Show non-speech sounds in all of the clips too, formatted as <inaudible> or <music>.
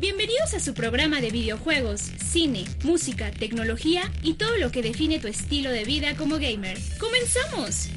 Bienvenidos a su programa de videojuegos, cine, música, tecnología y todo lo que define tu estilo de vida como gamer. ¡Comenzamos!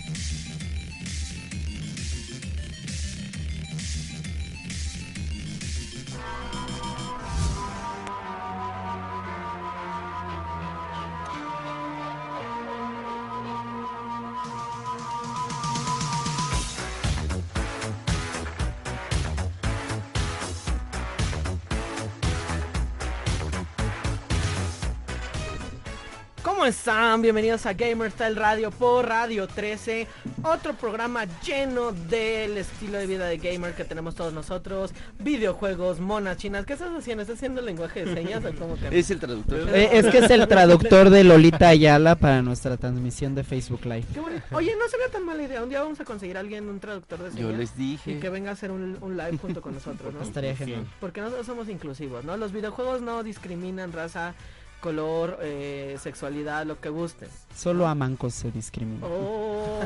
Están? Bienvenidos a Gamer Style Radio por Radio 13, otro programa lleno del estilo de vida de gamer que tenemos todos nosotros, videojuegos, monas chinas. ¿Qué estás haciendo? ¿Estás haciendo lenguaje de señas o cómo que? Es el traductor. Eh, es que es el traductor de Lolita Ayala para nuestra transmisión de Facebook Live. Qué bonito. Oye, no sería tan mala idea. Un día vamos a conseguir a alguien, un traductor de Yo señas. les Y dije. que venga a hacer un, un live junto con nosotros, ¿no? Estaría genial. Porque nosotros somos inclusivos, ¿no? Los videojuegos no discriminan raza, color, eh, sexualidad, lo que gusten. Solo a mancos se discrimina. Oh,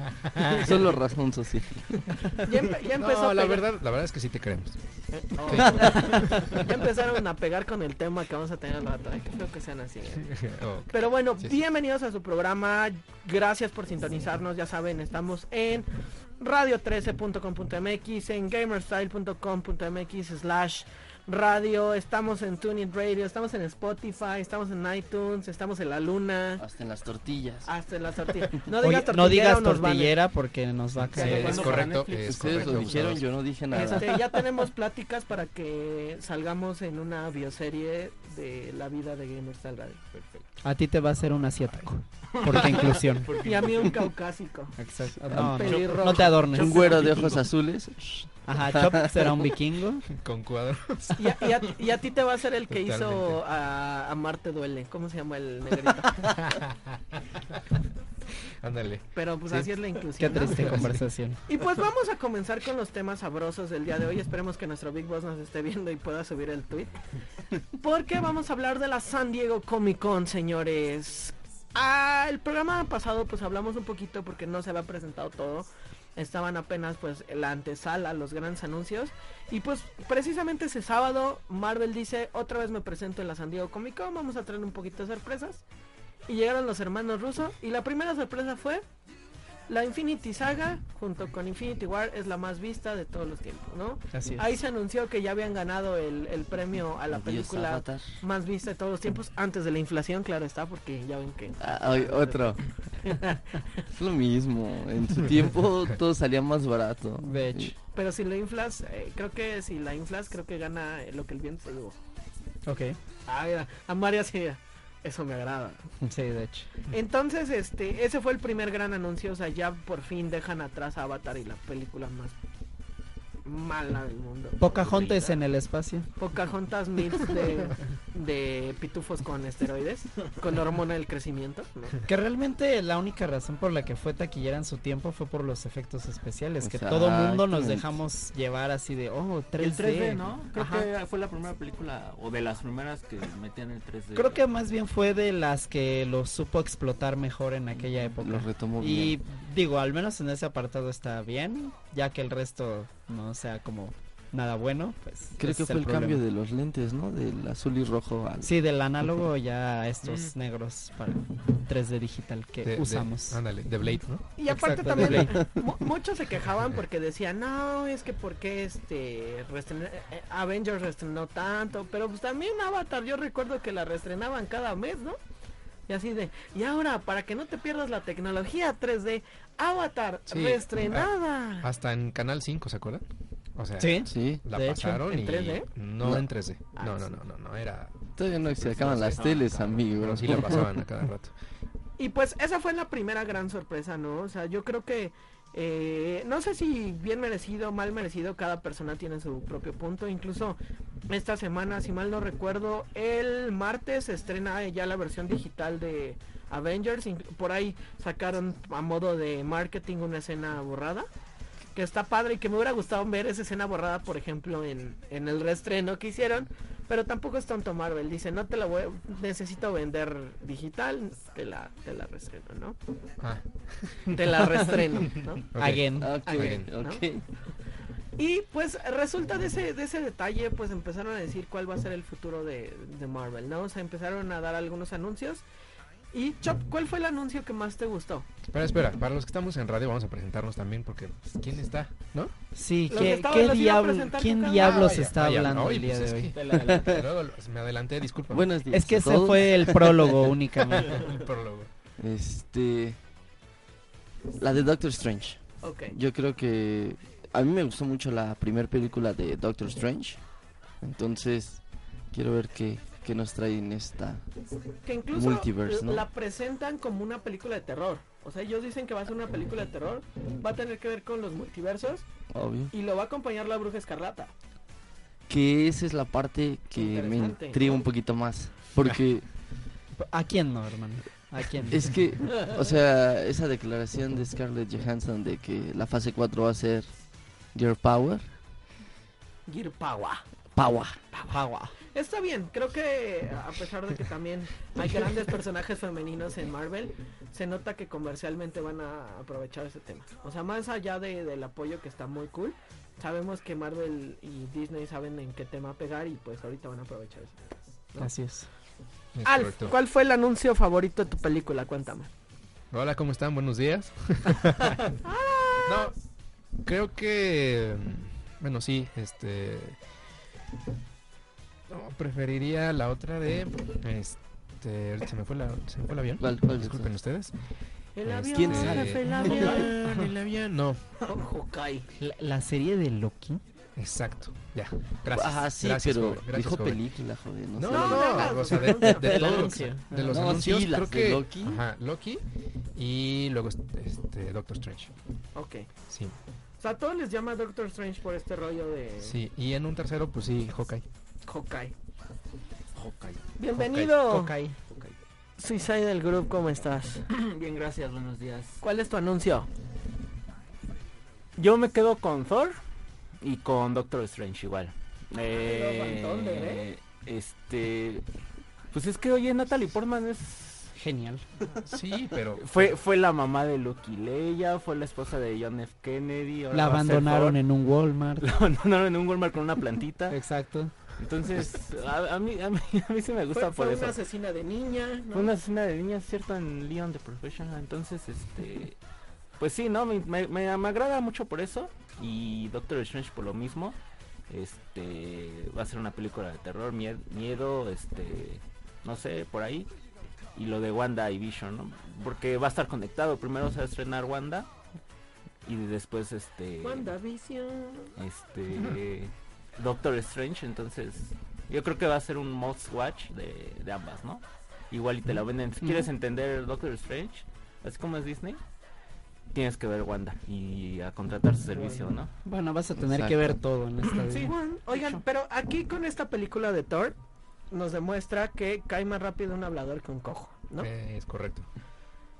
<laughs> Solo razón social. ya, empe- ya empezó No, la verdad, la verdad es que sí te creemos. Eh, oh. <laughs> ya empezaron a pegar con el tema que vamos a tener al rato. Ay, feo que sean así. ¿eh? <laughs> Oh, Pero bueno, Sí, sí. bienvenidos a su programa. Gracias por sintonizarnos. Ya saben, estamos en radio13.com.mx, en gamerstyle.com.mx slash radio. Estamos en TuneIn Radio, estamos en Spotify, estamos en iTunes, estamos en la luna. Hasta en las tortillas. Hasta en las tortillas. <laughs> No Oye, digas tortillera. no digas o nos banean. tortillera porque nos va a sí, caer. es ¿Cuándo correcto, es Ustedes correcto. lo dijeron, yo no dije nada. Este, ya tenemos pláticas para que salgamos en una bioserie de la vida de Gamerstyle Radio. A ti te va a hacer un asiático. <laughs> Porque inclusión. Y a mí un caucásico. Exacto. No, no, no te adornes. Un güero de ojos azules. Ajá, Chop será un vikingo. <laughs> Con cuadros. Y a, y a- y a ti te va a ser el que hizo Totalmente. a, a Marte Duele. ¿Cómo se llama el negrito? <laughs> <laughs> Ándale. Pero pues Sí. así es la Qué inclusión. ¿no? triste conversación. Y pues vamos a comenzar con los temas sabrosos del día de hoy. Esperemos que nuestro Big Boss nos esté viendo y pueda subir el tweet. Porque vamos a hablar de la San Diego Comic Con, señores. Ah, el programa pasado pues hablamos un poquito porque no se había presentado todo. Estaban apenas pues la antesala, los grandes anuncios. Y pues precisamente ese sábado Marvel dice, otra vez me presento en la San Diego Comic Con, vamos a traer un poquito de sorpresas. Y llegaron los hermanos rusos y la primera sorpresa fue la Infinity Saga junto con Infinity War es la más vista de todos los tiempos, ¿no? Así es. Ahí se anunció que ya habían ganado el, el premio a la Adiós, película Avatar. más vista de todos los tiempos antes de la inflación, claro está, porque ya ven que Ah, otro. <laughs> es lo mismo. En su tiempo todo salía más barato. De hecho. pero si lo inflas, eh, creo que si la inflas creo que gana lo que el viento se llevó. Ok. Ah, mira, a María sí, eso me agrada. Sí, de hecho. Entonces, este, ese fue el primer gran anuncio, o sea, ya por fin dejan atrás a Avatar y la película más mala del mundo. Pocahontas en el espacio. Pocahontas mix de, de pitufos con esteroides, con hormona del crecimiento. ¿no? Que realmente la única razón por la que fue taquillera en su tiempo fue por los efectos especiales. Que todo mundo nos dejamos llevar así de, oh, 3D. El 3D, ¿no? Creo Ajá. que fue la primera película, o de las primeras que metían el 3D. Creo que más bien fue de las que lo supo explotar mejor en aquella época. Lo retomó Y bien. Digo, al menos en ese apartado está bien, ya que el resto no sea como nada bueno, pues Creo que fue el cambio de los lentes, ¿no? Del azul y rojo al... Sí, del análogo ya a estos negros para 3D digital que De- de- usamos. ándale, de Blade, ¿no? Y aparte Exacto, también <laughs> muchos se quejaban porque decían, no, es que porque este reestren- eh, eh, Avengers reestrenó tanto, pero pues también Avatar, yo recuerdo que la reestrenaban cada mes, ¿no? Y así de, y ahora, para que no te pierdas la tecnología 3D, Avatar Sí, reestrenada. Hasta en Canal 5, ¿se acuerdan? O sea, Sí, Sí. la de hecho, pasaron ¿en y 3D? no, No. en 3D. Ah, No, no, no, no, no, era Todavía no se acaban las Ah, teles, amigo. pero sí la pasaban a cada rato. Y pues esa fue la primera gran sorpresa, ¿no? O sea, yo creo que eh, no sé si bien merecido o mal merecido, cada persona tiene su propio punto. Incluso esta semana, si mal no recuerdo, el martes estrena ya la versión digital de Avengers. Por ahí sacaron a modo de marketing una escena borrada. Que está padre y que me hubiera gustado ver esa escena borrada, por ejemplo, en, en el reestreno que hicieron. Pero tampoco es tonto Marvel. Dice, no te la voy, necesito vender digital, te la, te la reestreno, ¿no? Ah, <laughs> Te la reestreno, ¿no? <laughs> ok. Again. Ok, Again, ¿no? ok. Y pues resulta de ese, de ese detalle, pues empezaron a decir cuál va a ser el futuro de, de Marvel, ¿no? O sea, empezaron a dar algunos anuncios. Y Chop, ¿cuál fue el anuncio que más te gustó? Espera, espera, para los que estamos en radio vamos a presentarnos también porque pues, ¿quién está? ¿No? Sí, ¿qué, diablo, ¿quién diablos Ah, está hablando no, el y día pues de es hoy? <laughs> Luego me adelanté, disculpa. Buenos días. Es que ese fue el <laughs> prólogo únicamente. <laughs> El prólogo. Este. La de Doctor Strange. Ok. Yo creo que. A mí me gustó mucho la primera película de Doctor Strange. Entonces, quiero ver qué, qué nos trae en esta. Que incluso Multiverse, ¿no? la presentan como una película de terror. O sea, ellos dicen que va a ser una película de terror. Va a tener que ver con los multiversos. Obvio. Y lo va a acompañar la bruja escarlata. Que esa es la parte que me intriga un poquito más. Porque <laughs> ¿A quién no, hermano? ¿A quién? es que, o sea, esa declaración de Scarlett Johansson de que la fase 4 va a ser Girl Power. Gear Power. Power. Agua. Está bien, creo que a pesar de que también hay grandes personajes femeninos en Marvel, se nota que comercialmente van a aprovechar ese tema. O sea, más allá de- del apoyo que está muy cool, sabemos que Marvel y Disney saben en qué tema pegar y pues ahorita van a aprovechar eso. ¿no? Así es. Es Alf, correcto. ¿cuál fue el anuncio favorito de tu película? Cuéntame. Hola, ¿cómo están? Buenos días. <laughs> no, creo que. Bueno, sí, este. No, preferiría la otra de. Este. Se me fue, la, se me fue el avión. ¿Cuál- Disculpen ustedes. El Este, avión, ¿Quién sabe? el El avión. el <laughs> avión, no. Hawkeye. La, la serie de Loki. Exacto, ya. Gracias. Ajá, sí, gracias, pero joven, gracias, dijo joven. película, joven. No, No, sé. no, no, no, no, o sea, de, de, de de los No, anuncios, sí, las creo de que Loki. Ajá, Loki y luego este Doctor Strange. Ok. Sí, O sea, a todos les llama Doctor Strange por este rollo de sí, y en un tercero pues sí, Hawkeye. Hawkeye. Hawkeye. Bienvenido. Hawkeye. Suicide del Group, ¿cómo estás? <clears throat> Bien, gracias, buenos días. ¿Cuál es tu anuncio? Yo me quedo con Thor y con Doctor Strange igual. Van Thunder, ¿eh? Este, pues es que oye Natalie Portman es Genial. <laughs> Sí, pero fue fue la mamá de Luke y Leia, fue la esposa de John F. Kennedy. ahora La abandonaron en un Walmart. <laughs> La abandonaron en un Walmart con una plantita. Exacto. Entonces, a, a mí, a mí <laughs> a mí sí me gusta Fue, por fue eso. una asesina de niña. ¿no? Fue una escena de niñas, ¿cierto? En Leon the Professional. Entonces, este. Pues sí, ¿no? Me, me, me- me agrada mucho por eso. Y Doctor Strange por lo mismo. Este. Va a ser una película de terror, mie- miedo, este. No sé, por ahí. Y lo de Wanda y Vision, ¿no? Porque va a estar conectado. Primero se va a estrenar Wanda. Y después, este. WandaVision. Este. Doctor Strange. Entonces. Yo creo que va a ser un must watch de, de ambas, ¿no? Igual y te la venden. Si quieres entender Doctor Strange, así como es Disney, tienes que ver Wanda y a contratar su servicio, ¿no? Bueno, vas a tener Exacto. que ver todo en esta vida. Sí, oigan, pero aquí con esta película de Thor nos demuestra que cae más rápido un hablador que un cojo, ¿no? eh, es correcto.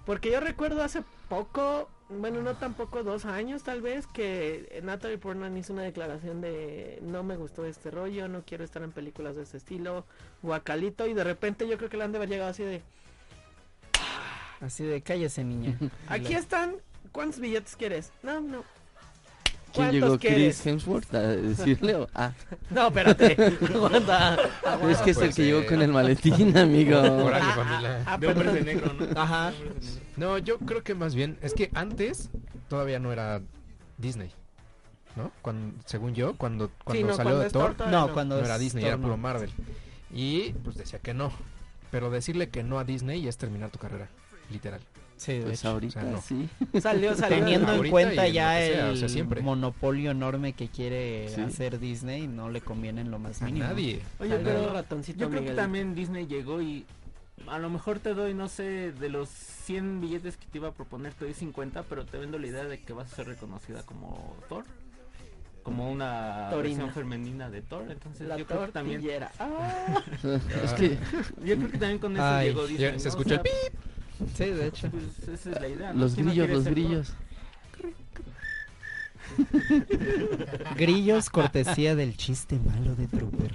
Porque yo recuerdo hace poco, bueno, no tampoco dos años tal vez, que Natalie Portman hizo una declaración de no me gustó este rollo, no quiero estar en películas de este estilo, guacalito, y de repente yo creo que le han de haber llegado así de, Así de cállese, niña. <laughs> aquí están, ¿cuántos billetes quieres? No, no. ¿Quién ¿Cuántos llegó? Chris Hemsworth a decirle. o- Ah, <laughs> No, espérate. <laughs> Aguanta. es que es el pues, que llegó eh. con el maletín, <laughs> amigo. Órale, familia. Ah, De hombres perdón. de negro, ¿no? Ajá. No, yo creo que más bien es que antes todavía no era Disney. ¿No? Cuando, según yo, cuando, cuando Sí, no, salió cuando de Thor, No, cuando no era Disney, Thor, era puro Marvel. Y pues decía que no. Pero decirle que no a Disney es terminar tu carrera, literal. Sí, de Pues hecho. ahorita o sea, no. sí. <laughs> Salió, salió. Teniendo en cuenta en ya el o sea, siempre. monopolio enorme que quiere Sí. hacer Disney, no le conviene en lo más A mínimo. nadie. Oye, Salió pero ratoncito yo creo que también Disney llegó y a lo mejor te doy, no sé, de los 100 billetes que te iba a proponer, te doy 50, pero te vendo la idea de que vas a ser reconocida como Thor. Como una Torina. versión femenina de Thor, entonces La yo creo que también. Ah. <laughs> <laughs> Es que yo creo que también con eso Ay, llegó Disney. se ¿no? O escuchó el sea, Sí, de hecho. Pues esa es la idea. ¿no? los ¿Quién no grillos, quiere los ser grillos. <laughs> Grillos, cortesía del chiste malo de Trooper.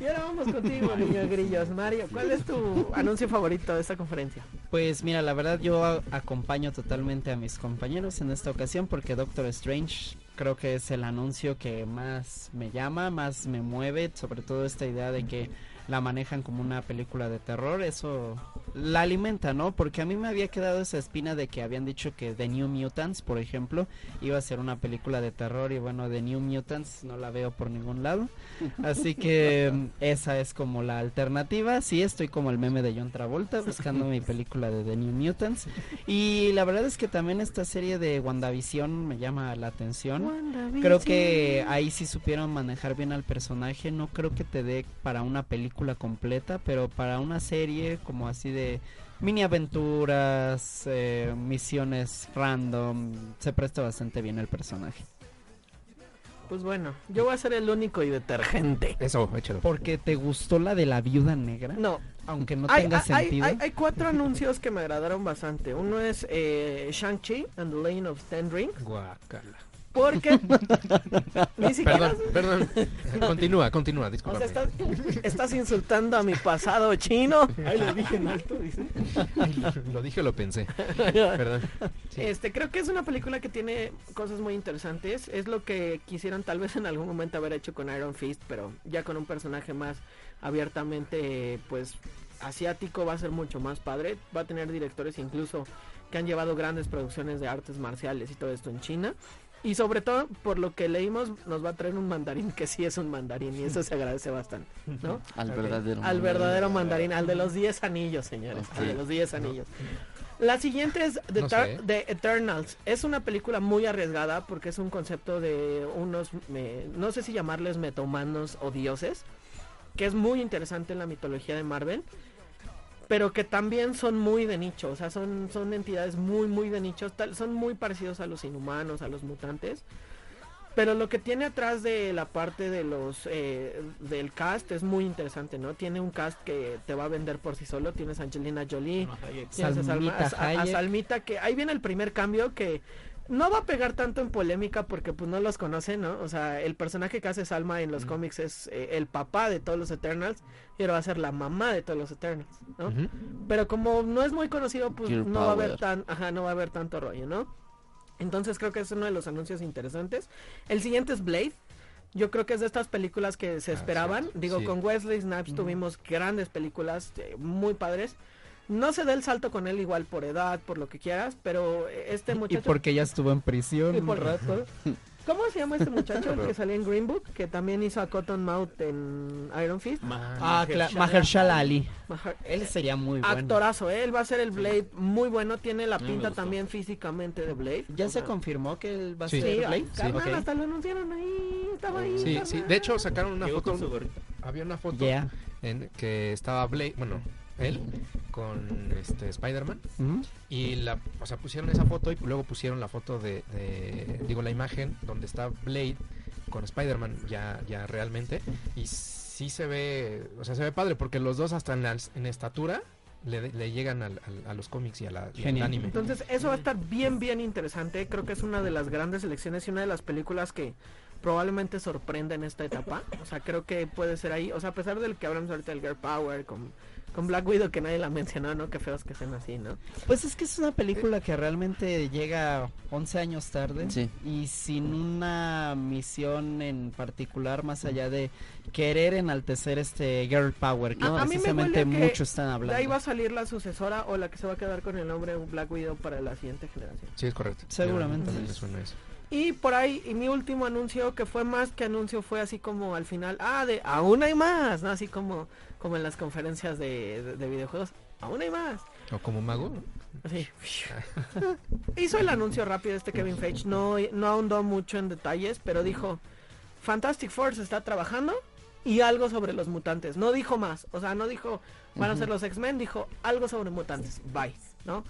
Y ahora vamos contigo, niño grillos. Mario, ¿cuál es tu anuncio favorito de esta conferencia? Pues mira, la verdad yo a- acompaño totalmente a mis compañeros en esta ocasión porque Doctor Strange creo que es el anuncio que más me llama, más me mueve, sobre todo esta idea de que la manejan como una película de terror, eso la alimenta, ¿no? Porque a mí me había quedado esa espina de que habían dicho que The New Mutants, por ejemplo, iba a ser una película de terror y bueno, The New Mutants no la veo por ningún lado. Así que <laughs> esa es como la alternativa. Sí, estoy como el meme de John Travolta buscando mi película de The New Mutants. Y la verdad es que también esta serie de WandaVision me llama la atención. Creo que ahí sí supieron manejar bien al personaje. No creo que te dé para una película completa, pero para una serie como así de mini aventuras, eh, misiones random, se presta bastante bien el personaje. Pues bueno, yo voy a ser el único y detergente. Eso, échalo. Porque te gustó la de la viuda negra, No, aunque no hay, tenga hay- sentido. hay- hay cuatro anuncios que me agradaron bastante. Uno es eh, Shang-Chi and the Lane of Ten Rings. Guacala. Porque <laughs> ni siquiera... Perdón, perdón. Continúa, continúa, O disculpa. sea, estás, estás insultando a mi pasado chino. Ahí lo dije en alto, dice. Lo dije o lo pensé. Perdón. Sí. Este, creo que es una película que tiene cosas muy interesantes. Es lo que quisieron tal vez en algún momento haber hecho con Iron Fist, pero ya con un personaje más abiertamente, pues, asiático va a ser mucho más padre. Va a tener directores incluso que han llevado grandes producciones de artes marciales y todo esto en China. Y sobre todo, por lo que leímos, nos va a traer un mandarín que sí es un mandarín y eso se agradece bastante, ¿no? <laughs> Al verdadero. Al verdadero mandarín, al de los 10 anillos, señores. Al de los 10 anillos. La siguiente es The, No. The Eternals. Es una película muy arriesgada porque es un concepto de unos, me- no sé si llamarles metahumanos o dioses, que es muy interesante en la mitología de Marvel, pero que también son muy de nicho, o sea, son, son entidades muy, muy de nicho, tal- son muy parecidos a los inhumanos, a los mutantes. Pero lo que tiene atrás de la parte de los eh, del cast es muy interesante, ¿no? Tiene un cast que te va a vender por sí solo. Tienes a Angelina Jolie, tienes a, Salma- Salmita a-. Salmita, que ahí viene el primer cambio que no va a pegar tanto en polémica porque pues no los conocen, ¿no? O sea, el personaje que hace Salma en los cómics es eh, el papá de todos los Eternals y ahora va a ser la mamá de todos los Eternals, ¿no? Pero como no es muy conocido, pues no va a haber tan, ajá, no va a haber tanto rollo, ¿no? Entonces creo que es uno de los anuncios interesantes. El siguiente es Blade. Yo creo que es de estas películas que se Ah, esperaban. Digo, sí. con Wesley Snipes tuvimos grandes películas eh, muy padres. No se da el salto con él igual por edad, por lo que quieras, pero este <laughs> Y muchacho... porque ya estuvo en prisión y por- rato. <laughs> ¿Cómo se llama este muchacho el que salía en Green Book? Que también hizo a Cottonmouth en Iron Fist. Ah, claro, Mahershala Ali. Maher- Él sería muy bueno. Actorazo, ¿eh? él va a ser el Blade muy bueno, tiene la pinta también físicamente de Blade. ¿Ya O se confirmó que él va a Sí. ser Sí, Blade? carnal, Ok. hasta lo anunciaron ahí, estaba ahí. Sí, carnal. sí. De hecho, sacaron una Llegó foto. Había una foto Yeah. en que estaba Blade, bueno, él con este Spider-Man y la, o sea, pusieron esa foto y luego pusieron la foto de, de- digo, la imagen donde está Blade con Spider-Man ya, ya realmente y sí se ve, o sea, se ve padre porque los dos hasta en, la- en estatura le, le llegan al- al- a los cómics y, a la, y al anime. Entonces, eso va a estar bien, bien interesante. Creo que es una de las grandes elecciones y una de las películas que probablemente sorprenda en esta etapa. O sea, creo que puede ser ahí. O sea, a pesar del que hablamos ahorita del Girl Power, con, con Black Widow, que nadie la mencionó, ¿no? Qué feos que sean así, ¿no? Pues es que es una película que realmente llega 11 años tarde Sí. y sin una misión en particular más allá de querer enaltecer este girl power que A- a mí me precisamente muchos están De hablando. ahí va a salir la sucesora o la que se va a quedar con el nombre Black Widow para la siguiente generación. Sí, es correcto. Seguramente. También me suena eso. Y por ahí, y mi último anuncio, que fue más que anuncio, fue así como al final, ah, de aún hay más, ¿no? Así como, como en las conferencias de, de- de videojuegos, aún hay más. O como mago. Así. <laughs> Hizo el anuncio rápido este Kevin Feige, no, no ahondó mucho en detalles, pero dijo, Fantastic Four se está trabajando y algo sobre los mutantes. No dijo más, o sea, no dijo, van a ser los X-Men, dijo algo sobre mutantes, bye, ¿no?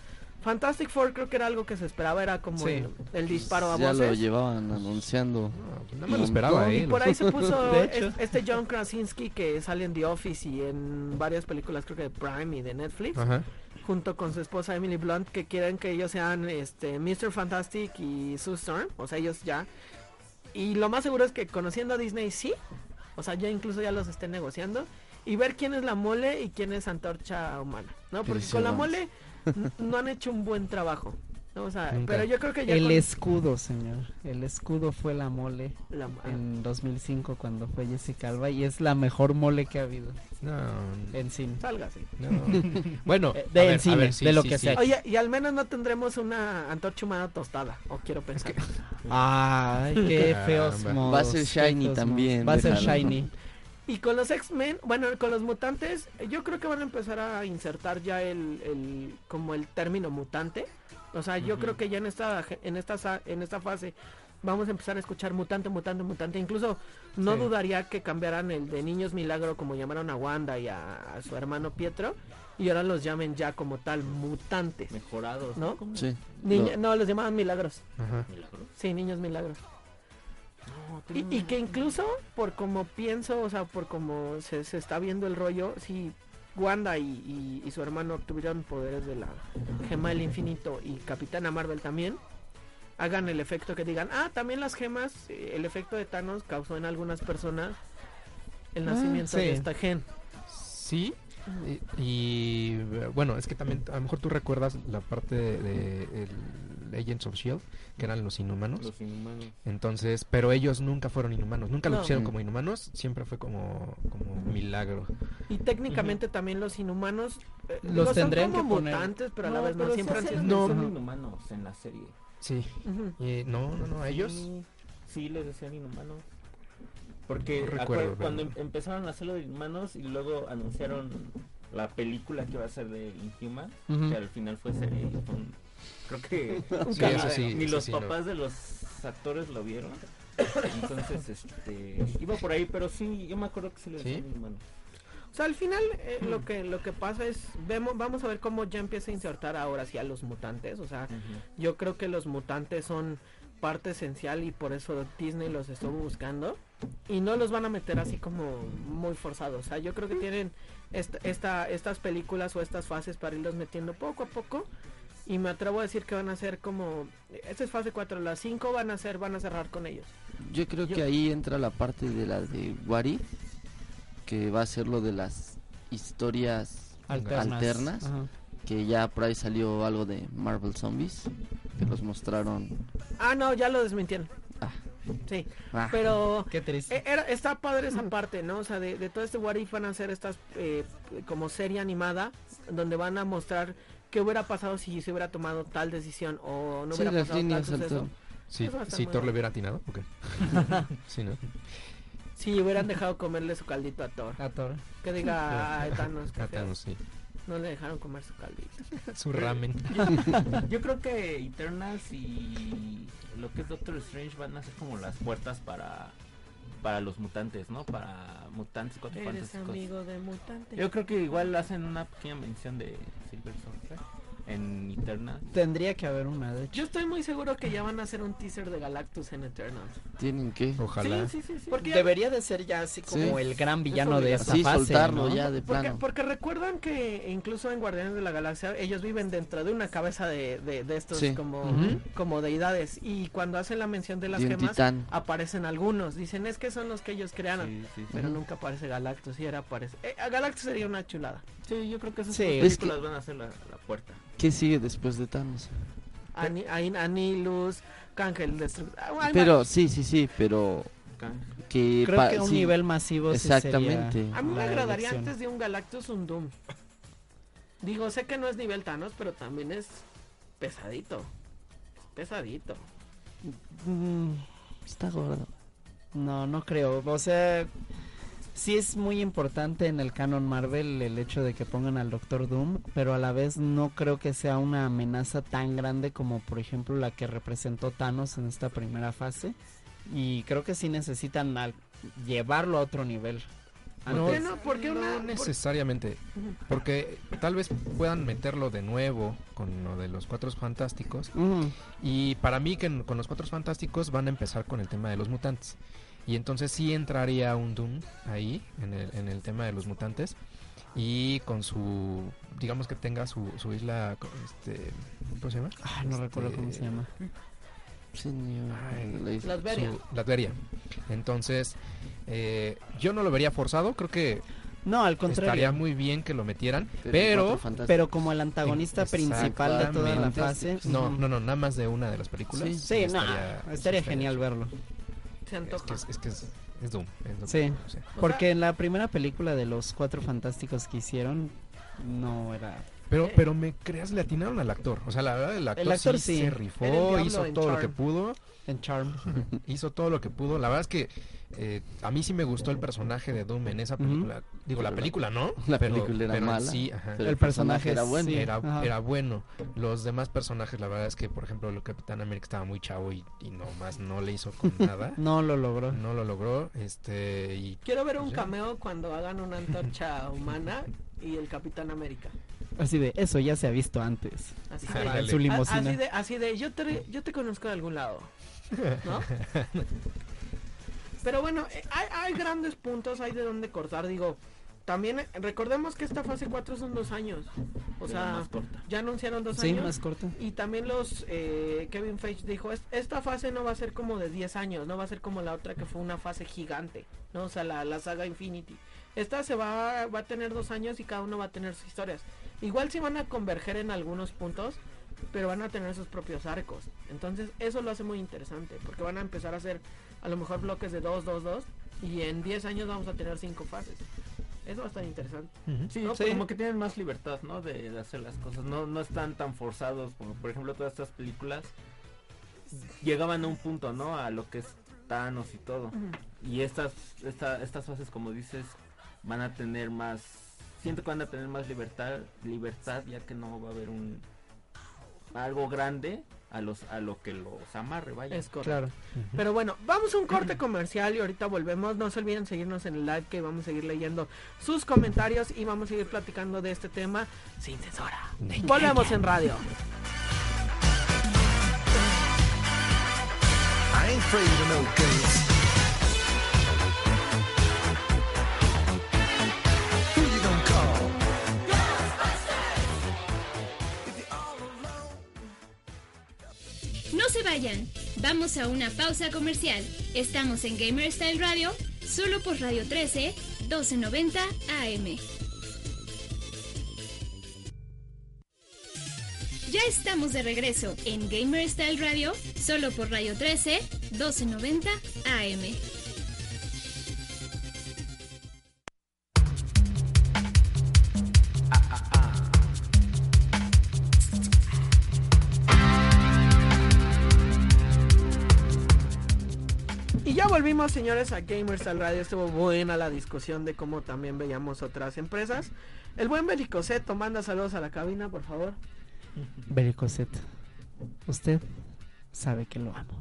Fantastic Four creo que era algo que se esperaba, era como Sí. el, el disparo a Ya lo voces. llevaban anunciando. No, pues más lo esperaba, Y ¿eh? por ahí se <laughs> puso es- este John Krasinski que sale en The Office y en varias películas creo que de Prime y de Netflix Ajá. junto con su esposa Emily Blunt que quieren que ellos sean este Mr. Fantastic y Sue Storm, o sea ellos ya. Y lo más seguro es que conociendo a Disney sí, O sea, ya incluso ya los estén negociando. Y ver quién es la mole y quién es antorcha humana. ¿no? Porque con la mole no han hecho un buen trabajo. ¿no? O sea, pero yo creo que ya El con escudo, señor. El escudo fue la mole la- en 2005 cuando fue Jessica Alba y es la mejor mole que ha habido No, en cine. salga así. no. bueno, <laughs> Eh, a del ver, a cine, ver, sí, de lo sí, que sí. sea. Oye, y al menos no tendremos una antorcha humana tostada. O quiero pensar. Ay, qué feos modos, Va a ser Shiny también. Va a ser. Shiny. Y con los X-Men, bueno, con los mutantes, yo creo que van a empezar a insertar ya el, el como el término mutante. O sea, yo creo que ya en esta en esta sa- en esta fase vamos a empezar a escuchar mutante, mutante, mutante. Incluso no Sí. dudaría que cambiaran el de niños milagro como llamaron a Wanda y a, a su hermano Pietro y ahora los llamen ya como tal mutantes. Mejorados, ¿No? ¿Cómo? Sí. Niña- Lo- no, los llamaban milagros. Ajá. ¿Milagros? Sí, niños milagros. No, Y, que incluso por como pienso, o sea, por como se, se está viendo el rollo, si Wanda y, y- y su hermano obtuvieron poderes de la gema del infinito y Capitana Marvel también, hagan el efecto que digan, ah, también las gemas, eh, el efecto de Thanos causó en algunas personas el Ah, nacimiento sí. de esta gen. Sí. Y, y, bueno, es que también a lo mejor tú recuerdas la parte de, de el Agents of Shield, que eran los inhumanos. Los inhumanos. Entonces, pero ellos nunca fueron inhumanos, nunca No. lo pusieron Mm. como inhumanos, siempre fue como, como un milagro. Y técnicamente también los inhumanos eh, Los digo, son tendrían como que poner- pero a la vez no, siempre han sido... No. de inhumanos en la serie. Sí. Y no, no, no, a ellos. Sí, sí les decían inhumanos. Porque No recuerdo, cuando em- empezaron a hacerlo de inhumanos y luego anunciaron la película que iba a ser de Inhuman, Ujú. que al final fue serie, fue un- creo que <laughs> Sí, ni- eso sí, ni eso los sí, no. papás de los actores lo vieron. Entonces, este, iba por ahí, pero sí, yo me acuerdo que se le ¿Sí? decían inhumanos. O sea, al final eh, lo que lo que pasa es vemos vamos a ver cómo ya empieza a insertar ahora sí a los mutantes, o sea, yo creo que los mutantes son parte esencial y por eso Disney los estuvo buscando y no los van a meter así como muy forzados, o sea, yo creo que tienen esta, esta estas películas o estas fases para irlos metiendo poco a poco y me atrevo a decir que van a ser como esta es fase 4, las 5 van a ser van a cerrar con ellos. Yo creo Yo- que ahí entra la parte de la de What If, que va a ser lo de las historias Alternas. Alternas. Ajá. que ya por ahí salió algo de Marvel Zombies, que los mostraron. Ah, no, ya lo desmintieron. Ah. Sí, Ah, pero Qué triste. Eh, Era, está padre esa parte, ¿no? O sea, de, de todo este What If van a hacer estas eh, como serie animada donde van a mostrar qué hubiera pasado si se hubiera tomado tal decisión o no sí, hubiera pasado tal suceso. Sí, a si Thor le hubiera atinado, ¿o qué? <laughs> sí, ¿no? Si hubieran dejado comerle su caldito a Thor. A Thor. Que diga, ay, Thanos, feo". Thanos, sí. No le dejaron comer su caldito. <laughs> Su ramen. Yo <laughs> creo que Eternals y lo que es Doctor Strange van a ser como las puertas para para los mutantes, ¿no? Para mutantes cuatro Eres fantásticos. amigo de mutante. Yo creo que igual hacen una pequeña mención de Silver Surfer en Eternals. Tendría que haber una, de hecho. Yo estoy muy seguro que ya van a hacer un teaser de Galactus en Eternals. Tienen que Ojalá. Sí, sí, sí, sí. Porque ya- Debería de ser ya así como Sí. el gran villano de esta sí fase, soltarlo ¿no? ya de Porque, plano. porque recuerdan que incluso en Guardianes de la Galaxia ellos viven dentro de una cabeza de, de, de estos Sí. como, como deidades y cuando hacen la mención de las De gemas titán. aparecen algunos, dicen es que son los que ellos crearon, Sí, sí, sí. pero Ujú. nunca aparece Galactus y era aparece. Eh, Galactus sería una chulada. Sí, yo creo que esas Sí. dos Es que- películas van a ser la, la puerta. ¿Qué sigue después de Thanos? Ani, Ain- Anilus, Cángel Destructor. ah, Pero sí, sí, sí, pero que Creo pa- que un sí, nivel masivo sí Exactamente. sería A mí me agradaría elección. antes de un Galactus un Doom. Digo, sé que no es nivel Thanos, pero también es pesadito. Es pesadito. Mm, está gordo. No, no creo. O sea, sí es muy importante en el canon Marvel el hecho de que pongan al Doctor Doom, pero a la vez no creo que sea una amenaza tan grande como por ejemplo la que representó Thanos en esta primera fase. Y creo que sí necesitan al- llevarlo a otro nivel. ¿Por No, qué no? ¿Por qué una- no por- necesariamente, porque tal vez puedan meterlo de nuevo con lo de los Cuatro Fantásticos y para mí que con los Cuatro Fantásticos van a empezar con el tema de los mutantes y entonces sí entraría un Doom ahí en el, en el tema de los mutantes y con su digamos que tenga su, su isla este ¿cómo se llama? Ah, no recuerdo cómo se Este, llama. Señor. Ay, le dice- Latveria. su- Latveria. Entonces, eh, yo no lo vería forzado, creo que No, al estaría contrario. muy bien que lo metieran, pero... Pero como el antagonista principal de toda la fase. No, no, no, nada más de una de las películas. Sí. Sí, no, estaría- estaría, genial verlo. Se Es antoja. que es, es que es, es Doom. es Doom, Sí. Porque en la primera película de los cuatro fantásticos que hicieron, no era. Pero, pero me creas, le atinaron al actor. O sea, la verdad, el actor, El actor sí, sí. se rifó, hizo todo lo que pudo. En Charm. hizo todo lo que pudo. La verdad es que eh, a mí sí me gustó el personaje de Doom en esa película. Digo, la Pero la- película no. <laughs> la pero- película era pero mala, Sí, ajá. pero el personaje era bueno. sí, era, bueno. Los demás personajes, la verdad es que, por ejemplo, el Capitán América estaba muy chavo y, y nomás no le hizo con <laughs> nada. No lo logró. No lo logró. Este, y Quiero ver un Ya. cameo cuando hagan una antorcha <laughs> humana y el Capitán América. Así de, eso ya se ha visto antes. Así de, su así de, así de yo, te, yo te conozco de algún lado. ¿No? Pero bueno, eh, hay, hay grandes puntos, hay de dónde cortar. Digo, también eh, recordemos que esta fase 4 son dos años. O Pero sea, más corta. ya anunciaron dos Sí, años. más corto. Y también los eh, Kevin Feige dijo, "Es- esta fase no va a ser como de 10 años, no va a ser como la otra que fue una fase gigante, ¿no? O sea, la, la saga Infinity. Esta se va, va a tener dos años y cada uno va a tener sus historias. Igual sí van a converger en algunos puntos, pero van a tener sus propios arcos. Entonces eso lo hace muy interesante, porque van a empezar a hacer a lo mejor bloques de 2, 2, 2, y en 10 años vamos a tener cinco fases. Eso va a estar interesante. Ujú. Sí, No, pues sí. como que tienen más libertad, ¿no? De, de hacer las cosas. No, no están tan forzados como, por ejemplo, todas estas películas llegaban a un punto, ¿no? A lo que es Thanos y todo. Y estas, esta, estas fases, como dices, van a tener más... Siento que van a tener más libertad, libertad ya que no va a haber un... Algo grande a los a lo que los amarre, vaya. Es correcto. Claro. Pero bueno, vamos a un corte comercial y ahorita volvemos. No se olviden seguirnos en el live que vamos a seguir leyendo sus comentarios y vamos a seguir platicando de este tema sin censura. Volvemos en radio. I ain't No se vayan, vamos a una pausa comercial. Estamos en Gamer Style Radio, solo por Radio 13, 1290 AM. Ya estamos de regreso en Gamer Style Radio, solo por Radio 13, 1290 AM. Volvimos, señores, a Gamers al Radio. Estuvo buena la discusión de cómo también veíamos otras empresas. El buen Belicoseto manda saludos a la cabina, por favor. Belicoset, usted sabe que lo amo.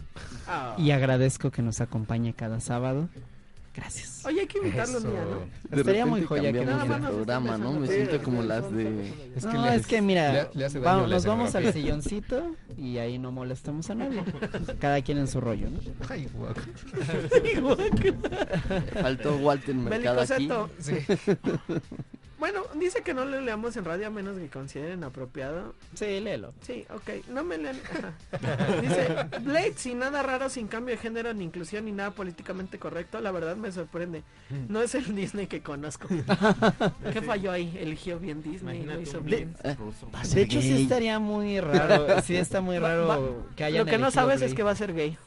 Ah. Y agradezco que nos acompañe cada sábado. Gracias. Oye, hay que invitarlo Eso. día, ¿no? Estaría muy joya que nada el programa, ¿no? Me siento como las de... Es no, que le- es que mira, le- le hace daño vamos- nos vamos al <laughs> silloncito y ahí no molestemos a nadie. Cada quien en su rollo, ¿no? Ay, guac. <laughs> Faltó Walter Mercado aquí. Sí. Bueno, dice que no le leamos en radio a menos que consideren apropiado. Sí, léelo. Sí, ok, no me lean. Dice, Blade sin nada raro, sin cambio de género, ni inclusión, ni nada políticamente correcto, la verdad me sorprende. No es el Disney que conozco. <laughs> ¿Qué falló ahí? Eligió bien Disney, lo Imagínate hizo bien. Blade Eh, De ser hecho, sí estaría muy raro. Sí, está muy raro va- que hayan Lo que no sabes es que va a ser gay.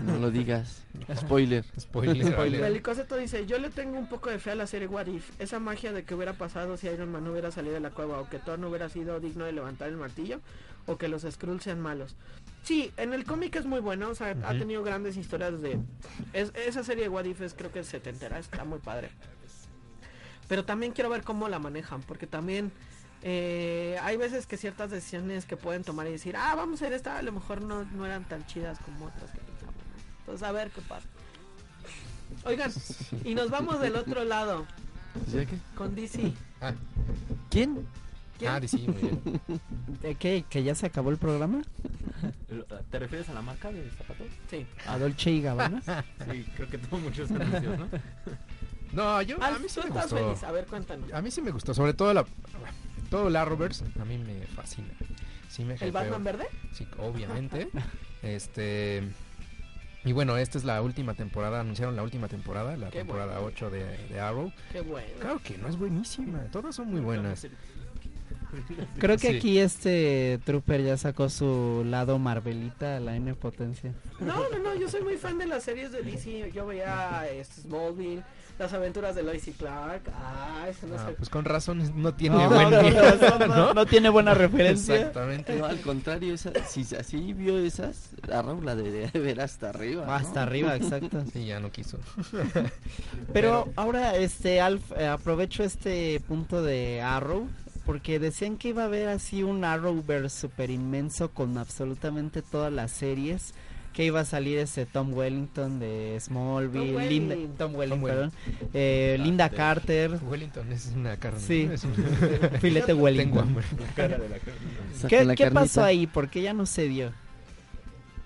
No lo digas. <laughs> Spoiler. Spoiler. Spoiler. Belicoseto dice, yo le tengo un poco de fe a la serie What If. Esa magia de que hubiera pasado si Iron Man no hubiera salido de la cueva o que Thor no hubiera sido digno de levantar el martillo o que los Skrulls sean malos. Sí, en el cómic es muy bueno, o sea, ha tenido grandes historias de... es- esa serie de What If es creo que es setentera, está muy padre. Pero también quiero ver cómo la manejan, porque también eh, hay veces que ciertas decisiones que pueden tomar y decir, ah, vamos a hacer esta, a lo mejor no, no eran tan chidas como otras. Entonces, a ver qué pasa. Oigan, y nos vamos del otro lado, ¿Ya qué? con DC. Ah, ¿Quién? ¿Quién? ah, sí, muy bien. ¿De qué? ¿Que ya se acabó el programa? ¿Te refieres a la marca de zapatos? Sí. ¿A Dolce y Gabbana? <laughs> Sí, creo que tuvo muchos <laughs> anuncios, ¿no? No, yo a Alf, mí sí me gustó. feliz, a ver, cuéntanos. A mí sí me gustó, sobre todo la todo el Arrowverse, a mí me fascina. Sí me ¿El. Batman verde? Sí, obviamente. <laughs> Este. Y bueno, esta es la última temporada, anunciaron la última temporada, la Qué temporada bueno. 8 de, de Arrow. Qué bueno. Claro que no es buenísima, todas son muy buenas. Creo que Sí. aquí este Trooper ya sacó su lado Marvelita a la N potencia. No, no, no, yo soy muy fan de las series de DC. Yo veía este, Smallville, las aventuras de Lois y Clark. Ah, eso no Ah, sé. pues con razón no tiene No, buen con guion, razón, no, ¿no? no tiene buena <laughs> referencia. Exactamente. No, al contrario, esa, si así vio esas, a Raúl la debería de ver hasta arriba. ¿no? Hasta arriba, exacto. Sí, ya no quiso. <laughs> Pero ahora, este, Alf, eh, aprovecho este punto de Arrow, porque decían que iba a haber así un Arrowverse super inmenso con absolutamente todas las series, que iba a salir ese Tom Wellington de Smallville, Tom Linda, Welling. Tom Welling, Tom perdón, eh, Linda Carter, Wellington es una carne. Sí. Es un- <laughs> filete Tengo Wellington. hambre. Saquen ¿Qué, la qué pasó ahí? ¿Por qué ya no se dio?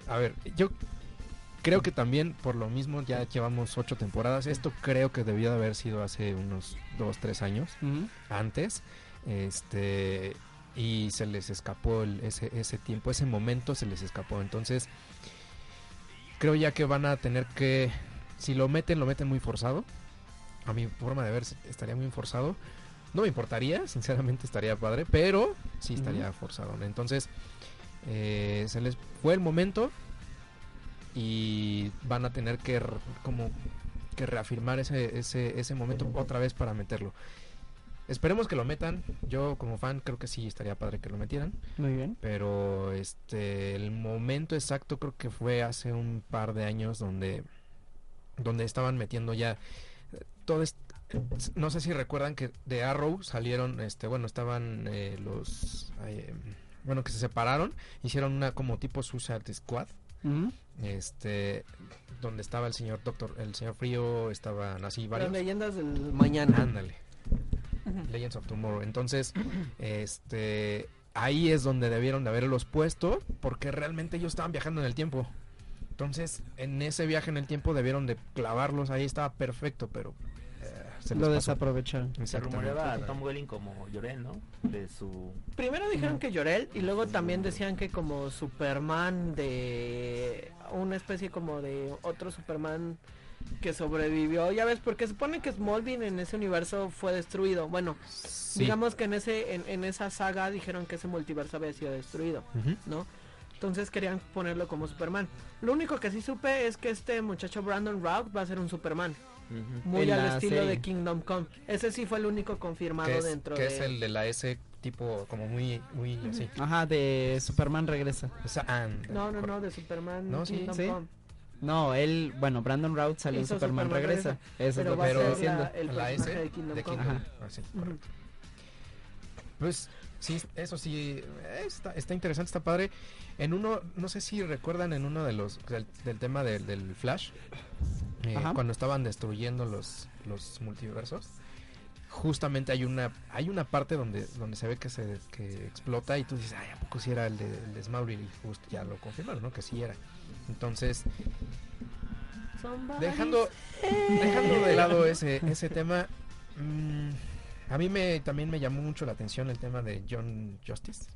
A ver, yo creo que también por lo mismo ya llevamos ocho temporadas. Esto creo que debió de haber sido hace unos dos, tres años antes. Este y se les escapó el- ese, ese tiempo, ese momento se les escapó. Entonces, creo ya que van a tener que, si lo meten, lo meten muy forzado. A mi forma de ver, estaría muy forzado. No me importaría, <laughs> sinceramente estaría padre, pero sí estaría forzado. Entonces, eh, se les fue el momento y van a tener que como que reafirmar ese, ese, ese momento otra vez para meterlo. Esperemos que lo metan. Yo como fan creo que sí estaría padre que lo metieran. Muy bien. Pero este el momento exacto creo que fue hace un par de años donde donde estaban metiendo ya eh, todo est- no sé si recuerdan que de Arrow salieron este bueno estaban eh, los eh, bueno que se separaron hicieron una como tipo Suicide Squad este donde estaba el señor Doctor el señor Frío estaban así Las varios leyendas del mañana. Ándale. Legends of Tomorrow. Entonces, <clears throat> este ahí es donde debieron de haberlos puesto porque realmente ellos estaban viajando en el tiempo. Entonces, en ese viaje en el tiempo debieron de clavarlos ahí, estaba perfecto, pero eh, se Lo desaprovecharon. Se rumoreaba a Tom Welling como Llorel, ¿no? De su... Primero dijeron que Llorel y luego también decían que como Superman de una especie como de otro Superman que sobrevivió. Ya ves, porque supone que Smallville en ese universo fue destruido. Bueno, Sí. digamos que en ese en, en esa saga dijeron que ese multiverso había sido destruido. ¿no? Entonces querían ponerlo como Superman. Lo único que sí supe es que este muchacho Brandon Routh va a ser un Superman, muy En al estilo serie. de Kingdom Come. Ese sí fue el único confirmado es, dentro que de es el de la S tipo como muy muy así. Ajá, de Superman regresa. Esa and- No, no, no, de Superman No, sí, Kingdom sí. Come. No, él, bueno, Brandon Routh salió en Superman, Superman regresa. Eso es Pero lo va que estoy diciendo. la- el la personaje S de Kingdom de Come. Kingdom. Ajá. Ah, sí. Pues sí, eso sí, eh, está, está interesante, está padre. En uno, no sé si recuerdan en uno de los, del, del tema del, del Flash, eh, cuando estaban destruyendo los, los multiversos, justamente hay una, hay una parte donde, donde se ve que se que explota y tú dices, ay, ¿a poco sí era el de, el? Y justo ya lo confirmaron, ¿no? Que sí era. Entonces, dejando, dejando de lado ese, ese tema, mm, a mí me también me llamó mucho la atención el tema de John Justice.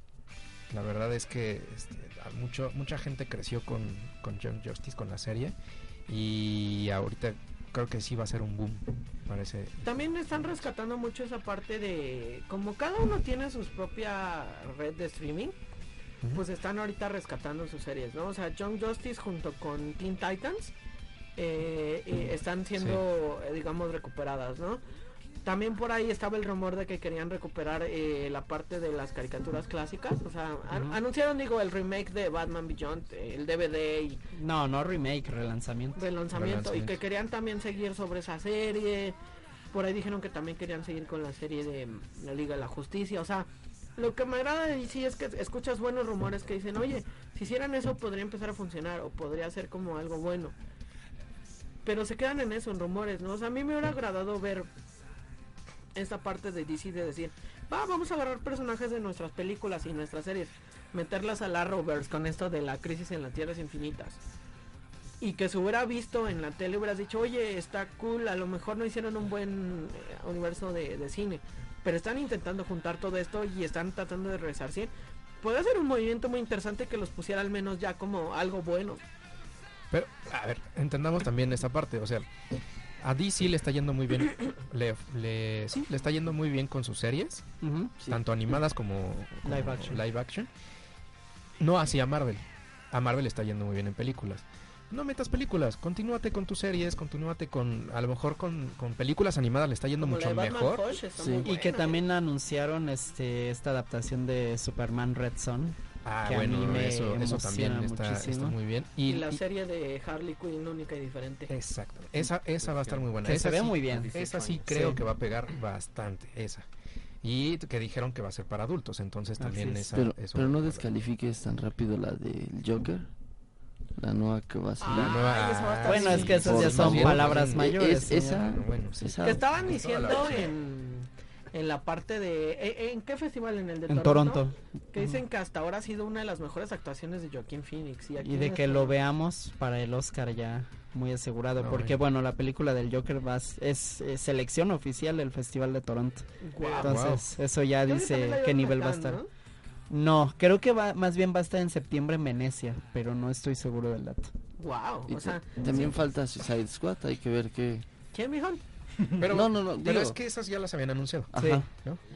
La verdad es que este, mucho, mucha gente creció con, con John Justice, con la serie, y ahorita creo que sí va a ser un boom, parece. También están rescatando mucho esa parte de como cada uno tiene su propia red de streaming, pues están ahorita rescatando sus series, ¿no? O sea, Young Justice junto con Teen Titans eh, eh, están siendo, eh, digamos, recuperadas, ¿no? También por ahí estaba el rumor de que querían recuperar eh, la parte de las caricaturas clásicas, o sea, an- anunciaron, digo, el remake de Batman Beyond, eh, el DVD y No, no remake, relanzamiento. de lanzamiento y Relanzamiento. que querían también seguir sobre esa serie. Por ahí dijeron que también querían seguir con la serie de mm, la Liga de la Justicia. O sea, lo que me agrada de DC es que escuchas buenos rumores que dicen, oye, si hicieran eso podría empezar a funcionar o podría ser como algo bueno. Pero se quedan en eso, en rumores, ¿no? O sea, a mí me hubiera agradado ver esta parte de DC de decir, va, vamos a agarrar personajes de nuestras películas y nuestras series, meterlas a la Arrowverse con esto de la crisis en las tierras infinitas y que se hubiera visto en la tele hubieras dicho, oye, está cool, a lo mejor no hicieron un buen eh, universo de, de cine, pero están intentando juntar todo esto y están tratando de resarcir. puede ser un movimiento muy interesante que los pusiera al menos ya como algo bueno. Pero, a ver, entendamos también esta parte. O sea, a DC le está yendo muy bien. <coughs> Le, le- sí, le está yendo muy bien con sus series. Sí. tanto animadas como, como Live action. live action. No así a Marvel. A Marvel le está yendo muy bien en películas. No metas películas, continúate con tus series, continúate con, a lo mejor con, con películas animadas le está yendo Como mucho mejor. Sí. Y que también anunciaron este esta adaptación de Superman Red Son. Ah, que a bueno, mí me eso, eso también está, está muy bien. Y, Y, la y- serie de Harley Quinn única y diferente. exacto, esa, esa va a estar muy buena. Que esa se ve sí- muy bien. Esa sí 18 creo Sí. que va a pegar bastante, esa. Y que dijeron que va a ser para adultos, entonces también es. esa... Pero, eso pero no descalifiques tan rápido la del Joker. La nueva que va a salir. La Ah, va a estar Bueno, es que esas ya son palabras mayores. es- esa- Bueno, sí. esa- Que estaban diciendo en, en la parte de... ¿en, en qué festival? ¿En el de En Toronto. Que dicen que hasta ahora ha sido una de las mejores actuaciones de Joaquín Phoenix. Y, aquí Y de que este- lo veamos para el Oscar ya muy asegurado. No, porque bueno. bueno, la película del Joker va, es, eh, selección oficial del Festival de Toronto. Guau. Entonces, eso ya dice qué nivel va a estar. ¿no? No, creo que va, más bien va a estar en septiembre en Venecia, pero no estoy seguro del dato. Guau, Y o sea, ta- también falta Suicide Squad, hay que ver qué. ¿quién, mijón? <laughs> Pero, no, no, no, pero digo- es que esas ya las habían anunciado. Ajá,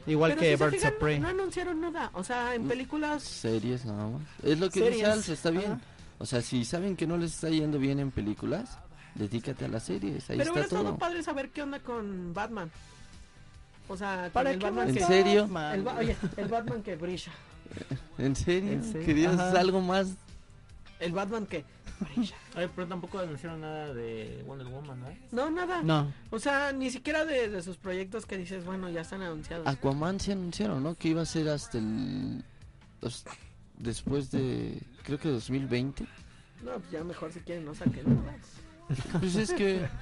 Igual Pero que si Birds fijan, of Prey. No anunciaron nada. O sea, en Mm. películas. series nada más. Es lo que Series. dice Alce, está bien. Ajá. O sea, si saben que no les está yendo bien en películas, dedícate a las series, ahí Pero hubiera está estado todo. padre saber qué onda con Batman. O sea, con ¿Para el Batman ¿En que. serio? El, ba- oye, el Batman que brilla. ¿En serio? ¿En serio? ¿Querías Ajá. algo más? El Batman que. Ay, pero tampoco anunciaron nada de Wonder Woman, ¿no? No, nada. No, O sea, ni siquiera de, de sus proyectos que dices, bueno, ya están anunciados. Aquaman se anunciaron, ¿no? Que iba a ser hasta el... los- después de... creo que 2020. No, pues ya mejor si quieren no saquen nada. Pues es que... <laughs>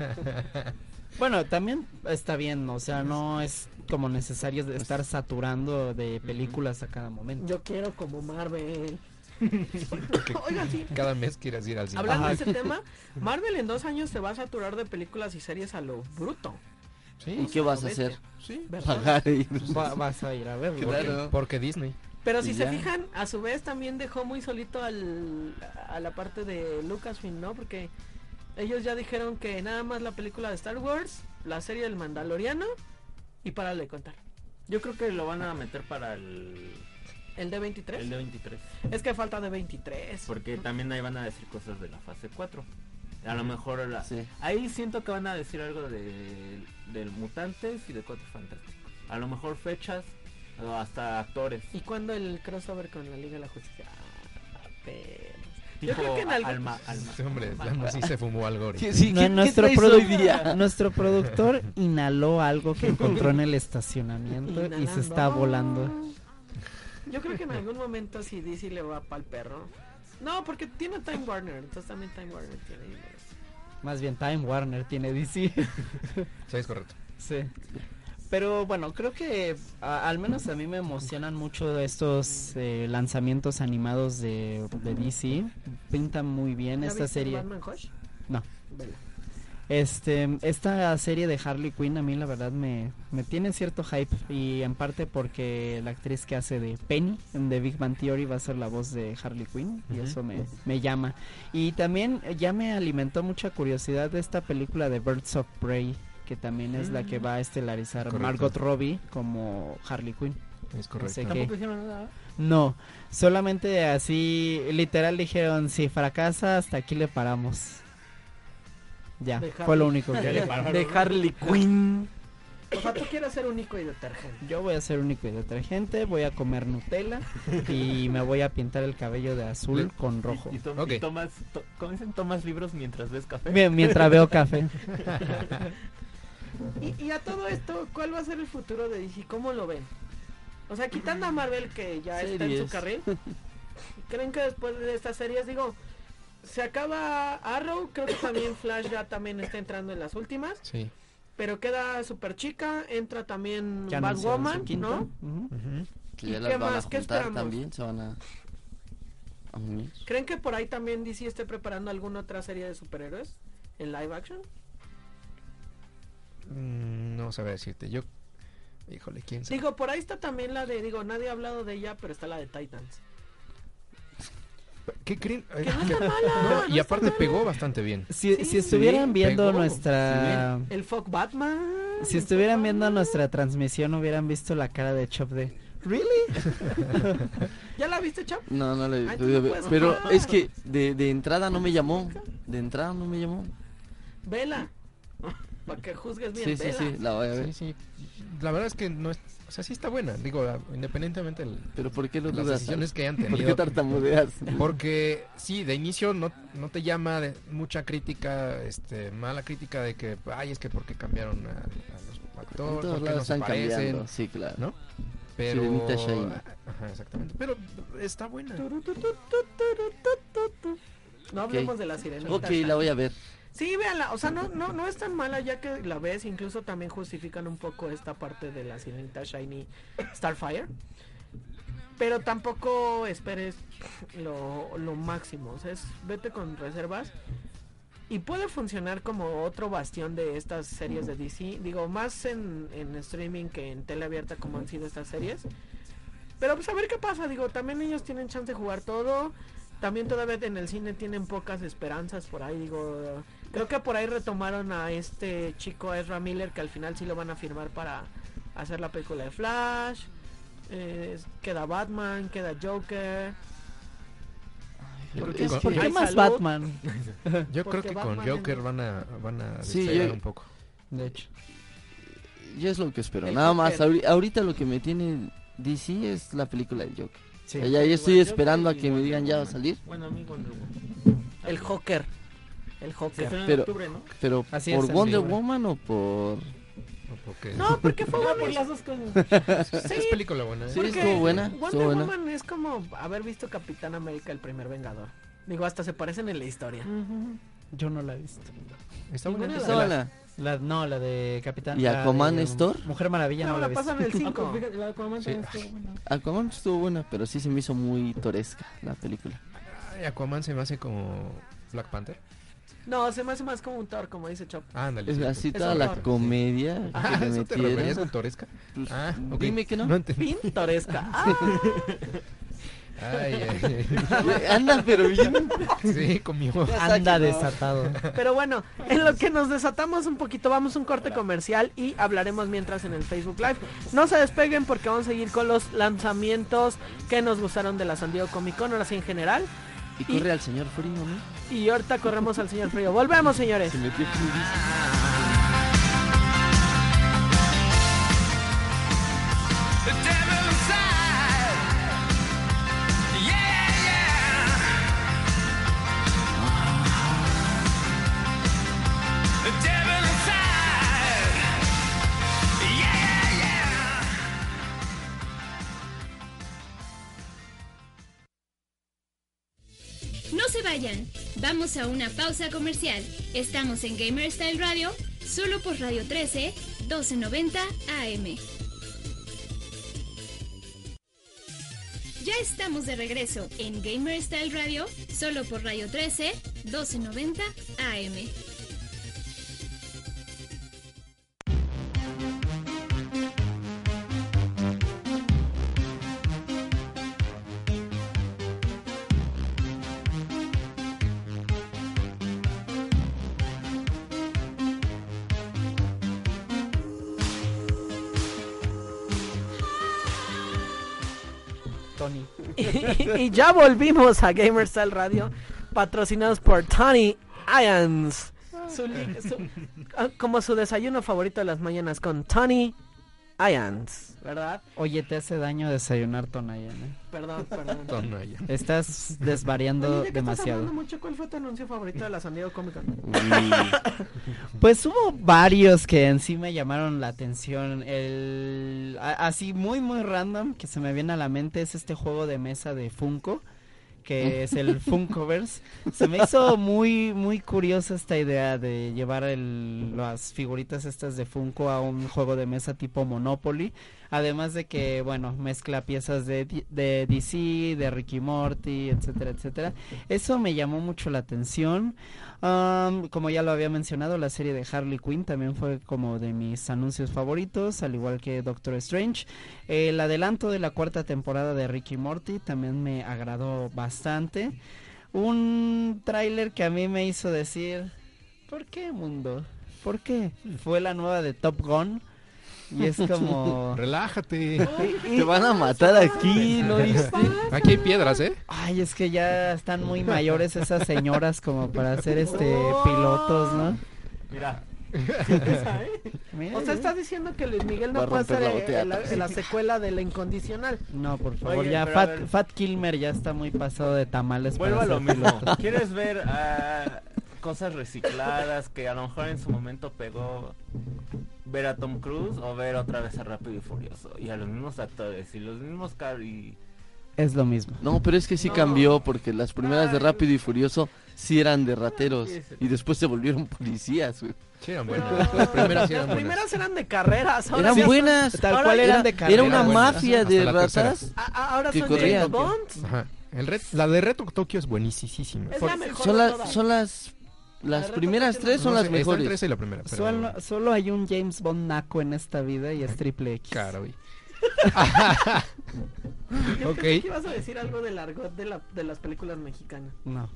Bueno, también está bien, o sea, no es como necesario de estar saturando de películas a cada momento. Yo quiero como Marvel. <laughs> Oigan, sí. Cada mes quieres ir al cine. Hablando Ajá. de ese tema, Marvel en dos años se va a saturar de películas y series a lo bruto. Sí, ¿Y qué vas a bestia. hacer? sí. vas a ir a verlo. Porque, Claro. porque Disney. Pero si se fijan, a su vez también dejó muy solito al, a la parte de Lucasfilm, ¿no? Porque ellos ya dijeron que nada más la película de Star Wars, la serie del Mandaloriano y para de contar. Yo creo que lo van a meter para el, El de 23. el de 23. Es que falta de 23. Porque también ahí van a decir cosas de la fase 4. A lo mejor la- Sí. ahí siento que van a decir algo de del mutantes y de cuatro fantásticos. A lo mejor fechas o hasta actores. ¿Y cuándo el crossover con la Liga de la Justicia? Ah, Yo creo que en algún- alma, alma. Este hombre, sí se fumó algo ahorita. ¿Qué, sí, No, ¿qué- qué nuestro, produ- <laughs> productor inhaló algo que encontró en el estacionamiento y se está volando. Yo creo que en algún momento si DC le va para el perro. No, porque tiene Time Warner, entonces también Time Warner tiene dinero. Más bien Time Warner tiene DC. <laughs> Sí, es correcto. Sí. Pero bueno, creo que a- al menos a mí me emocionan mucho estos eh, lanzamientos animados de, de DC. Pintan muy bien ¿Ya esta viste serie. Batman Hush? No. Vela. Este, esta serie de Harley Quinn a mí la verdad me, me tiene cierto hype y en parte porque la actriz que hace de Penny en The Big Bang Theory va a ser la voz de Harley Quinn y eso me, me llama. Y también ya me alimentó mucha curiosidad de esta película de Birds of Prey que también es la que va a estelarizar Correcto. Margot Robbie como Harley Quinn. Es correcto. sé nada. No, solamente así literal dijeron si fracasa hasta aquí le paramos. Ya, De fue lo único que. <laughs> De Harley Quinn. O sea, tú quieres ser único y detergente. Yo voy a ser único y detergente, voy a comer Nutella y me voy a pintar el cabello de azul con rojo. Y, y tom- Ok. y tomas, to- ¿cómo dicen? Tomas libros mientras ves café. Bien, mientras veo café. <laughs> Y, y a todo esto, ¿cuál va a ser el futuro de DC? ¿Cómo lo ven? O sea, quitando a Marvel que ya está en su Series. carril, <laughs> ¿creen que después de estas series, digo, se acaba Arrow, creo que también Flash ya también está entrando en las últimas, Sí. pero queda Super Chica, entra también Ya Batwoman. ¿no? Ujú. Ujú. Que ¿Y ya qué van más? a ¿Qué juntar esperamos? también, se van a, a. ¿Creen que por ahí también DC esté preparando alguna otra serie de superhéroes en live action? Mm, no sabré decirte. Yo. Híjole, quién sabe. Digo, por ahí está también la de, digo, nadie ha hablado de ella, pero está la de Titans. ¿Qué creen? Que no <laughs> está mala. No, no y aparte pegó bastante bien. Si, Sí, si estuvieran sí, viendo pegó. nuestra... El Fog Batman. Si estuvieran viendo nuestra transmisión hubieran visto la cara de Chop de... ¿Really? <laughs> ¿Ya la viste, Chap? No, no le Ay, he puedes Pero es que de, de entrada no me llamó. De entrada no me llamó. Vela. Para que juzgues bien, Sí, sí, vela. sí, la voy a ver. sí. La verdad es que no es, o sea, sí está buena. Digo, la- independientemente de Pero ¿por qué lo las dudas? decisiones que hayan <laughs> ¿Por qué tenido. tartamudeas? Porque sí, de inicio no, no te llama de mucha crítica, este, mala crítica de que, ay, es que porque cambiaron a, a los En actores, todos porque no lados se están parecen, cambiando. Sí, claro. ¿no? Pero. Ajá, exactamente. Pero está buena. No hablemos de la sirenita. Ok, la voy a ver. Sí, véanla, o sea, no, no, no es tan mala ya que la ves, incluso también justifican un poco esta parte de la sirenita Shiny Starfire. Pero tampoco esperes lo, lo máximo, o sea, es, vete con reservas. Y puede funcionar como otro bastión de estas series de DC. Digo, más en, en streaming que en tele abierta como han sido estas series. Pero pues a ver qué pasa, digo, también ellos tienen chance de jugar todo. También todavía en el cine tienen pocas esperanzas por ahí, digo. Creo que por ahí retomaron a este chico Ezra Miller que al final sí lo van a firmar para hacer la película de Flash. Eh, queda Batman, queda Joker. ¿Por qué más salud. Batman? Yo Porque creo que Batman con Joker van a, van a Sí, despegar yo- un poco. De hecho. Yo es lo que espero. El Nada más, Joker. ahori- ahorita lo que me tiene DC es la película del Joker. Sí. Ya, ya estoy esperando a que me digan ya va a salir. Bueno, a mí Wonder Woman. El Joker. El Se estrena en Pero- octubre, ¿no? Pero Así por es, Wonder octubre. Woman o por... ¿no? Porque No, porque fue <laughs> Por bueno. las dos cosas. Sí, es película buena. ¿eh? Sí, estuvo buena, Wonder estuvo buena. Woman es como haber visto Capitán América el primer Vengador. Digo, hasta se parecen en la historia. Yo no la he visto. Está buena. Está buena. La, no, la de Capitán. ¿Y Aquaman Thor? Mujer Maravilla no, No, la la he visto. pasan el 5. <laughs> Fíjate, la Aquaman Sí. también estuvo buena. Aquaman estuvo buena, pero sí se me hizo muy toresca la película. Ay, Aquaman se me hace como Black Panther. No, se me hace más como un Thor, como dice Chop. Ándale. Es sí, así toda la Thor. comedia Ah, que le ¿eso te referías con Toresca? Pues, Ah, ok. Dime que no. No entendí. Pintoresca. <laughs> Ah, Ay, ay, ay. <laughs> Anda, pero bien. Sí, conmigo. Anda desatado. pero bueno, en lo que nos desatamos un poquito, vamos a un corte comercial y hablaremos mientras en el Facebook Live. No se despeguen porque vamos a seguir con los lanzamientos que nos gustaron de la San Diego Comic Con, ahora sí en general. Y corre al señor frío, ¿no? Y ahorita corremos al señor Frío. Volvemos, señores. Se metió crudísimo. Se vayan, vamos a una pausa comercial. Estamos en Gamer Style Radio, solo por Radio 13, 1290 AM. Ya estamos de regreso en Gamer Style Radio, solo por Radio 13, 1290 AM. Y ya volvimos a Gamerstal Radio, patrocinados por Tony Irons. Su- ah, como su desayuno favorito de las mañanas con Tony Irons, ¿verdad? Oye, te hace daño desayunar Tonayan, ¿eh? Perdón, perdón. Tonaya. Estás desvariando estás demasiado. mucho, ¿cuál fue tu anuncio favorito de la San Diego Comic Con? Uy, Pues hubo varios que en sí me llamaron la atención. El a- así muy muy random que se me viene a la mente es este juego de mesa de Funko que es el Funkoverse. Se me hizo muy muy curiosa esta idea de llevar el- las figuritas estas de Funko a un juego de mesa tipo Monopoly. Además de que, bueno, mezcla piezas de, DC, de Ricky Morty, etcétera, etcétera. Eso me llamó mucho la atención. Como ya lo había mencionado, la serie de Harley Quinn también fue como de mis anuncios favoritos, al igual que Doctor Strange. El adelanto de la cuarta temporada de Ricky Morty también me agradó bastante. Un tráiler que a mí me hizo decir, ¿por qué mundo? ¿Por qué? Fue la nueva de Top Gun y es como... <laughs> Relájate. Te van a matar aquí, ¿no viste? Aquí hay piedras, ¿eh? Ay, es que ya están muy mayores esas señoras como para ser este pilotos, ¿no? Mira, <laughs> O sea, estás diciendo que Luis Miguel no a puede ser la eh, la, la secuela de La Incondicional. No, por favor, Oye, ya a Fat. Fat Kilmer ya está muy pasado de tamales. vuelvo a lo mismo. ¿Quieres ver ah, cosas recicladas que a lo mejor en su momento pegó ver a Tom Cruise o ver otra vez a Rápido y Furioso? Y a los mismos actores y los mismos car y... Es lo mismo. No, pero es que sí No. cambió porque las primeras de. Rápido y Furioso sí eran de rateros y después se volvieron policías, güey. Sí, eran Pero buenas. Las primeras sí eran las buenas. primeras eran de carreras. Ahora Eran sí- buenas. Tal Ahora cual era- eran de Era carrera. una mafia de ratas. a- a- ahora que son corrían. James Bond. Ajá. El ret- la de Reto Tokio es buenísima. Es la mejor Son, de las todas. son las La las primeras tres son No las sé, mejores. esa y la primera. Pero... Solo, solo hay un James Bond naco en esta vida y es Triple X. Caray. <laughs> Yo Ok. pensé que ibas a decir algo del argot de, la, de las películas mexicanas. No.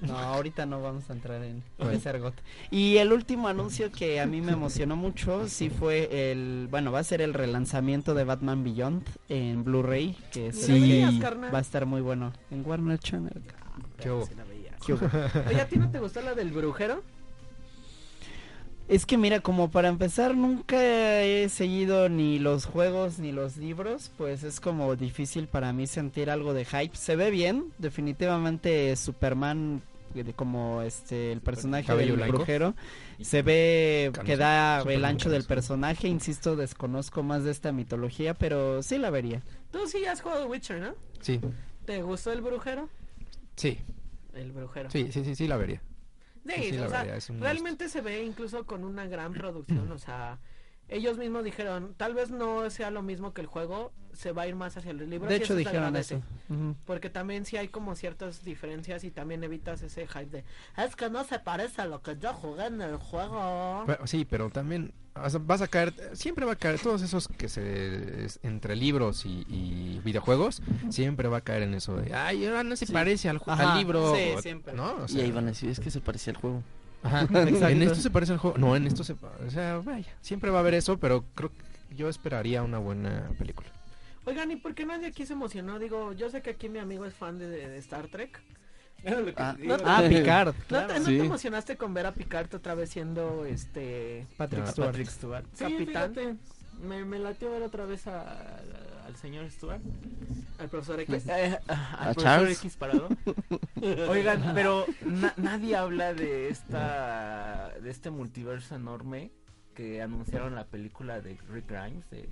No, ahorita no vamos a entrar en ese argot. Y el último anuncio que a mí me emocionó mucho sí fue el, bueno, va a ser el relanzamiento de Batman Beyond en Blu-ray, que Sí. que va a estar muy bueno en Warner Channel. ¿A ti no te gustó la del brujero? Es que mira, como para empezar, nunca he seguido ni los juegos ni los libros, pues es como difícil para mí sentir algo de hype. Se ve bien, definitivamente Superman eh, como este el personaje Cabello del blanco. brujero se ve que da el ancho del personaje, insisto, desconozco más de esta mitología, pero sí la vería. Tú sí has jugado Witcher, ¿no? Sí, ¿Te gustó el brujero? sí, El brujero. sí, sí, sí, sí la vería. Sí, sí, la o sea, vería, es un realmente se ve incluso con una gran producción, o sea, ellos mismos dijeron, tal vez no sea lo mismo que el juego, se va a ir más hacia los libros. De hecho dijeron eso. Porque también sí hay como ciertas diferencias y también evitas ese hype de, es que no se parece a lo que yo jugué en el juego. Pero- sí, pero también vas a caer, siempre va a caer, todos esos que se, es- entre libros y, y videojuegos, siempre va a caer en eso de, ay, ahora no se Sí. parece al, ju- al libro, sí, o- siempre. ¿no? O Y ahí van a decir, es que se parecía al juego. Ajá, <laughs> Exacto. en esto se parece al juego, no, en esto se, o sea, vaya, siempre va a haber eso, pero creo que yo esperaría una buena película. Oigan, ¿y por qué nadie aquí se emocionó? Digo, yo sé que aquí mi amigo es fan de, de Star Trek. Ah, No, Ah, Picard. <laughs> ¿No, te, claro. no Sí. te emocionaste con ver a Picard otra vez siendo este Patrick Ah, Stewart. Patrick Stewart. Sí, Capitán. fíjate, me, me latió ver otra vez a- a- al señor Stewart. al profesor X? Eh, a- al ¿A profesor Charles? X parado. <laughs> Oigan, pero na- nadie habla de esta de este multiverso enorme que anunciaron la película de Rick Grimes de,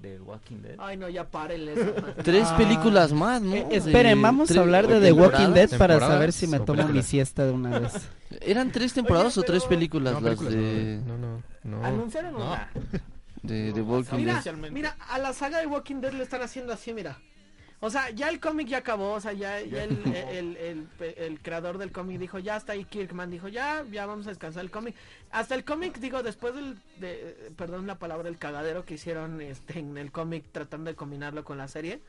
de Walking Dead. Ay, no, ya párenle. <laughs> Tres Ah. películas más, ¿no? Eh, esperen, vamos a hablar de The Walking. Dead para ¿Temporadas saber si me tomo mi siesta de una vez. <laughs> ¿Eran tres temporadas Oye, o tres películas No, las películas, de, no, no, no, no. Anunciaron no. una. de, de Walking Mira, Dead? Mira, a la saga de Walking Dead le están haciendo así, mira. O sea, ya el cómic ya acabó, o sea, ya, ya el, el, el- creador del cómic dijo, ya está ahí Kirkman, dijo, ya, ya vamos a descansar el cómic. Hasta el cómic, digo, después del, de, perdón la palabra, el cagadero que hicieron este, en el cómic tratando de combinarlo con la serie,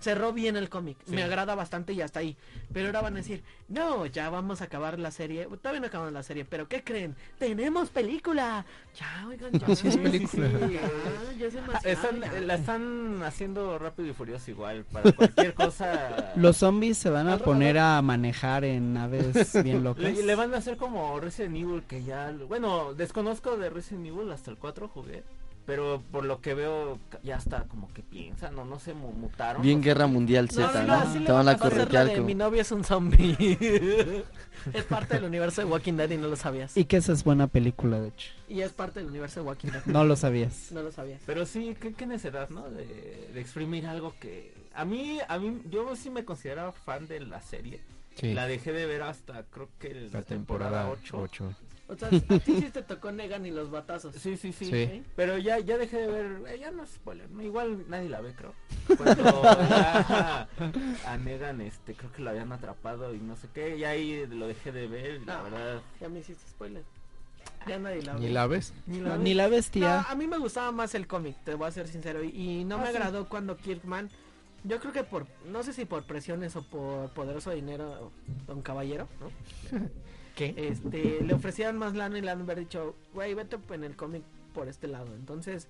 cerró bien el cómic, me agrada bastante y hasta ahí. Pero ahora van a decir, no, ya vamos a acabar la serie, todavía no acabamos la serie, pero ¿qué creen? ¡Tenemos película! Ya, oigan, ya. <laughs> Sí, es película. Ya, ya es Ah, Están, ya. la están haciendo rápido y furioso igual para cualquier cosa. <laughs> Los zombies se van a Al- poner a manejar en naves bien locas. Le, le van a hacer como Resident Evil que ya... Bueno, desconozco de Resident Evil hasta el 4 jugué. Pero por lo que veo ya está como que piensan o no se mu- mutaron. Bien Guerra Mundial No, Z, no, ¿no? le Te van va a corretear como... Mi novio es un zombie. <laughs> es parte del universo de Walking Dead y no lo sabías. Y que esa es buena película, de hecho. Y es parte del universo de Walking Dead. No lo sabías. No lo sabías. Pero sí, qué, qué necesidad, ¿no? De, de exprimir algo que... A mí, a mí, yo sí me consideraba fan de la serie. Sí, La dejé de ver hasta creo que el- la temporada 8. 8. O sea, a ti sí te tocó Negan y los batazos. Sí, sí, sí, Sí. Pero ya, ya dejé de ver, eh, ya no es spoiler, ¿no? igual nadie la ve, creo. Cuando <laughs> ya a Negan, este, creo que la habían atrapado y no sé qué, y ahí lo dejé de ver, y la No. verdad. Ya me hiciste spoiler. Ya nadie la ¿Ni ve. la ves? Ni No, la ni ve. la No, bestia. a mí me gustaba más el cómic, te voy a ser sincero. Y, y no Ah, me sí. agradó cuando Kirkman Yo creo que por, no sé si por presiones o por poderoso dinero, don caballero, ¿no? <laughs> ¿Qué? Este, le ofrecían más lana y le han haber dicho, güey, vete en el cómic por este lado. Entonces,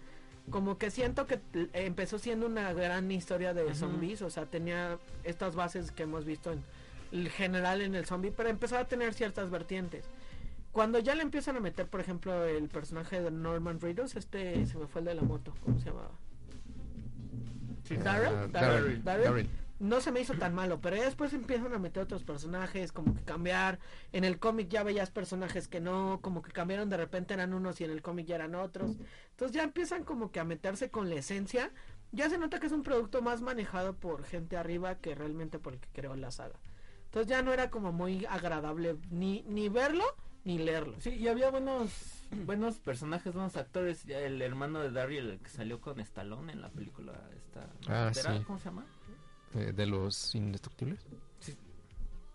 como que siento que empezó siendo una gran historia de Ujú. zombies, o sea, tenía estas bases que hemos visto en el general en el zombie, pero empezó a tener ciertas vertientes. Cuando ya le empiezan a meter, por ejemplo, el personaje de Norman Reedus, este se me fue el de la moto, ¿cómo se llamaba? Darryl, Ah, Darryl, Darryl, Darryl. No se me hizo tan malo, pero ya después empiezan a meter otros personajes, como que cambiar. En el cómic ya veías personajes que no, como que cambiaron de repente eran unos y en el cómic ya eran otros. Entonces ya empiezan como que a meterse con la esencia. Ya se nota que es un producto más manejado por gente arriba que realmente por el que creó la saga. Entonces ya no era como muy agradable ni, ni verlo ni leerlo. Sí, y había buenos buenos personajes, buenos actores. Ya El hermano de Daryl, el que salió con Stallone en la película esta. Ah, ¿era? sí. ¿Cómo se llama? Eh, de los indestructibles.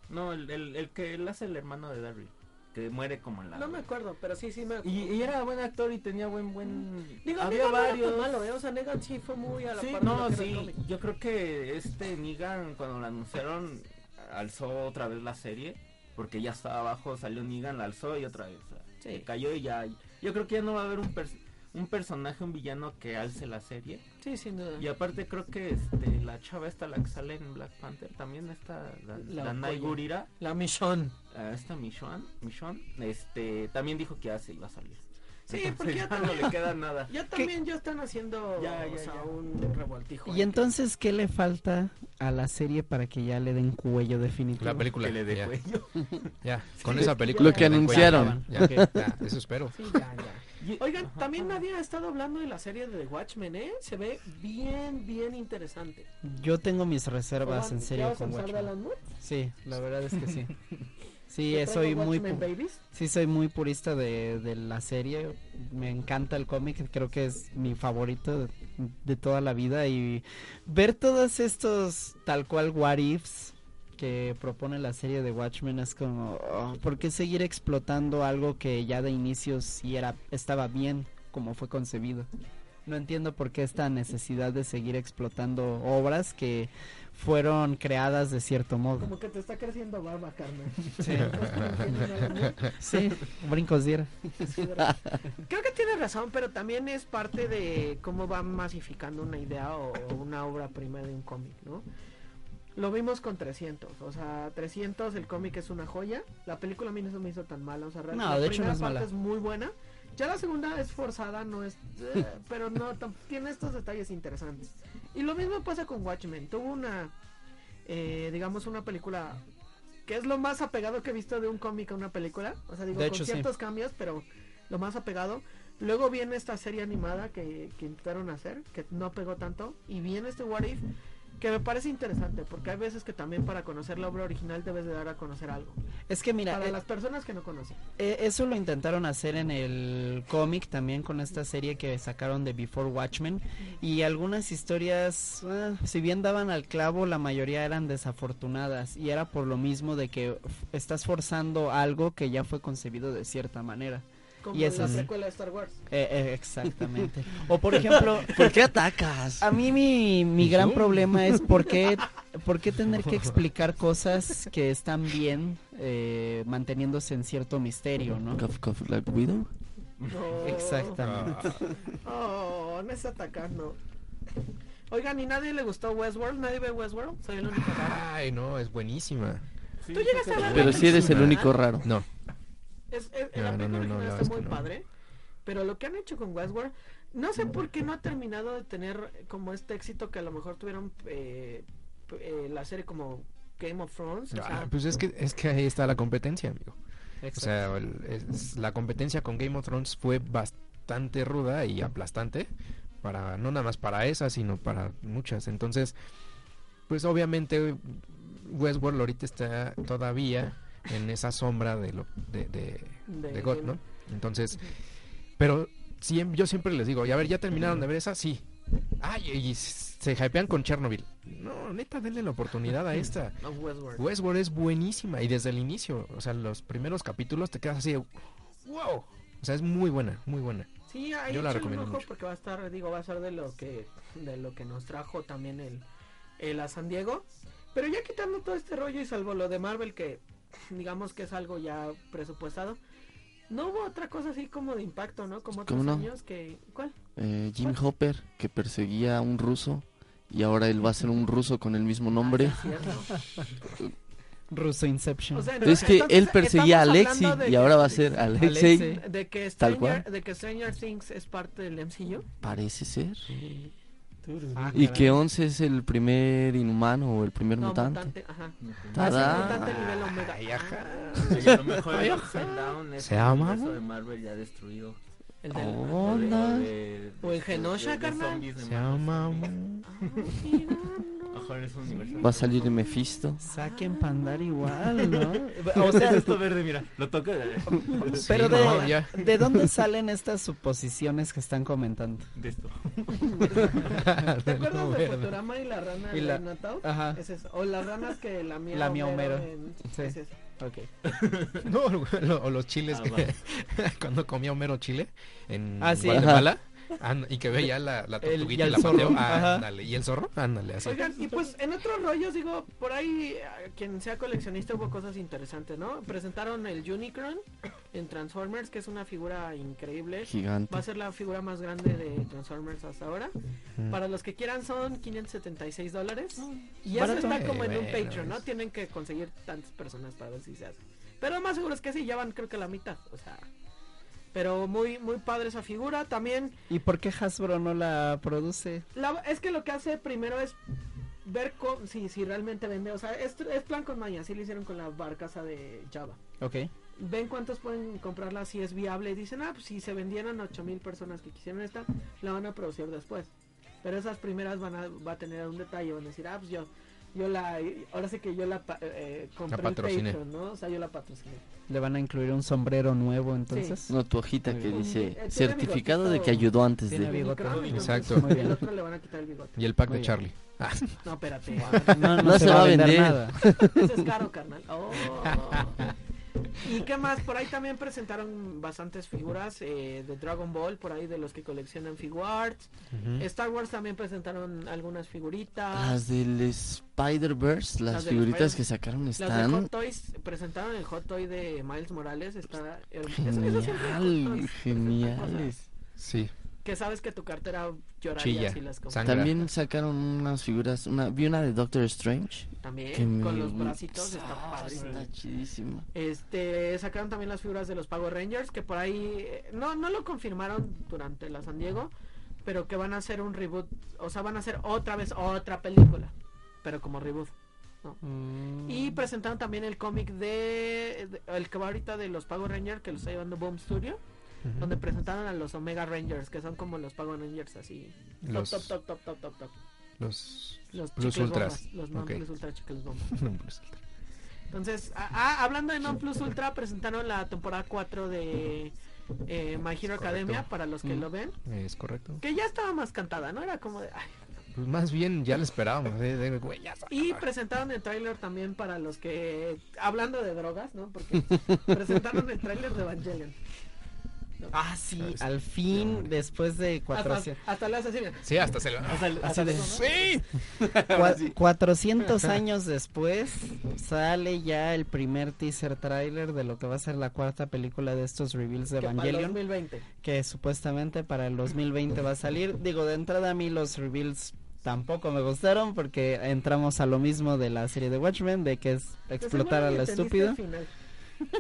No, el, el, el que él hace el hermano de Daryl. Que muere como en la... No me acuerdo, pero sí, sí me y, y era buen actor y tenía buen buen... Digo, había Negan no era tan varios... malo, ¿eh? O sea, Negan sí fue muy a la Sí, par no, sí, yo creo que este Negan cuando lo anunciaron alzó otra vez la serie, porque ya estaba abajo, salió Negan, la alzó y otra vez, o sea, Sí. se cayó y ya, yo creo que ya no va a haber un, pers- un personaje, un villano que alce la serie, Sí, sin duda. y aparte creo que este, la chava esta, la que sale en Black Panther, también está, la, La la Nai joya. Gurira, La Michonne. ah, esta Michonne, Michonne, este, también dijo que ya se iba a salir. Sí, Entonces porque ya ya no también- le queda nada. Ya también ya están haciendo Ya, ya, o sea, ya. un revoltijo. Y entonces, ¿qué le falta a la serie para que ya le den cuello definitivo? La película. Que le dé cuello. ya, con Sí, esa es que película. Lo que den anunciaron. cuello. Ya, eso espero. Sí, ya, ya. Y- Oigan, Ajá, también ajá. nadie ha estado hablando de la serie de The Watchmen, ¿eh? Se ve bien, bien interesante. Yo tengo mis reservas Oigan, en ¿ya serio con Watchmen. Sí, la verdad es que sí. <laughs> Sí, ¿Te eh, soy muy sí soy muy purista de, de la serie. Me encanta el cómic, creo que es mi favorito de, de toda la vida y ver todos estos tal cual what ifs que propone la serie de Watchmen es como oh, ¿por qué seguir explotando algo que ya de inicio sí era estaba bien como fue concebido? No entiendo por qué esta necesidad de seguir explotando obras que fueron creadas de cierto modo. Como que te está creciendo barba, carnal. Sí. <laughs> Sí, brincos diera. Creo que tiene razón, pero también es parte de cómo va masificando una idea o una obra prima de un cómic, ¿no? Lo vimos con 300, o sea, 300 el cómic es una joya, la película a mí no se me hizo tan mala, o sea, realmente No, de la hecho no primera es parte mala. es muy buena, ya la segunda es forzada, no es, eh, <laughs> pero no, tiene estos detalles interesantes. Y lo mismo pasa con Watchmen, tuvo una, eh, digamos, una película que es lo más apegado que he visto de un cómic a una película, o sea, digo, De con hecho, sí. ciertos cambios, pero lo más apegado. Luego viene esta serie animada que, que intentaron hacer, que no pegó tanto, y viene este What If, que me parece interesante, porque hay veces que también para conocer la obra original debes de dar a conocer algo. Es que mira, Para eh, las personas que no conocen. eh, eso lo intentaron hacer en el cómic también con esta serie que sacaron de Before Watchmen y algunas historias, eh, si bien daban al clavo, la mayoría eran desafortunadas y era por lo mismo de que estás forzando algo que ya fue concebido de cierta manera. Como Y eso la sí. precuela de Star Wars. Eh, eh, exactamente. o por ejemplo, <laughs> ¿Por qué atacas? A mí mi, mi gran Sí. problema es por qué, por qué tener que <laughs> explicar cosas que están bien eh, manteniéndose en cierto misterio, ¿no? Like widow. No. Exactamente. <laughs> Oh, no es atacando. Oigan, ¿y nadie le gustó Westworld? ¿Nadie ve Westworld? Soy el único raro. Ay, no, es buenísima. ¿Tú llegaste a ver Pero si eres el único raro. No, Es, es- No, la no, película no, no, original está muy padre. Pero lo que han hecho con Westworld, no sé por qué no ha terminado de tener como este éxito que a lo mejor tuvieron eh, eh, la serie como Game of Thrones. o Ah, sea, pues es que, es que ahí está la competencia, amigo. O Exacto. sea, el- es- la competencia con Game of Thrones fue bastante ruda y aplastante. Para, no nada más para esa, sino para muchas. Entonces, pues obviamente Westworld ahorita está todavía en esa sombra de lo de, de, de de God, ¿no? Entonces, pero yo siempre les digo, y a ver, ¿ya terminaron de ver esa? Sí. Ay, y se hypean con Chernobyl. No, neta, denle la oportunidad a <laughs> esta. of Westworld. Westworld es buenísima y desde el inicio, o sea, los primeros capítulos te quedas así de, wow. O sea, es muy buena, muy buena. Sí, ahí Yo la recomiendo mucho. porque va a estar, digo, va a ser de lo que de lo que nos trajo también el eh, la San Diego. Pero ya quitando todo este rollo y salvo lo de Marvel que digamos que es algo ya presupuestado. No hubo otra cosa así como de impacto, ¿no? Como otros ¿Cómo no? años que... ¿Cuál? Eh, Jim Hopper, que perseguía a un ruso. Y ahora él va a ser un ruso con el mismo nombre. Ah, sí. <laughs> Russo Inception. O sea, Es que entonces, él perseguía a Alexi y que- ahora va a ser Alexei. De que, Tal Stranger, cual. de que Stranger Things es parte del MCU. Parece ser. Ah, Y que Once es el primer inhumano o el primer No, mutante. mutante, ajá. Tada. Ah, Se llama, de el del- Hola. O en Genosha, carnal. Se llama... Va a salir Mephisto. Saquen Pandar igual, ¿no? <laughs> O sea, esto verde, mira, lo toca de, pero Sí, de, no, ya. ¿de dónde salen estas suposiciones que están comentando? de esto. <laughs> ¿Te acuerdas No, de verde. Futurama y la rana Y la- Reina Tao? Ajá, Es eso. O las ranas que la mía La mía Homero. en- Sí. es eso. Ok. <laughs> No, lo- o los chiles Ah, que <laughs> cuando comía Homero chile en Ah, sí. Guatemala and- y que veía la, la El- y tortuguita y, al la zorro. Ajá. Ándale. ¿Y el zorro? Ándale, así. Oigan, y pues en otros rollos, digo, por ahí, a quien sea coleccionista hubo cosas interesantes, ¿no? Presentaron el Unicron en Transformers, que es una figura increíble. Gigante. Va a ser la figura más grande de Transformers hasta ahora. Mm. Para los que quieran son 576 dólares. Y eso está como en un Eh, Patreon, ¿no? Tienen que conseguir tantas personas para ver si se hace. Pero más seguro es que sí, ya van creo que la mitad. O sea, pero muy muy padre esa figura. También, ¿Y por qué Hasbro no la produce? la, es que lo que hace primero es ver si, si realmente vende. O sea, es, es plan con maña, así lo hicieron con la barcaza de Java. Ok. Ven cuántos pueden comprarla si es viable. y Dicen, ah, pues si se vendieran 8000 personas que quisieran esta, la van a producir después. Pero esas primeras van a, va a tener un detalle, van a decir, ah, pues yo, yo la, ahora sí que yo la pa- eh, compré La el patrociné. Patreon, ¿no? O sea, yo la patrociné. ¿Le van a incluir un sombrero nuevo entonces? No, tu hojita que dice eh, certificado de que ayudó antes Tiene de. bigote. Exacto. Muy Y bien. al otro le van a quitar el bigote. Y el pack Muy de bien. Charlie. Ah, <laughs> No, espérate. No, No se va a vender. nada. Eso es caro, carnal. Oh. <laughs> ¿Y qué más? Por ahí también presentaron bastantes figuras eh, de Dragon Ball, por ahí de los que coleccionan Figuarts. ujú. Star Wars también presentaron algunas figuritas. Las del Spider-Verse, las figuritas Spider- que sacaron Las de están Hot Toys presentaron el Hot Toy de Miles Morales. Está. Eso- eso genial, geniales. Sí. Que sabes que tu cartera lloraría Chilla. si las compras. También sacaron unas figuras, una, vi una de Doctor Strange. También, con los bracitos, está padre. Está chidísima. Este, sacaron también las figuras de los Power Rangers, que por ahí, eh, no, no lo confirmaron durante la San Diego, pero que van a hacer un reboot, o sea, van a hacer otra vez otra película, pero como reboot. Mm. Y presentaron también el cómic de, de- el que va ahorita de los Power Rangers, que lo está llevando Boom Studio, Ujú. donde presentaron a los Omega Rangers, que son como los Power Rangers así, top, Los- top, top, top, top, top, top. Los... Los Plus Ultras. bombas, los non Ok. plus ultra chicles bombas. <laughs> Entonces, ah, hablando de Non Plus Ultra, presentaron la temporada 4 de eh, My Hero. Academia para los que Mm. lo ven. Es correcto. Que ya estaba más cantada, ¿no? Era como de... ay. Pues más bien ya lo esperábamos. eh, de- güey, ya Y presentaron el tráiler también para los que... Hablando de drogas, ¿no? Porque <laughs> presentaron el tráiler de Evangelion. Ah, sí, ¿Sabes? al fin, después de Hasta, 400, hasta mira. Sí, hasta se lo... de- ¡Sí! <laughs> cua- 400 <laughs> años después sale ya el primer teaser trailer de lo que va a ser la cuarta película de estos reveals de que para el Evangelion, 2020. que supuestamente para el 2020 va a salir. Digo, de entrada a mí los reveals tampoco me gustaron porque entramos a lo mismo de la serie de Watchmen, de que es explotar a ni lo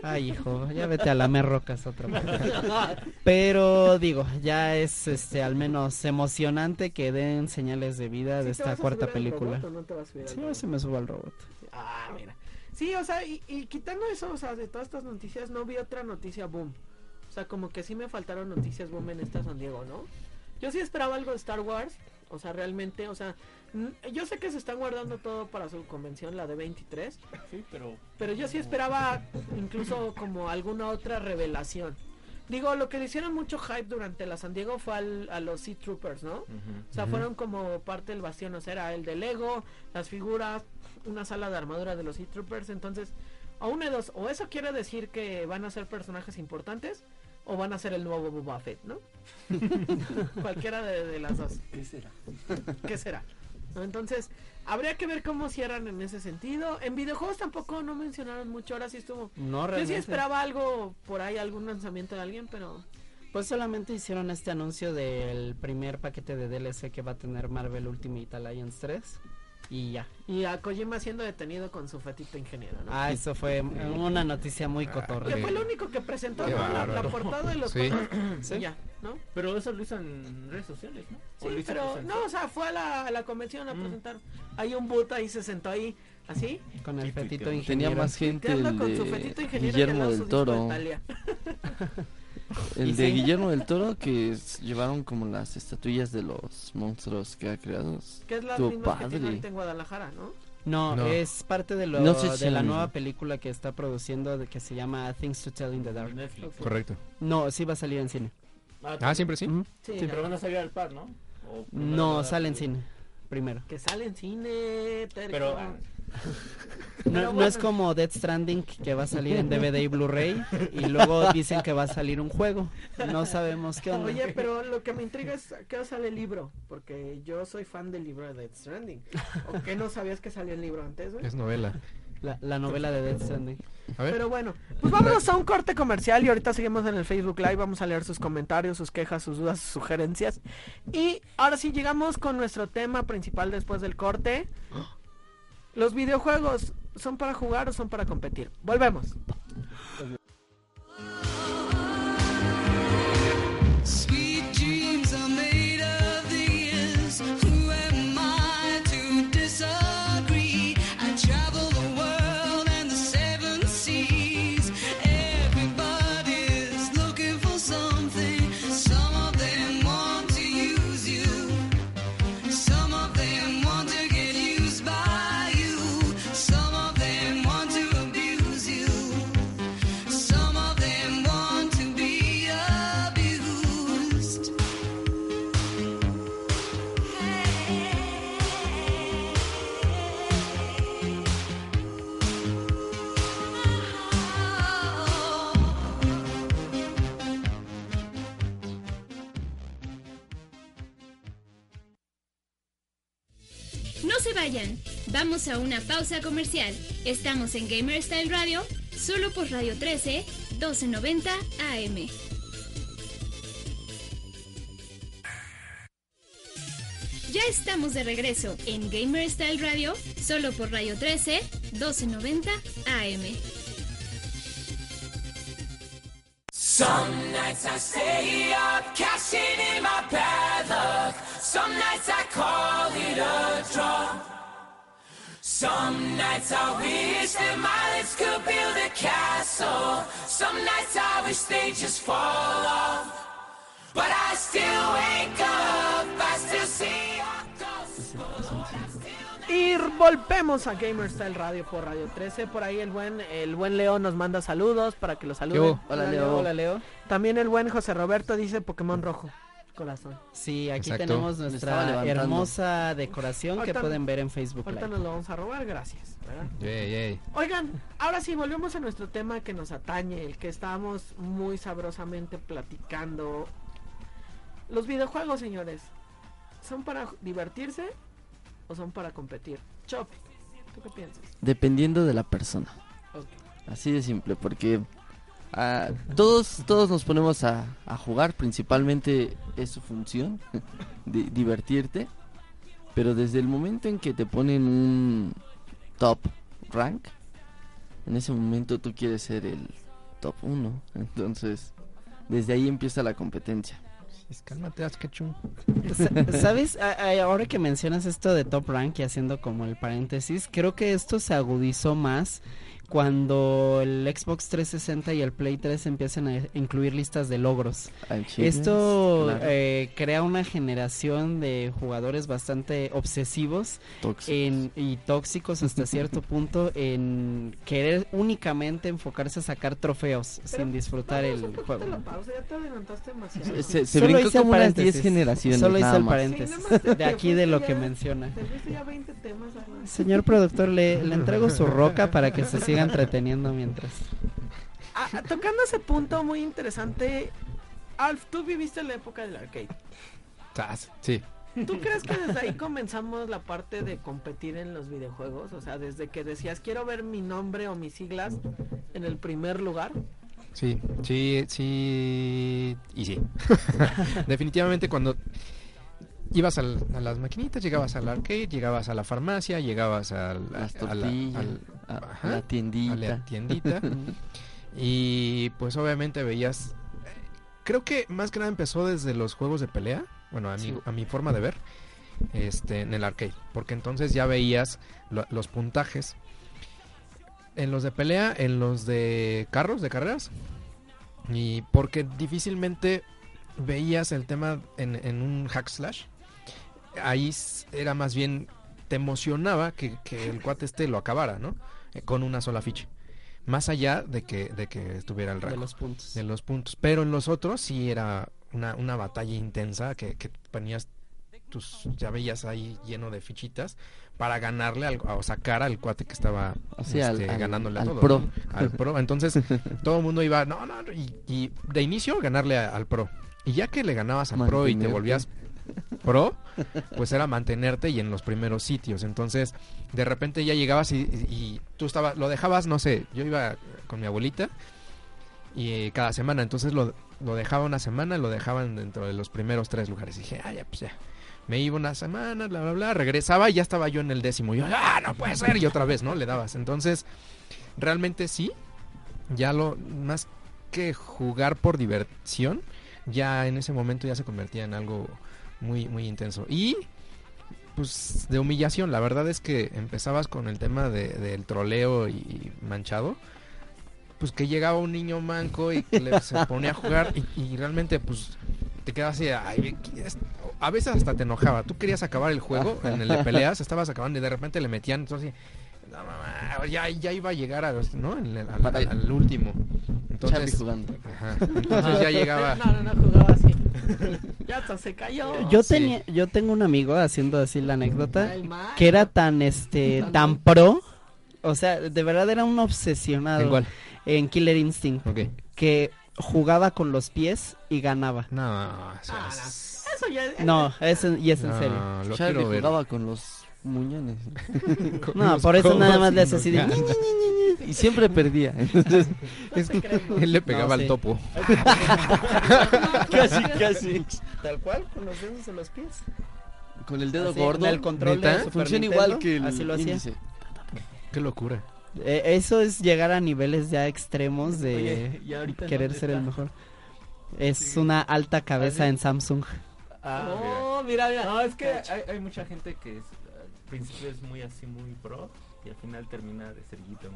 Ay, hijo, ya vete a lamer rocas otra vez. <laughs> Pero digo, ya es este al menos emocionante que den señales de vida ¿Sí de esta cuarta película. robot o no te vas a subir al Sí, robot? sí me subo al robot. Ah, mira. Sí, o sea, y, y quitando eso, o sea, de todas estas noticias, no vi otra noticia boom. O sea, como que sí me faltaron noticias boom en esta San Diego, ¿no? Yo sí esperaba algo de Star Wars. O sea, realmente, o sea, yo sé que se están guardando todo para su convención, la de 23. Sí, pero. Pero yo sí esperaba incluso como alguna otra revelación. Digo, lo que le hicieron mucho hype durante la San Diego fue al- a los Sea Troopers, ¿no? O sea, fueron como parte del bastión, o sea, era el de Lego, las figuras, una sala de armadura de los Sea Troopers, entonces, a una de dos, o eso quiere decir que van a ser personajes importantes, o van a ser el nuevo Boba Fett, ¿no? <laughs> Cualquiera de, de las dos. ¿Qué será? ¿Qué será? ¿no? Entonces, habría que ver cómo cierran en ese sentido. En videojuegos tampoco no mencionaron mucho, ahora sí estuvo. No, Yo sí realmente. esperaba algo por ahí, algún lanzamiento de alguien, pero Pues solamente hicieron este anuncio del primer paquete de DLC que va a tener Marvel Ultimate Alliance 3 y ya. y a Kojima siendo detenido con su fetito ingeniero, ¿no? Ah, eso fue una noticia muy cotorra. que fue lo único que presentó ¿no? la, la portada de los Sí. Sí. y ya, ¿no? Pero eso lo hizo en redes sociales, ¿no? ¿O lo Sí, pero no, o sea, fue a la, a la convención a Mm. presentar. Hay un boot ahí, se sentó ahí, así, Con el fetito ingeniero. Tenía más gente el con su fetito de ingeniero Guillermo del de Toro. <laughs> El de sí. Guillermo del Toro que llevaron como las estatuillas de los monstruos que ha creado. Que es la misma que tiene en Guadalajara, ¿no? No, No. es parte de, lo, No sé si de la nueva película que está produciendo de que se llama Things to Tell in the Dark. Netflix. Correcto. No, sí va a salir en cine. Ah, siempre sí. Sí, Sí, ya. pero van a salir al par, ¿no? No, sale en cine primero. Que sale en cine, terco. Pero ah, No, es como Death Stranding que va a salir en DVD y Blu-ray y luego dicen que va a salir un juego. No sabemos qué onda. Oye, pero lo que me intriga es que sale el libro, porque yo soy fan del libro de Death Stranding. ¿O que no sabías que salió el libro antes, güey? Es novela. La, la novela de Death Stranding. A ver. Pero bueno, pues vámonos a un corte comercial y ahorita seguimos en el Facebook Live. Vamos a leer sus comentarios, sus quejas, sus dudas, sus sugerencias. Y ahora sí llegamos con nuestro tema principal después del corte. Los videojuegos, ¿son para jugar o son para competir? Volvemos. Vamos a una pausa comercial. Estamos en Gamer Style Radio, solo por Radio 13, 1290 AM. Ya estamos de regreso en Gamer Style Radio, solo por Radio 13, 1290 AM. Some nights I stay up, cashing in my bad. Some nights I call it a draw. Some nights I wish that my lips could build a castle. Some nights I wish they just fall off. But I still wake up, I still see your ghost. Y volvemos a Gamer Style Radio por Radio 13. Por ahí el buen, el buen Leo nos manda saludos para que lo saluden. hubo? Hola, Leo. Hola, Leo. También el buen José Roberto dice Pokémon rojo. Corazón. Sí, aquí Exacto. tenemos nuestra hermosa decoración que pueden ver en Facebook Ahorita Live. nos lo vamos a robar, gracias. yay. Oigan, ahora sí, volvemos a nuestro tema que nos atañe, el que estábamos muy sabrosamente platicando. Los videojuegos, señores, ¿son para divertirse o son para competir? Chop, ¿tú qué piensas? Dependiendo de la persona. Así de simple, porque ah, todos, todos nos ponemos a, a jugar, principalmente es su función, <laughs> di- divertirte, pero desde el momento en que te ponen un top rank, en ese momento tú quieres ser el top 1, <laughs> entonces desde ahí empieza la competencia. Pues, Cálmate, ¿Sabes? Ahora que mencionas esto de Top Rank y haciendo como el paréntesis, creo que esto se agudizó más cuando el Xbox 360 y el Play 3 empiezan a incluir listas de logros. Achievements, Esto claro, eh, crea una generación de jugadores bastante obsesivos tóxicos. en, y tóxicos hasta cierto <laughs> punto en querer únicamente enfocarse a sacar trofeos sin disfrutar el juego. a la pausa, ya te adelantaste demasiado. Se, se- Solo hice el como unas 10 paréntesis. generaciones. Solo hice nada el paréntesis Sí, de aquí de lo fuiste que ya- menciona. Te ya 20 temas. Señor productor, le, le entrego su roca para que se siga entreteniendo mientras. Ah, ah, tocando ese punto muy interesante, Alf, tú viviste la época del arcade. Sas, Sí. ¿Tú crees que desde ahí comenzamos la parte de competir en los videojuegos? O sea, desde que decías quiero ver mi nombre o mis siglas en el primer lugar. Sí, sí, sí y sí. <laughs> Definitivamente cuando ibas al- a las maquinitas, llegabas al arcade, llegabas a la farmacia, llegabas al, Las a la- tortillas, al- a, a ajá, la a tiendita. la tiendita <laughs> y pues obviamente veías creo que más que nada empezó desde los juegos de pelea, bueno, a mi, a mi forma de ver, este, en el arcade, porque entonces ya veías lo- los puntajes en los de pelea, en los de carros, de carreras, y porque difícilmente veías el tema en, en un hack slash, ahí era más bien, te emocionaba que, que el cuate este lo acabara, ¿no? Eh, Con una sola ficha. Más allá de que, de que estuviera el De rango los puntos. de los puntos. Pero en los otros sí era una, una batalla intensa que, que ponías tus, ya veías ahí lleno de fichitas para ganarle al, o sacar al cuate que estaba O sea, al- este, al- ganándole a al todo. pro. ¿no? Al pro. Entonces <laughs> todo el mundo iba, no, no, y, y de inicio ganarle a- al pro. Y ya que le ganabas al pro y te volvías pro, pues era mantenerte y en los primeros sitios. Entonces, de repente ya llegabas y, y- tú estabas, lo dejabas, no sé, yo iba con mi abuelita y cada semana, entonces lo, lo dejaba una semana, lo dejaban dentro de los primeros tres lugares. Dije, ah, ya, pues ya. Me iba una semana, bla, bla, bla, regresaba y ya estaba yo en el décimo. Y yo, ah, no puede ser. Y otra vez, ¿no? Le dabas. Entonces, realmente sí, ya lo, más que jugar por diversión, ya en ese momento ya se convertía en algo muy, muy intenso. Y, pues, de humillación. La verdad es que empezabas con el tema de, del troleo y manchado. Pues que llegaba un niño manco y que le, se ponía a jugar y, y realmente, pues, te quedabas así, "Ay, es- a veces hasta te enojaba. Tú querías acabar el juego en el de peleas, estabas acabando y de repente le metían, entonces, no, mamá, ya, ya iba a llegar a, ¿no? En el- al, al- al último. Charlie Entonces, jugando. ajá, entonces ya llegaba. No, no, no jugaba así. <laughs> ya hasta se cayó. Yo sí. tenía, yo tengo un amigo haciendo así la anécdota Mike. que era tan este tan pro, o sea, de verdad era un obsesionado ¿En cuál? en Killer Instinct Ok. que jugaba con los pies y ganaba. No, o sea, Ah, no. es- Eso ya es- No, es en- y es en no, serio. lo Charlie jugaba con los muñones. <laughs> No, por eso nada más le hace así de y siempre perdía. Entonces. <laughs> Él le pegaba No, al sí. topo. <laughs> casi, casi. Tal cual, con los dedos de los pies. Con el dedo Así, gordo. el control de ¿Neta? Super Funciona Nintendo, igual que el así lo hacía. índice. Qué locura. Eh, eso es llegar a niveles ya extremos de Oye, ¿y ahorita en querer ser el mejor. Es una alta cabeza en Samsung. Ah, mira. Oh, mira, mira. No, es que hay, hay mucha gente que es, principio es muy así, muy pro, y al final termina de cerillito en,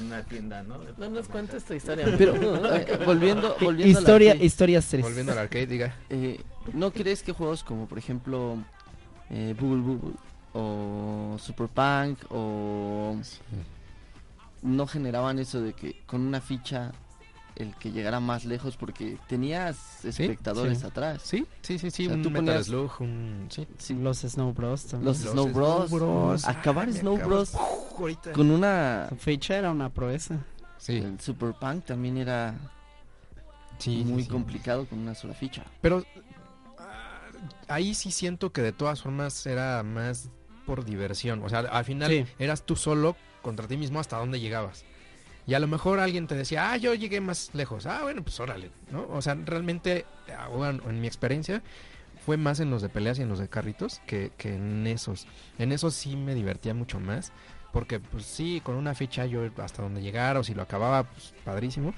en una tienda, ¿no? No nos cuentes tu historia. Pero eh, <laughs> volviendo, volviendo a la Historia, arcade, historias tristes. Volviendo al arcade, diga. eh, ¿no crees que juegos como por ejemplo eh, Bubble Bubble o Super Punk o no generaban eso de que con una ficha el que llegara más lejos porque tenías espectadores sí. atrás? Sí, sí, sí, sí. O sea, un tú Metal ponías- Slug, un... Sí. Sí, Los Snow Bros. también. Los Los Snow Bros. Snow Bros. Acabar Ay, Snow Bros Uf, con una Su ficha era una proeza. Sí, el Super Punk también era sí, sí, muy sí. complicado con una sola ficha. Pero ah, ahí sí siento que de todas formas era más por diversión. O sea, al final Sí. eras tú solo contra ti mismo hasta dónde llegabas. Y a lo mejor alguien te decía, ah, yo llegué más lejos. Ah, bueno, pues órale, ¿no? O sea, realmente, ah, bueno, en mi experiencia, fue más en los de peleas y en los de carritos que, que en esos. En esos sí me divertía mucho más. Porque, pues sí, con una ficha yo hasta donde llegara o si lo acababa, pues padrísimo.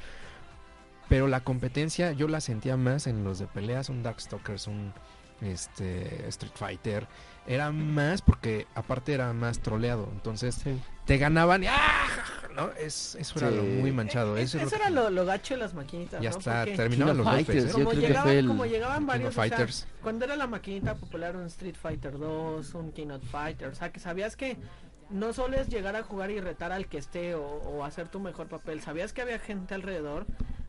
Pero la competencia yo la sentía más en los de peleas, un Darkstalkers, un este Street Fighter. Era más porque aparte era más troleado. Entonces te ganaban y ¡ah! ¿No? Es, eso era Sí. lo muy manchado. Es- Eso es eso era lo, lo gacho de las maquinitas. Ya ¿no? está, terminaban los golpes. Fighters, ¿eh? como, llegaban, el como llegaban varios, o sea, cuando era la maquinita popular un Street Fighter 2, un King of Fighter, o sea, que sabías que no solo es llegar a jugar y retar al que esté o, o hacer tu mejor papel, sabías que había gente alrededor,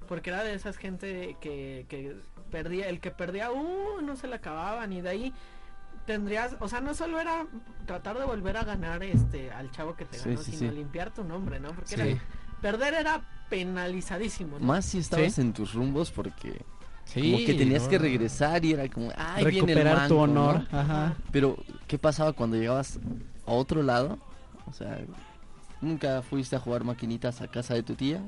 porque era de esas gente que, que perdía, el que perdía, uh, no se le acababan y de ahí tendrías, o sea, no solo era tratar de volver a ganar este al chavo que te Sí, ganó, sí, sino sí. limpiar tu nombre, ¿no? Porque Sí. era- perder era penalizadísimo, ¿no? Más si estabas Sí. en tus rumbos porque como que tenías no, que regresar y era como, ay, viene el Recuperar tu mango", ¿no? honor. Ajá. Pero, ¿qué pasaba cuando llegabas a otro lado? O sea, nunca fuiste a jugar maquinitas a casa de tu tía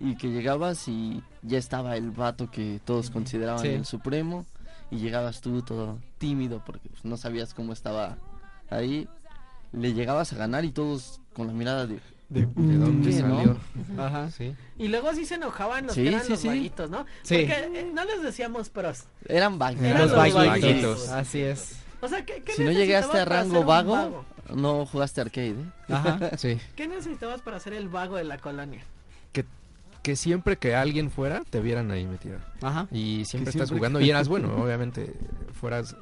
y que llegabas y ya estaba el vato que todos consideraban Sí. el supremo y llegabas tú todo tímido porque pues, no sabías cómo estaba ahí. Le llegabas a ganar y todos con la mirada de... ¿De dónde ¿Qué, no? salió? Ajá. Sí. Y luego sí se enojaban los Sí, que eran sí, los sí. vaguitos, ¿no? Sí. Porque eh, no les decíamos pros. Eran vaguitos. Eran Los vaguitos. vaguitos. Así es. O sea, ¿qué, qué Si no llegaste a rango vago, no jugaste arcade, ¿eh? Ajá. Sí. ¿Qué necesitabas para ser el vago de la colonia? Que siempre que alguien fuera, te vieran ahí metido. Ajá. Y siempre Que estás siempre- jugando y eras bueno, <laughs> obviamente. Fueras.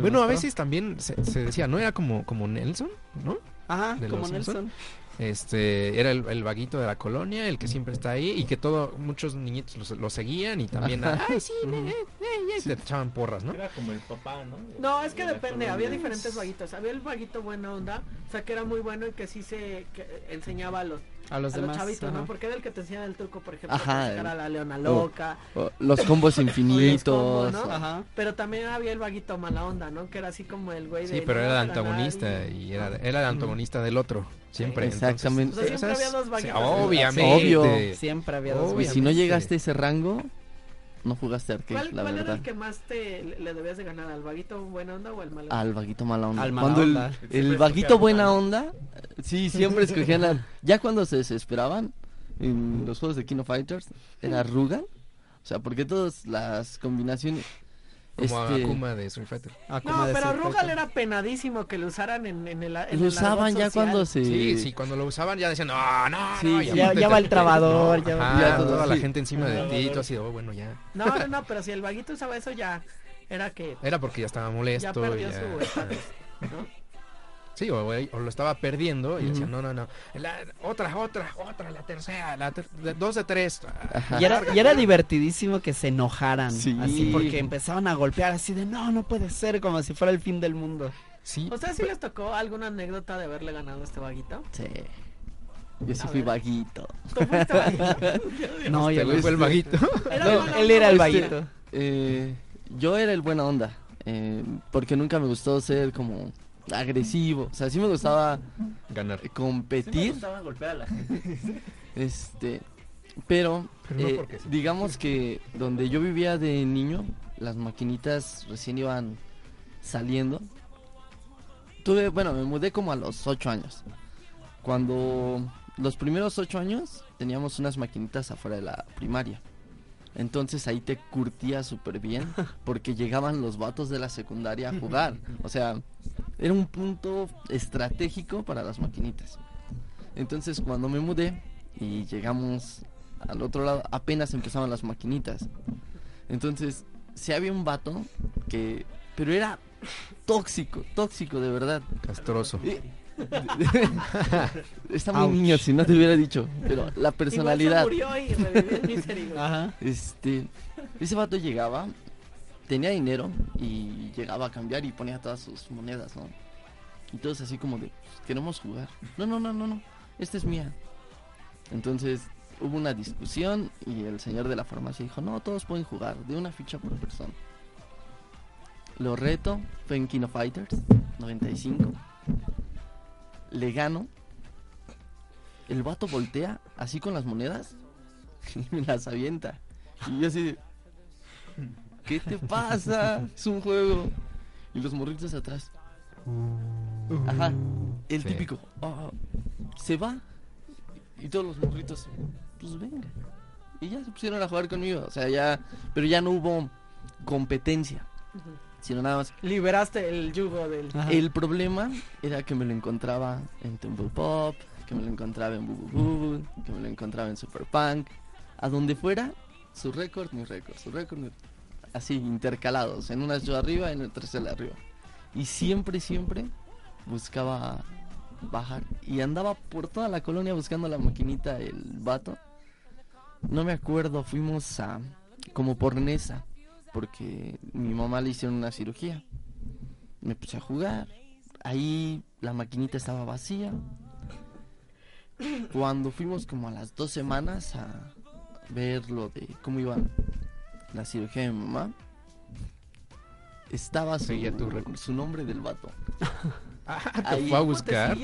Bueno, a veces también se, se decía, ¿no? Era como, como Nelson, ¿no? Ajá, de como Nelson. Este, era el, el vaguito de la colonia, el que siempre está ahí y que todo, muchos niñitos lo, lo seguían y también, ay, sí, eh, eh, eh", te echaban porras, ¿no? Era como el papá, ¿no? No, es que De depende, colonia. había diferentes vaguitos. Había el vaguito buena onda, o sea, que era muy bueno y que sí se que enseñaba a los, A los a los demás. chavitos, ajá. ¿no? Porque era el que te enseñaba el truco, por ejemplo, Ajá, para a la leona loca. O los combos <laughs> infinitos. combos, ¿no? Ajá. Pero también había el vaguito mala onda, ¿no? Que era así como el güey de... Sí, pero no era el antagonista y- y era, era el antagonista del otro, siempre. Exactamente. O sea, siempre había dos Sí, vaguitos. obviamente. Obvio. Siempre había dos. Obvio. Y si no llegaste a ese rango, no jugaste arcade, ¿Cuál, la cuál era el que más te le debías de ganar? ¿Al vaguito buena onda o al malo? Al vaguito mala onda. Al mala cuando onda. el, el vaguito buena onda, sí, siempre escogían al... <laughs> Ya cuando se desesperaban en los juegos de Kino Fighters, era Rugal. O sea, porque todas las combinaciones... Como este, Akuma de Street Fighter. Akuma No, de pero Rugal era penadísimo que lo usaran en, en el en lo el usaban ya social. cuando se... Sí, sí, cuando lo usaban ya decían, no, no, Sí, no. sí. Ya, ya va el <laughs> trabador, ya va. Ajá, Ya todo, toda la sí. gente encima de Ajá. ti y tú así, oh, bueno, ya. No, no, no, pero si el vaguito usaba eso ya era que Era porque ya estaba ya molesto. perdió ya- su ¿no? Sí, o, o lo estaba perdiendo y decía, no, no, no. La- otra, otra, otra, la tercera, la ter- de- dos de tres. Y era, y era divertidísimo que se enojaran. Sí. Así porque empezaban a golpear así de no, no puede ser, como si fuera el fin del mundo. Sí, ¿Ustedes sí les tocó alguna anécdota de haberle ganado a este vaguito? Sí. Yo sí A fui ver. vaguito. ¿Tú fuiste vaguito? <laughs> No, este yo güey fue el este- vaguito. Era No, él era el güey. vaguito. Eh, yo era el buena onda. eh, porque nunca me gustó ser como agresivo. O sea, sí me gustaba Ganar. eh, Sí me competir. gustaba golpear a la gente. <laughs> Este, pero, Pero no eh, porque sí. digamos que donde yo vivía de niño, las maquinitas recién iban saliendo. Tuve, bueno, me mudé como a los 8 años. Cuando los primeros 8 años teníamos unas maquinitas afuera de la primaria. Entonces ahí te curtía súper bien <laughs> porque llegaban los vatos de la secundaria a jugar. O sea, era un punto estratégico para las maquinitas. Entonces cuando me mudé y llegamos al otro lado, apenas empezaban las maquinitas. Entonces, si había un vato que... Pero era tóxico, tóxico de verdad. Castroso. Eh, <laughs> Está muy Ouch. niño si no te hubiera dicho, pero la Igual se personalidad. murió y revivió. Ajá. Este, ese vato llegaba, tenía dinero y llegaba a cambiar y ponía todas sus monedas, ¿no? Todos así como de, "Pues, queremos jugar. No, no, no, no, no, esta es mía. Entonces hubo una discusión y el señor de la farmacia dijo, no, todos pueden jugar, de una ficha por persona. Lo reto, fue en Kino Fighters 95. Le gano. El vato voltea así con las monedas <laughs> y me las avienta. Y yo así, ¿qué te pasa? Es un juego. Y los morritos atrás. Ajá, el Sí. típico. "Ah, se va. Y todos los morritos, pues venga. Y ya se pusieron a jugar conmigo. O sea, ya, pero ya no hubo competencia. Sino nada más. Liberaste el yugo del... Ajá. El problema era que me lo encontraba en Tumble Pop, que me lo encontraba en Boo Boo Boo, que me lo encontraba en Super Punk. A donde fuera, su récord, mi récord, su récord, mi- así intercalados. En unas yo arriba, en otras él arriba. Y siempre, siempre buscaba bajar. Y andaba por toda la colonia buscando la maquinita, el vato. No me acuerdo, fuimos a. como por Nesa. Porque mi mamá le hicieron una cirugía. Me puse a jugar. Ahí la maquinita estaba vacía. Cuando fuimos como a las dos semanas a ver lo de cómo iban la cirugía de mi mamá, estaba su, Seguía tu su nombre del vato. <laughs> Ah, te Ahí. fue a ¿Cómo te buscar.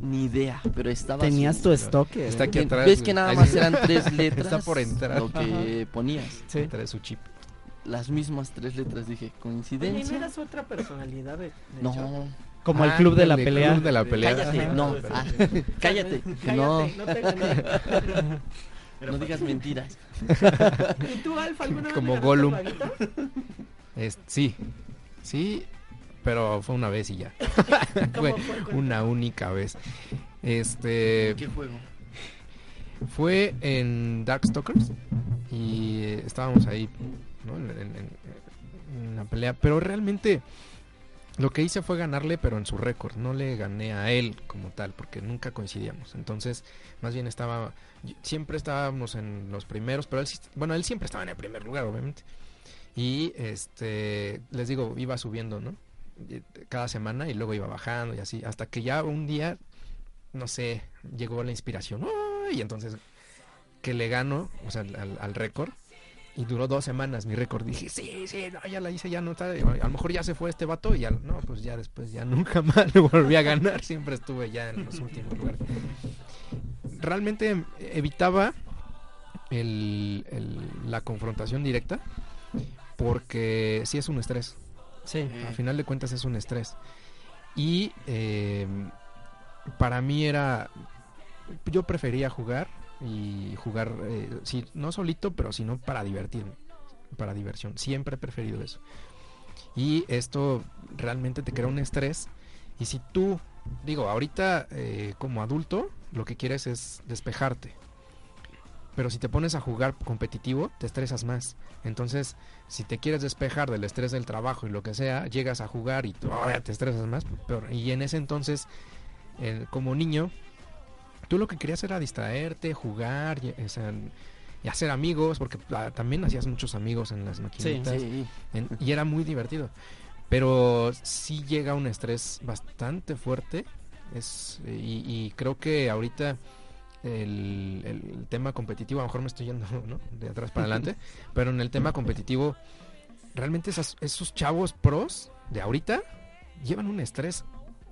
Ni idea, pero estaba Tenías su- tu stock. eh. Está aquí atrás. ¿Ves que nada más eran tres <laughs> letras? Está por entrar. Lo que ponías. Sí. Trae su chip. Las mismas tres letras, dije, Oye, ¿y ¿no ¿coincidencia? era su otra personalidad de, de No, hecho? Como el Ah, club de la pelea. club de la pelea. cállate, Ajá. no, ah, <laughs> cállate, Cállate, no, no te gané. No digas mentiras. <laughs> ¿Y tú, Alfa, alguna vez Como Gollum. Es- sí, sí, pero fue una vez y ya. <laughs> ¿Cómo fue una única vez. Este ¿Qué juego? fue en Darkstalkers y estábamos ahí ¿no? en, en- en- en la pelea, pero realmente lo que hice fue ganarle, pero en su récord. No le gané a él como tal, porque nunca coincidíamos. Entonces, más bien estaba, siempre estábamos en los primeros, pero él, bueno, él siempre estaba en el primer lugar, obviamente. Y este, les digo, iba subiendo, ¿no? Cada semana y luego iba bajando y así, hasta que ya un día, no sé, llegó la inspiración. ¡ay! Y entonces, que le gano, o sea, al récord. Y duró dos semanas mi récord. Dije, sí, sí, no, ya la hice, ya no está. A lo mejor ya se fue este vato y ya, no, pues ya después ya <laughs> nunca más lo volví a ganar. Siempre estuve ya en los últimos lugares. Realmente evitaba el, el- la confrontación directa porque sí es un estrés. Sí. Al final de cuentas es un estrés. Y eh, para mí era, yo prefería jugar y jugar, eh, no solito, pero sino para divertirme, para diversión. Siempre he preferido eso. Y esto realmente te crea un estrés. Y si tú, digo, ahorita eh, como adulto, lo que quieres es despejarte. Pero si te pones a jugar competitivo, te estresas más. Entonces, si te quieres despejar del estrés del trabajo y lo que sea, llegas a jugar y te estresas más. Peor. Y en ese entonces, eh, como niño, tú lo que querías era distraerte, jugar, y, o sea, y hacer amigos, porque ah, también hacías muchos amigos en las maquinitas. Sí, En- y era muy divertido. Pero sí llega un estrés bastante fuerte. Es, y, y creo que ahorita el, el tema competitivo, a lo mejor me estoy yendo <laughs> ¿no? de atrás para adelante, <laughs> pero en el tema competitivo, realmente esas- esos chavos pros de ahorita llevan un estrés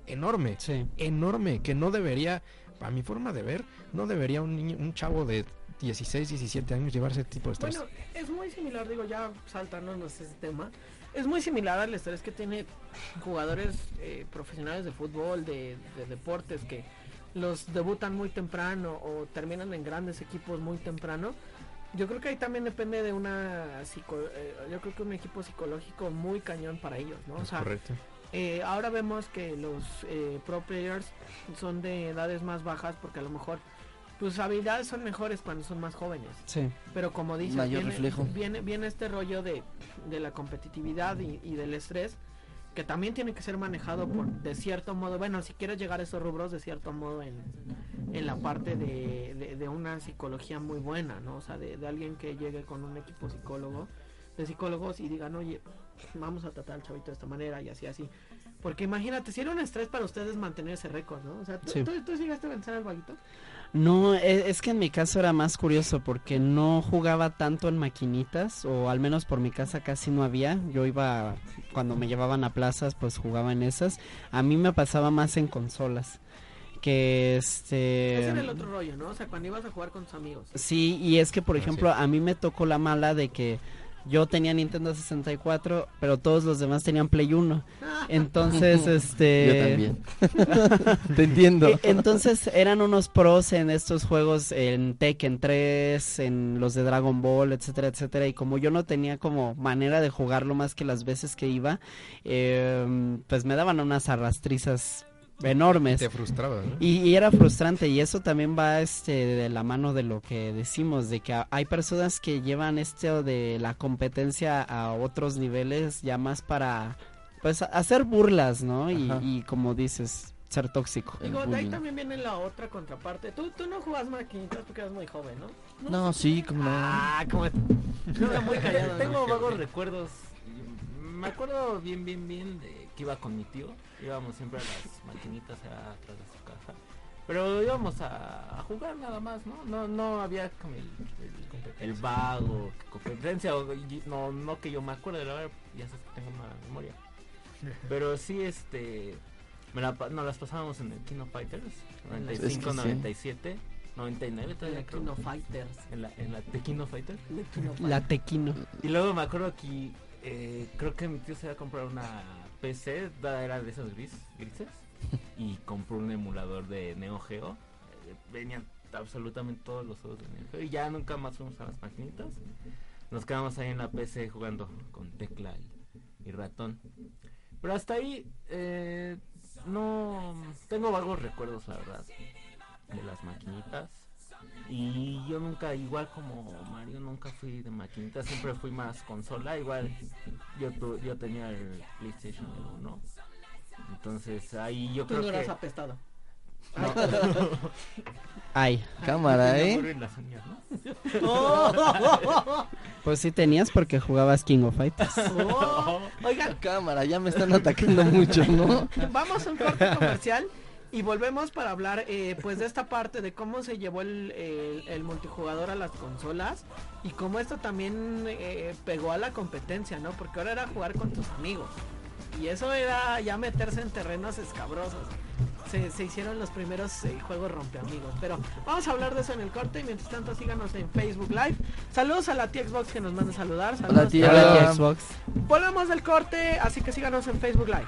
enorme, Sí. enorme, que no debería, a mi forma de ver, no debería un niño, un chavo de 16, 17 años llevar ese tipo de estrés. Bueno, es muy similar, digo, ya saltándonos ese tema. Es muy similar al estrés que tiene jugadores eh, profesionales de fútbol, de, de deportes, que los debutan muy temprano o terminan en grandes equipos muy temprano. Yo creo que ahí también depende de una psico- eh, yo creo que un equipo psicológico muy cañón para ellos, ¿no? O es sea, correcto. Eh, ahora vemos que los eh, pro players son de edades más bajas porque a lo mejor sus habilidades son mejores cuando son más jóvenes. Sí. Pero como dices, Mayor viene, reflejo. Viene, viene este rollo de, de la competitividad y, y del estrés que también tiene que ser manejado por, de cierto modo, bueno, si quieres llegar a esos rubros, de cierto modo en, en la parte de, de- de una psicología muy buena, ¿no? O sea, de, de alguien que llegue con un equipo psicólogo, de psicólogos y digan, oye, vamos a tratar al chavito de esta manera y así, así. Porque imagínate, si era un estrés para ustedes mantener ese récord, ¿no? O sea, ¿tú, Sí. tú, tú llegaste a vencer al vaguito? No, e- es que en mi caso era más curioso porque no jugaba tanto en maquinitas o al menos por mi casa casi no había. Yo iba cuando me llevaban a plazas pues jugaba en esas. A mí me pasaba más en consolas que este Ese era el otro rollo, ¿no? O sea, cuando ibas a jugar con tus amigos. Sí, y es que por ejemplo es. a mí me tocó la mala de que yo tenía Nintendo 64, pero todos los demás tenían Play 1. Entonces, <laughs> este Yo también. <laughs> Te entiendo. e- Entonces eran unos pros en estos juegos, en Tekken 3, en los de Dragon Ball, etcétera, etcétera. Y como yo no tenía como manera de jugarlo más que las veces que iba, eh, pues me daban unas arrastrizas enormes. Te frustraba, ¿no? Y, y era frustrante y eso también va este de la mano de lo que decimos de que hay personas que llevan esto de la competencia a otros niveles ya más para pues hacer burlas, ¿no? Y, y como dices, ser tóxico. Digo, de ahí también viene la otra contraparte. Tú, tú no jugabas maquinitas porque eras muy joven, ¿no? No, sí, como no. Ah, como... No, era muy callado. <laughs> ¿no? Tengo vagos recuerdos. Me acuerdo bien, bien, bien de que iba con mi tío. Íbamos siempre a las maquinitas atrás de su casa. Pero íbamos a, a jugar nada más, ¿no? No, no había como el, el, el vago, competencia, o- y- no, no que yo me acuerde, la verdad, ya sé que tengo una memoria. <laughs> Pero sí, este, me la nos las pasábamos en el Kino Fighters, En la- 95, Es que sí. 97, 99 todavía La. Kino Fighters. En la, en la. La Kino La tequino. Y luego me acuerdo que eh, creo que mi tío se iba a comprar una PC, era de esos gris, grises, <laughs> y compró un emulador de Neo Geo. Venían absolutamente todos los juegos de Neo Geo y ya nunca más fuimos a las maquinitas. Nos quedamos ahí en la PC jugando con tecla y, y ratón. Pero hasta ahí eh, no tengo vagos recuerdos, la verdad, de las maquinitas. Y yo nunca, igual como Mario, nunca fui de maquinita, siempre fui más consola. Igual yo tu- yo tenía el PlayStation 1. Entonces ahí yo Tú creo no que... eras apestado. <laughs> Ay, <laughs> Cámara, ¿eh? aburren las uñas, ¿no? <laughs> Oh, pues sí tenías porque jugabas King of Fighters. oh. Oigan, Cámara, ya me están atacando mucho, ¿no? vamos a un corte comercial y volvemos para hablar eh, pues de esta parte de cómo se llevó el, el- el multijugador a las consolas y cómo esto también eh, pegó a la competencia, ¿no? Porque ahora era jugar con tus amigos y eso era ya meterse en terrenos escabrosos. Se, se hicieron los primeros eh, juegos rompeamigos. Pero vamos a hablar de eso en el corte y mientras tanto síganos en Facebook Live. Saludos a la T-Xbox que nos manda a saludar. Saludos Hola, tía. también. Hola, Xbox. Volvemos del corte, así que síganos en Facebook Live.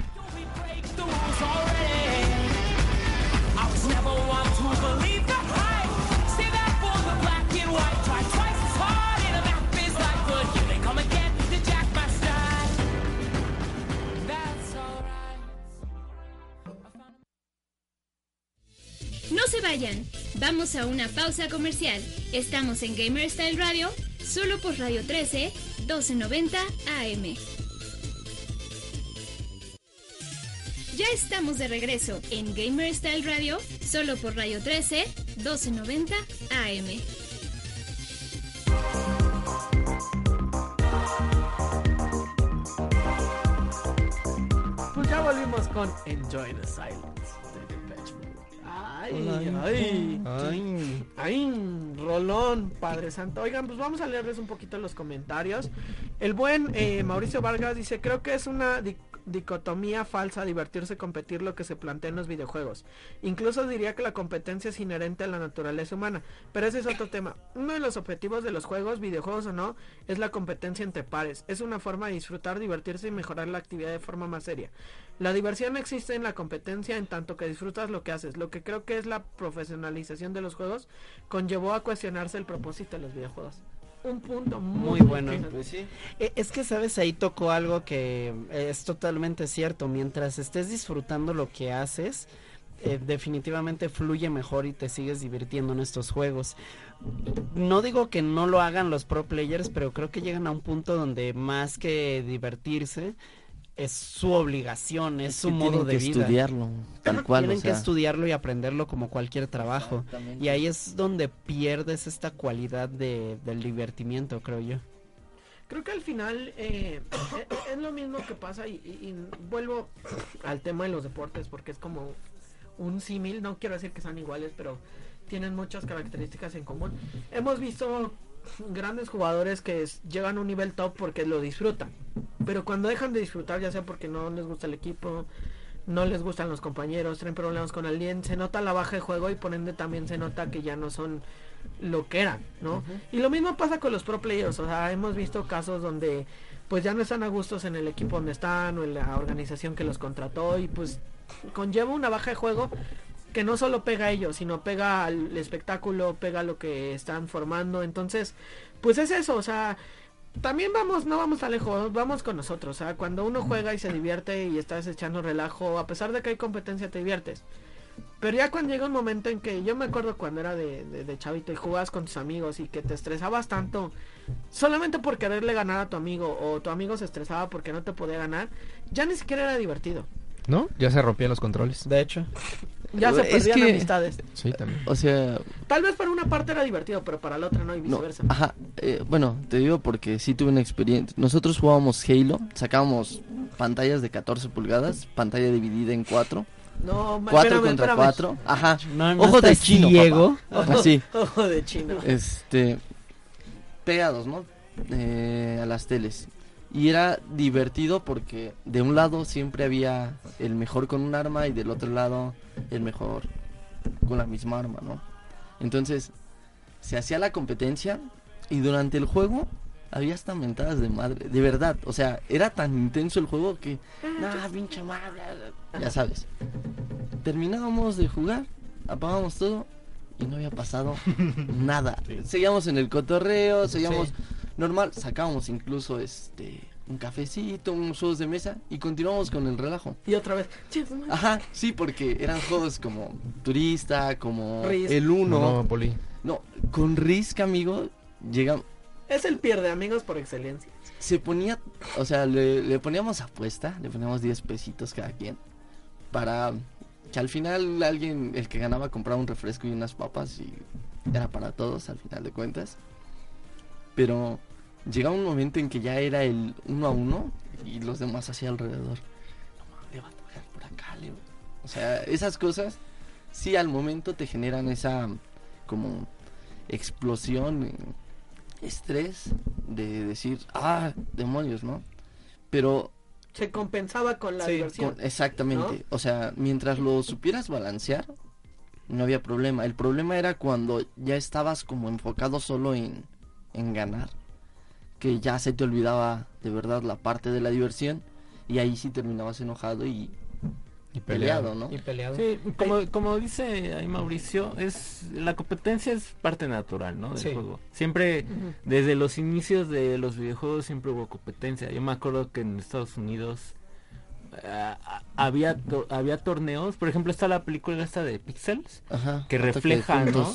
No se vayan, vamos a una pausa comercial. Estamos en Gamer Style Radio, solo por Radio 13, 1290 AM. Ya estamos de regreso en Gamer Style Radio, solo por Radio 13, 1290 AM. Pues ya volvimos con Enjoy the Silence de Depeche Mode. Ay, ay, Ay. ay, Rolón, Padre Santo. Oigan, pues vamos a leerles un poquito los comentarios. El buen eh, Mauricio Vargas dice, creo que es una dicotomía falsa divertirse competir lo que se plantea en los videojuegos. Incluso diría que la competencia es inherente a la naturaleza humana, pero ese es otro tema. Uno de los objetivos de los juegos, videojuegos o no, es la competencia entre pares. Es una forma de disfrutar, divertirse y mejorar la actividad de forma más seria. La diversión existe en la competencia en tanto que disfrutas lo que haces. Lo que creo que es la profesionalización de los juegos conllevó a cuestionarse el propósito de los videojuegos. Un punto muy, Muy bueno. interesante. Eh, Es que, ¿sabes? Ahí tocó algo que es totalmente cierto. Mientras estés disfrutando lo que haces, eh, definitivamente fluye mejor y te sigues divirtiendo en estos juegos. No digo que no lo hagan los pro players, pero creo que llegan a un punto donde más que divertirse, es su obligación, es, su que modo tienen de que vida. estudiarlo, tal cual, Tienen o que estudiarlo y aprenderlo como cualquier trabajo. Y ahí es donde pierdes esta cualidad de, del divertimiento, creo yo. Creo que al final eh, <coughs> eh, es lo mismo que pasa y, y- y vuelvo al tema de los deportes porque es como un símil, no quiero decir que sean iguales, pero tienen muchas características en común. Hemos visto grandes jugadores que es- llegan a un nivel top porque lo disfrutan, pero cuando dejan de disfrutar, ya sea porque no les gusta el equipo, no les gustan los compañeros, tienen problemas con alguien, se nota la baja de juego y por ende también se nota que ya no son lo que eran, ¿no? Y lo mismo pasa con los pro players, o sea, hemos visto casos donde pues ya no están a gustos en el equipo donde están o en la organización que los contrató y pues conlleva una baja de juego que no solo pega a ellos, sino pega al espectáculo, pega a lo que están formando, entonces pues es eso, o sea, también vamos, no vamos tan lejos, vamos con nosotros, o sea, cuando uno juega y se divierte y estás echando relajo, a pesar de que hay competencia te diviertes. Pero ya cuando llega un momento en que yo me acuerdo cuando era de, de, de chavito y jugabas con tus amigos y que te estresabas tanto solamente por quererle ganar a tu amigo o tu amigo se estresaba porque no te podía ganar, ya ni siquiera era divertido. ¿No? Ya se rompían los controles. De hecho, Ya se Es perdían que- amistades. Sí, también. O sea, Tal vez para una parte era divertido, pero para la otra no y no, viceversa. ajá, eh, bueno, te digo porque sí tuve una experiencia. Nosotros jugábamos Halo, sacábamos pantallas de 14 pulgadas, pantalla dividida en cuatro, No, ma- 4 espérame, contra espérame. 4. Ajá. No, no Ojo de chino, ciego. papá. Así. <laughs> Ojo de chino. Este. Pegados, ¿no? Eh, a las teles. Y era divertido porque de un lado siempre había el mejor con un arma y del otro lado el mejor con la misma arma, ¿no? Entonces, se hacía la competencia y durante el juego había hasta mentadas de madre, de verdad. O sea, era tan intenso el juego que. Nah, pinche madre. Ya sabes. Terminábamos de jugar, apagábamos todo y no había pasado <laughs> nada. Seguíamos en el cotorreo, seguíamos normal, sacábamos incluso este un cafecito, unos juegos de mesa y continuamos con el relajo. Y otra vez. Ajá, sí, porque eran juegos como Turista, como Risk. el Uno. Monopoly. No, con Risk, amigo, llega, Es el pierde amigos por excelencia. se ponía, o sea, le, le poníamos apuesta, le poníamos 10 pesitos cada quien, para que al final alguien, el que ganaba, compraba un refresco y unas papas y era para todos al final de cuentas. Pero llegaba un momento en que ya era el uno a uno y los demás hacia alrededor. No mames, le va a tocar por acá, le va-". O sea, esas cosas sí al momento te generan esa como explosión, estrés de decir, ah, demonios, ¿no? Pero Se compensaba con la Sí, diversión. con- exactamente, o sea, mientras lo supieras balancear, no había problema. El problema era cuando ya estabas como enfocado solo en, en ganar, que ya se te olvidaba de verdad la parte de la diversión y ahí sí terminabas enojado y Y peleado, peleado. ¿no? Y peleado. Sí, como, como dice ahí Mauricio, es la competencia es parte natural, ¿no? Del Sí. juego. Siempre, desde los inicios de los videojuegos siempre hubo competencia. Yo me acuerdo que en Estados Unidos ah, había to- había torneos, por ejemplo está la película esta de Pixels, Ajá, que refleja, ¿no?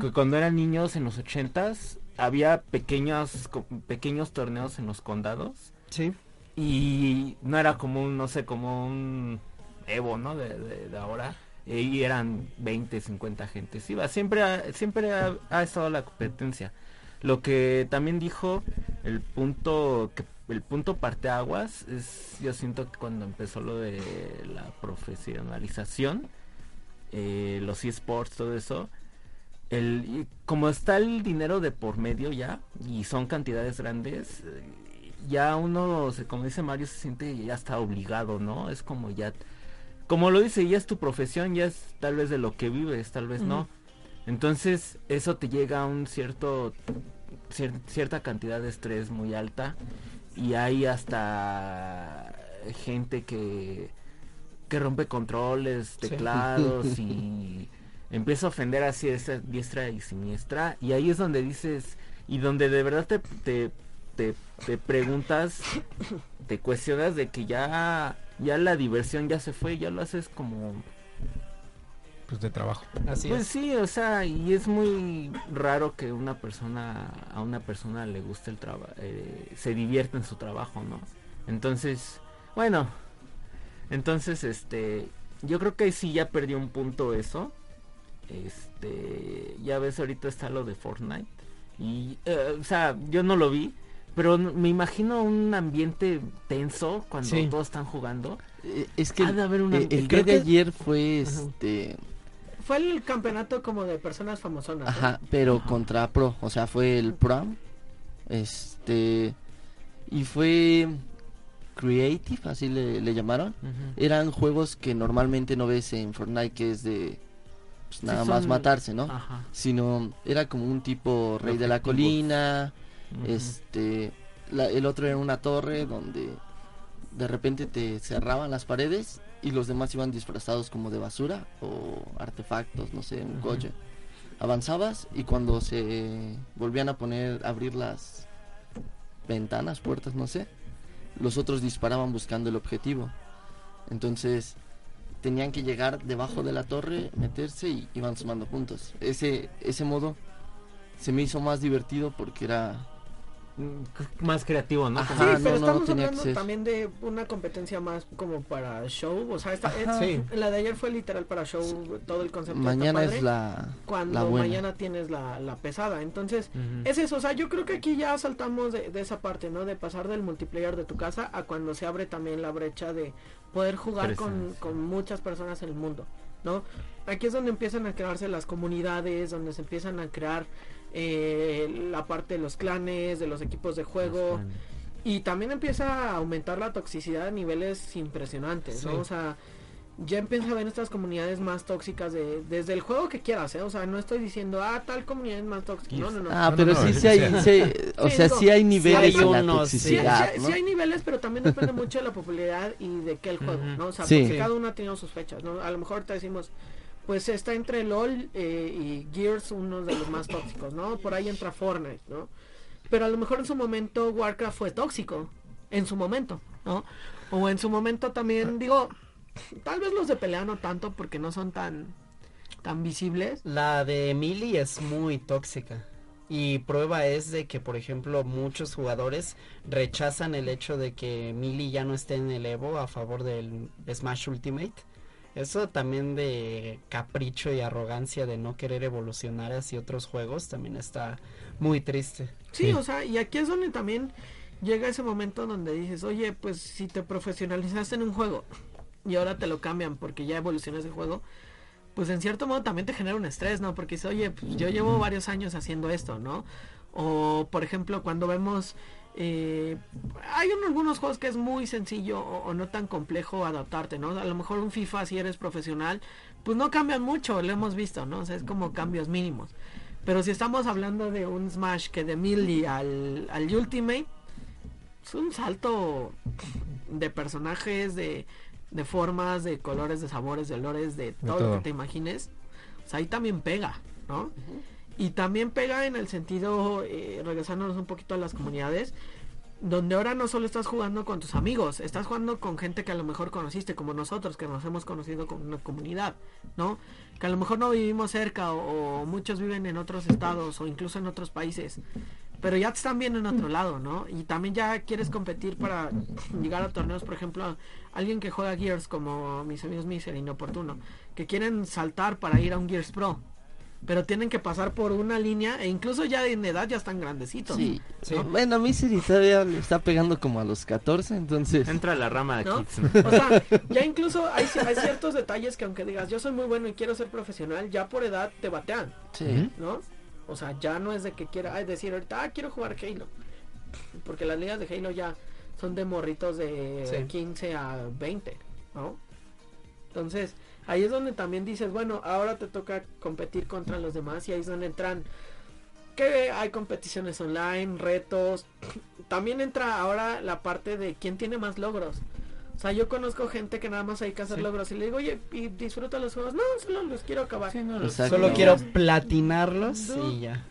que cuando eran niños en los ochentas había pequeños pequeños torneos en los condados Sí. y no era como un, no sé, como un Evo, ¿no? De, de- de ahora. Y eran 20, 50 gentes. Iba, siempre ha, siempre ha, ha estado la competencia. Lo que también dijo el punto que el punto parteaguas es yo siento que cuando empezó lo de la profesionalización eh, los esports todo eso el como está el dinero de por medio ya y son cantidades grandes ya uno se como dice Mario se siente ya está obligado no es como ya como lo dice ya es tu profesión ya es tal vez de lo que vives tal vez no. Entonces eso te llega a un cierto cier- cierta cantidad de estrés muy alta y hay hasta gente que que rompe controles, teclados y <laughs> empieza a ofender así esa diestra y siniestra y ahí es donde dices y donde de verdad te te, te, te preguntas te cuestionas de que ya ya la diversión ya se fue ya lo haces como Pues de trabajo. Así pues es. sí, o sea, y es muy raro que una persona, a una persona le guste el trabajo, se divierta en su trabajo, ¿no? Entonces, bueno, entonces, este, yo creo que sí ya perdió un punto eso. Este, ya ves, ahorita está lo de Fortnite. Y, eh, o sea, yo no lo vi, pero me imagino un ambiente tenso cuando Sí. todos están jugando. Eh, Es que Ha de haber una- eh, el creo día de que- ayer fue Ajá. este Fue el campeonato como de personas famosonas. Ajá, pero contra Pro, o sea, fue el Pro. Este. Y fue. Creative, así le, le llamaron. Eran juegos que normalmente no ves en Fortnite, que es de. Pues, Sí, nada más matarse, ¿no? Ajá. Sino era como un tipo Rey de la. Colina. Este. la- el otro era una torre donde de repente te cerraban las paredes y los demás iban disfrazados como de basura o artefactos, no sé, un coche. Avanzabas y cuando se volvían a poner, abrir las ventanas, puertas, no sé, los otros disparaban buscando el objetivo. Entonces tenían que llegar debajo de la torre, meterse y iban sumando puntos. Ese, ese modo se me hizo más divertido porque era más creativo, ¿no? Ajá. Sí, pero no, no, estamos tenía que hablando ser. también de una competencia más como para show, o sea, esta, Ajá. es- Sí. la de ayer fue literal para show, todo el concepto. está Mañana padre, es la, cuando la buena. mañana tienes la, la pesada, entonces es eso, o sea, yo creo que aquí ya saltamos de, de esa parte, ¿no? De pasar del multiplayer de tu casa a cuando se abre también la brecha de poder jugar con, con muchas personas en el mundo, ¿no? Aquí es donde empiezan a crearse las comunidades, donde se empiezan a crear eh, la parte de los clanes, de los equipos de juego. Y también empieza a aumentar la toxicidad a niveles impresionantes, ¿no? O sea, ya empieza a ver estas comunidades más tóxicas de, desde el juego que quieras, ¿eh? O sea, no estoy diciendo, ah, tal comunidad es más tóxica. No, no, no. Ah, No, pero no, no, sí, sí hay, sea. sí, o Sí, sea, digo, sí hay niveles la hay- toxicidad, sí, ¿no? sí hay niveles, pero también depende mucho de la popularidad y de qué el juego. O sea, Sí. porque Sí. cada uno ha tenido sus fechas, ¿no? A lo mejor te decimos, pues está entre LOL eh, y Gears, uno de los más tóxicos, ¿no? Por ahí entra Fortnite, ¿no? Pero a lo mejor en su momento Warcraft fue tóxico, en su momento, ¿no? O en su momento también, digo, tal vez los de pelea no tanto porque no son tan, tan visibles. La de Emily es muy tóxica. Y prueba es de que, por ejemplo, muchos jugadores rechazan el hecho de que Millie ya no esté en el Evo a favor del Smash Ultimate. Eso también de capricho y arrogancia de no querer evolucionar hacia otros juegos también está muy triste. Sí, Sí. o sea, y aquí es donde también llega ese momento donde dices, oye, pues si te profesionalizaste en un juego y ahora te lo cambian porque ya evolucionó ese juego, pues en cierto modo también te genera un estrés, ¿no? Porque dices, oye, pues yo llevo varios años haciendo esto, ¿no? O, por ejemplo, cuando vemos... eh, hay un- algunos juegos que es muy sencillo o, o no tan complejo adaptarte, ¿no? A lo mejor un FIFA si eres profesional, pues no cambian mucho, lo hemos visto, ¿no? O sea, es como cambios mínimos. Pero si estamos hablando de un Smash que de Melee al, al Ultimate, es un salto de personajes, de, de formas, de colores, de sabores, de olores, de todo, lo todo. que te imagines. O sea, ahí también pega, ¿no? Y también pega en el sentido, eh, regresándonos un poquito a las comunidades, donde ahora no solo estás jugando con tus amigos, estás jugando con gente que a lo mejor conociste, como nosotros, que nos hemos conocido con una comunidad, ¿no? Que a lo mejor no vivimos cerca o, o muchos viven en otros estados o incluso en otros países, pero ya te están viendo en otro lado, ¿no? Y también ya quieres competir para llegar a torneos, por ejemplo, alguien que juega Gears como mis amigos Miser Inoportuno, que quieren saltar para ir a un Gears Pro, pero tienen que pasar por una línea e incluso ya en edad ya están grandecitos. Sí. Sí. Bueno, a mí sí todavía le está pegando como a los 14, entonces... Entra la rama de ¿No? kids. O sea, ya incluso hay, hay ciertos detalles que aunque digas yo soy muy bueno y quiero ser profesional, ya por edad te batean, Sí. ¿no? O sea, ya no es de que quiera ay, decir ahorita, ah, quiero jugar Halo. Porque las ligas de Halo ya son de morritos de Sí. 15 a 20, ¿no? Entonces, ahí es donde también dices, bueno, ahora te toca competir contra los demás y ahí es donde entran que hay competiciones online, retos. <clears throat> También entra ahora la parte de quién tiene más logros. O sea, yo conozco gente que nada más hay que hacer Sí. logros y le digo, oye, ¿y disfruta los juegos? No, solo los quiero acabar. Sí, no, los-. Solo No. quiero platinarlos No. y ya.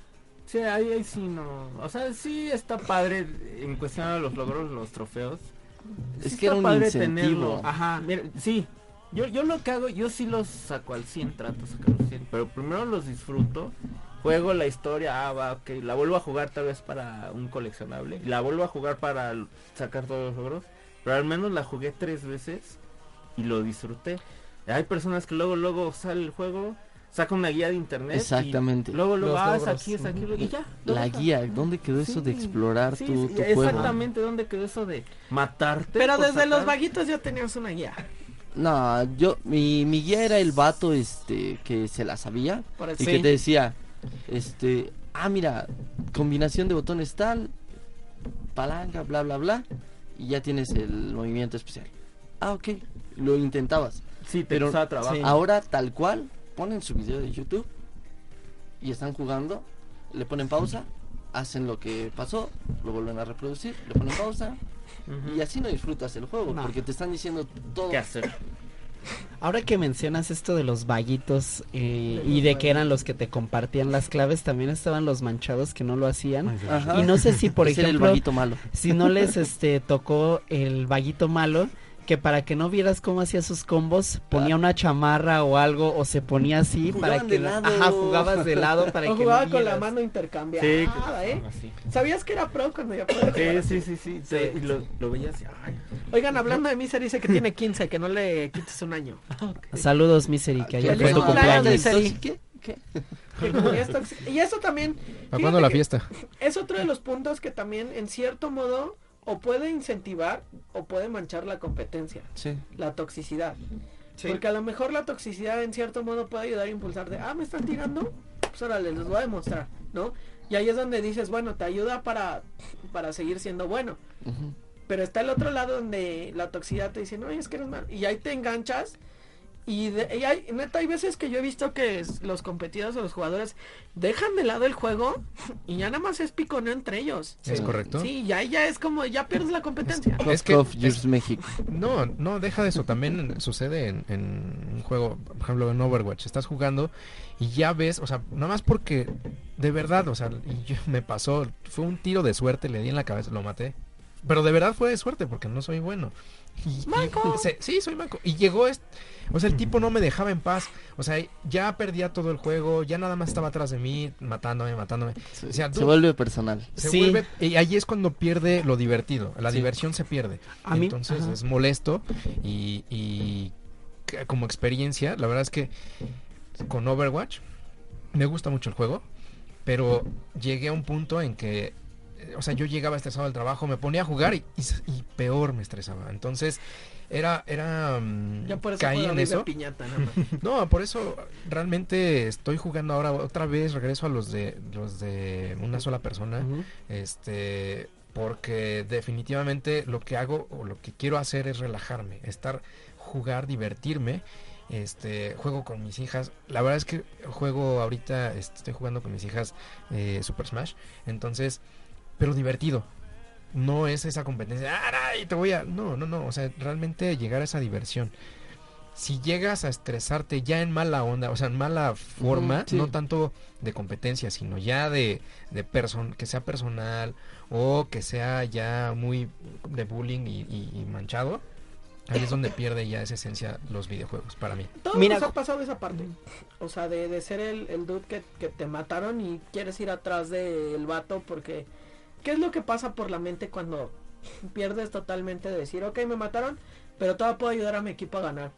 Sí, ahí, ahí sí no. O sea, sí está padre en cuestión de los logros, los trofeos. Es Sí que era un padre incentivo. tenerlo. Ajá, mira, sí. Yo, yo lo que hago, yo sí los saco al 100, trato de sacar al 100. Pero primero los disfruto. Juego la historia, ah, va, ok. La vuelvo a jugar tal vez para un coleccionable. La vuelvo a jugar para sacar todos los logros. Pero al menos la jugué tres veces y lo disfruté. Hay personas que luego, luego sale el juego, saca una guía de internet. y Exactamente. luego, luego, Los ah, es logros. aquí, es aquí, y ya. lo La guía, ¿dónde quedó eso de explorar sí, tu, juego? Exactamente, ¿dónde quedó eso de matarte? Pero desde los vaguitos ya tenías una guía. No, yo, mi, mi guía era el vato, este, que se la sabía Por y que te decía, este, ah, mira, combinación de botones tal, palanca, bla, bla, bla, y ya tienes el movimiento especial. Ah, ok, lo intentabas. Sí, te Pero- costaba trabajo. sí. Ahora, tal cual, ponen su video de YouTube y están jugando, le ponen pausa, hacen lo que pasó, lo vuelven a reproducir, le ponen pausa, Y así no disfrutas el juego, No. porque te están diciendo todo. ¿Qué hacer? Ahora que mencionas esto de los vaguitos eh, y de que eran los que te compartían las claves, también estaban los manchados que no lo hacían. Ajá. Y no sé si, <laughs> por el ejemplo, vaguito malo. si no les este tocó el vaguito malo que para que no vieras cómo hacía sus combos, ponía una chamarra o algo, o se ponía así para que de no- lado. Ajá, jugabas de lado para O que jugaba no con la mano intercambiada, Sí, ¿eh? así. ¿Sabías que era pro cuando jugar Sí, así? sí, sí, sí. sí. Y lo, lo veías y, ay, Oigan, hablando de Miser, dice que tiene 15, que no le quites un año. Saludos, Misery, que ayer fue tu cumpleaños. Misery. ¿Qué? Y eso también, ¿Para Fíjate cuándo la que- fiesta? es otro de los puntos que también, en cierto modo, o puede incentivar o puede manchar la competencia, Sí. la toxicidad. Porque a lo mejor la toxicidad en cierto modo puede ayudar a impulsar de, ah, me están tirando, pues órale, les voy a demostrar, ¿no? Y ahí es donde dices, bueno, te ayuda para, para seguir siendo bueno. Pero está el otro lado donde la toxicidad te dice, no, es que eres malo. Y ahí te enganchas. Y, de- y hay, neta, hay veces que yo he visto que es- los competidores o los jugadores dejan de lado el juego y ya nada más es piconeo entre ellos. ¿Es correcto? Sí, y ahí ya es como, ya pierdes la competencia. Es que- México. No, no, deja de eso. También sucede en, en un juego, por ejemplo, en Overwatch. Estás jugando y ya ves, o sea, nada más porque de verdad, o sea, y yo- <laughs> me pasó, fue un tiro de suerte, le di en la cabeza, lo maté. Pero de verdad fue de suerte porque no soy bueno. Y- y- se- sí, soy manco. Y llegó este, o sea, el tipo no me dejaba en paz. O sea, ya perdía todo el juego, ya nada más estaba atrás de mí, matándome, matándome. Se, O sea, se vuelve personal. Se Sí. vuelve, y ahí es cuando pierde lo divertido, la Sí. diversión se pierde. A mí- Entonces ajá. es molesto y, como experiencia, la verdad es que con Overwatch me gusta mucho el juego, pero llegué a un punto en que, o sea, yo llegaba estresado del trabajo, me ponía a jugar y, y s- y peor me estresaba. Entonces era, era, mm, Ya por eso caí en eso. piñata, nada más. <laughs> No, por eso realmente estoy jugando ahora otra vez, regreso a los de los de una sola persona, este, porque definitivamente lo que hago o lo que quiero hacer es relajarme, estar, jugar, divertirme. Este, juego con mis hijas. La verdad es que juego ahorita, este, estoy jugando con mis hijas eh, Super Smash. Entonces, pero divertido. No es esa competencia. ¡Ah, y te voy a! No, no, no. O sea, realmente llegar a esa diversión. Si llegas a estresarte ya en mala onda, o sea, en mala forma, sí. no tanto de competencia, sino ya de, de person que sea personal o que sea ya muy de bullying y, y- y manchado, ahí es donde <coughs> pierde ya esa esencia los videojuegos, para mí. Todos Mira, nos ha pasado esa parte. O sea, de, de ser el, el dude que, que te mataron y quieres ir atrás del vato porque... ¿Qué es lo que pasa por la mente cuando pierdes totalmente de decir, ok, me mataron, pero todavía puedo ayudar a mi equipo a ganar?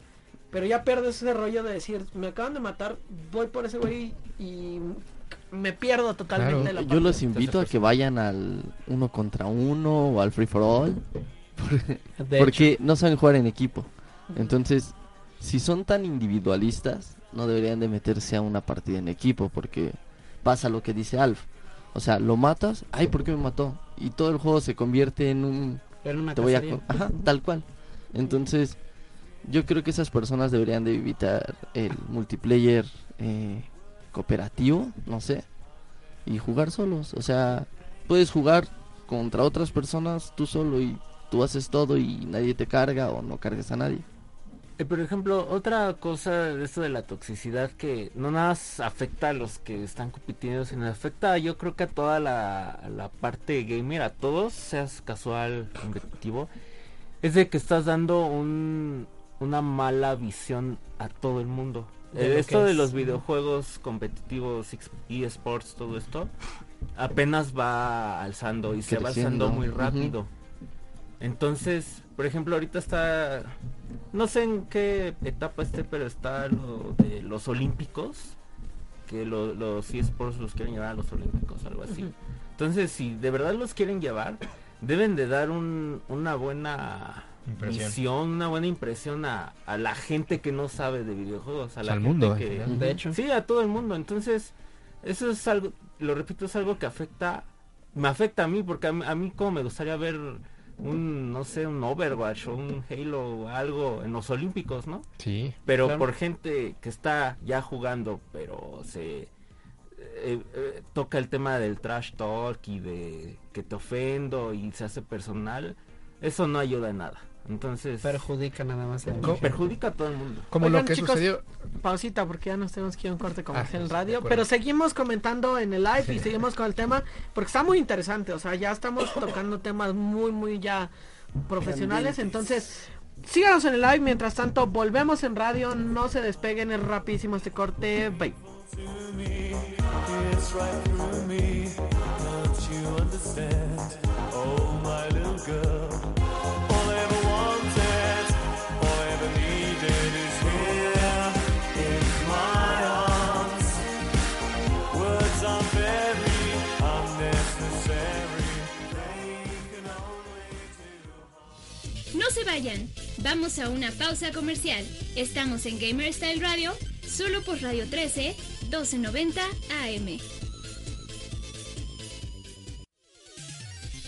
Pero ya pierdes ese rollo de decir, me acaban de matar, voy por ese güey y me pierdo totalmente Claro. de la Yo los invito a que vayan al uno contra uno o al free for all. <laughs> De porque no saben jugar en equipo. Entonces, si son tan individualistas, no deberían de meterse a una partida en equipo porque pasa lo que dice Alf. O sea, lo matas, ay, ¿por qué me mató? Y todo el juego se convierte en un una te voy a ajá, tal cual. Entonces, yo creo que esas personas deberían de evitar el multiplayer eh, cooperativo, no sé, y jugar solos. O sea, puedes jugar contra otras personas tú solo y tú haces todo y nadie te carga o no cargas a nadie. Eh, por ejemplo, otra cosa de esto de la toxicidad que no nada más afecta a los que están compitiendo, sino afecta yo creo que a toda la, la parte gamer, a todos, seas casual, competitivo, es de que estás dando un, una mala visión a todo el mundo. De Eh, esto de los videojuegos competitivos, eSports, todo esto, apenas va alzando y se va alzando muy rápido. Entonces, por ejemplo, ahorita está, no sé en qué etapa esté, pero está lo de los olímpicos, que lo- los eSports los quieren llevar a los olímpicos, algo así. Entonces, si de verdad los quieren llevar, deben de dar un- una buena Impresión. visión, una buena impresión a, a la gente que no sabe de videojuegos, a O la al gente mundo, que, general. De hecho. Sí, a todo el mundo. Entonces, eso es algo, lo repito, es algo que afecta, me afecta a mí, porque a mí, a mí como me gustaría ver un, no sé, un Overwatch o un Halo o algo en los Olímpicos, ¿no? Sí. Pero Claro. por gente que está ya jugando, pero se eh, eh, toca el tema del trash talk y de que te ofendo y se hace personal, eso no ayuda en nada. Entonces, Perjudica nada más. a perjudica a todo el mundo. Como Oigan, lo que chicos, sucedió. Pausita porque ya nos tenemos que ir a un corte comercial Ah, en radio, pero seguimos comentando en el live y seguimos con el tema porque está muy interesante, o sea, ya estamos tocando temas muy muy ya profesionales, entonces Síganos en el live, mientras tanto volvemos en radio, no se despeguen, es rapidísimo este corte, bye. Vayan, vamos a una pausa comercial. Estamos en Gamer Style Radio, solo por Radio 13, 1290 AM.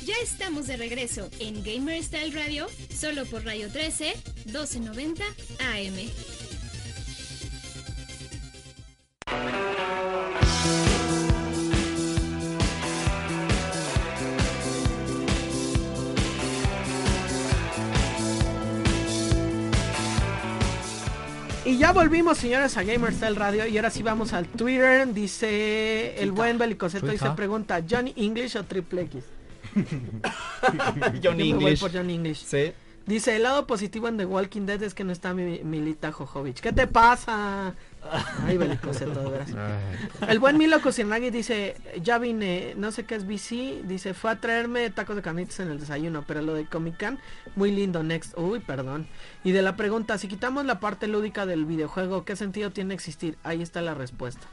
Ya estamos de regreso en Gamer Style Radio, solo por Radio 13, 1290 AM. Y ya volvimos, señores, a Gamer Style Radio. Y ahora sí vamos al Twitter. Dice el buen Belicoseto. Dice: Twitter. pregunta: ¿Johnny English o Triple X? <laughs> Johnny Yo me voy English. por Johnny English. Sí. Dice: el lado positivo en The Walking Dead es que no está mi, Milita Jojovic. ¿Qué te pasa? <laughs> Ay, veras. Ay, El buen Milo Kucinagi dice, ya vine, no sé qué es BC, dice, fue a traerme tacos de carnitas en el desayuno, pero lo de Comic Con, muy lindo, next. Uy, perdón. Y de la pregunta, si quitamos la parte lúdica del videojuego, ¿qué sentido tiene existir? Ahí está la respuesta.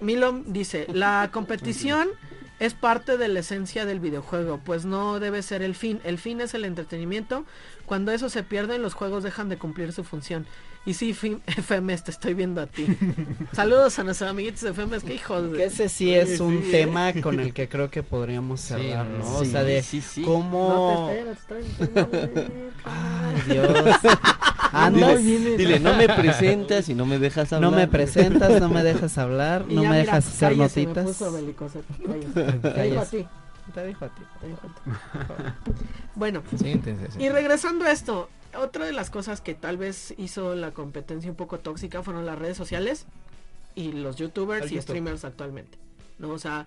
Milo dice, la <laughs> competición es parte de la esencia del videojuego, pues no debe ser el fin. El fin es el entretenimiento. Cuando eso se pierde, los juegos dejan de cumplir su función. Y sí, FMS, te estoy viendo a ti. <laughs> Saludos a nuestros amiguitos de FMS, que hijos Que de... ese sí es un tema con el que creo que podríamos cerrar, no. O sea, de sí, sí. cómo... No te esperas, estoy entendiendo. <laughs> Ay, Dios. Anda, Dile, dile, no me presentas y no me dejas hablar. no me presentas, no me <laughs> dejas hablar, no ya, me mira, dejas hacer cállese, me notitas. Te dijo a ti, Te dijo a ti. te dijo a ti. Bueno, y regresando a esto, otra de las cosas que tal vez hizo la competencia un poco tóxica fueron las redes sociales y los youtubers y YouTube. streamers actualmente. ¿no? O sea,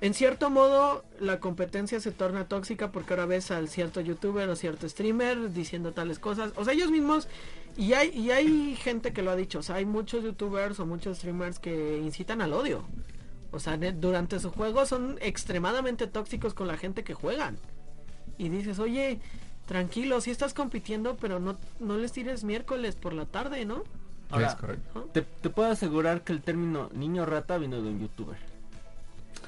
en cierto modo la competencia se torna tóxica porque ahora ves al cierto youtuber o cierto streamer diciendo tales cosas. O sea, ellos mismos, y hay, y hay gente que lo ha dicho, o sea, hay muchos youtubers o muchos streamers que incitan al odio. O sea, durante su juego son extremadamente tóxicos con la gente que juegan. Y dices, oye, tranquilo, sí estás compitiendo, pero no, no les tires miércoles por la tarde, ¿no? Ahora, Es correcto. te, te puedo asegurar que el término niño rata vino de un youtuber.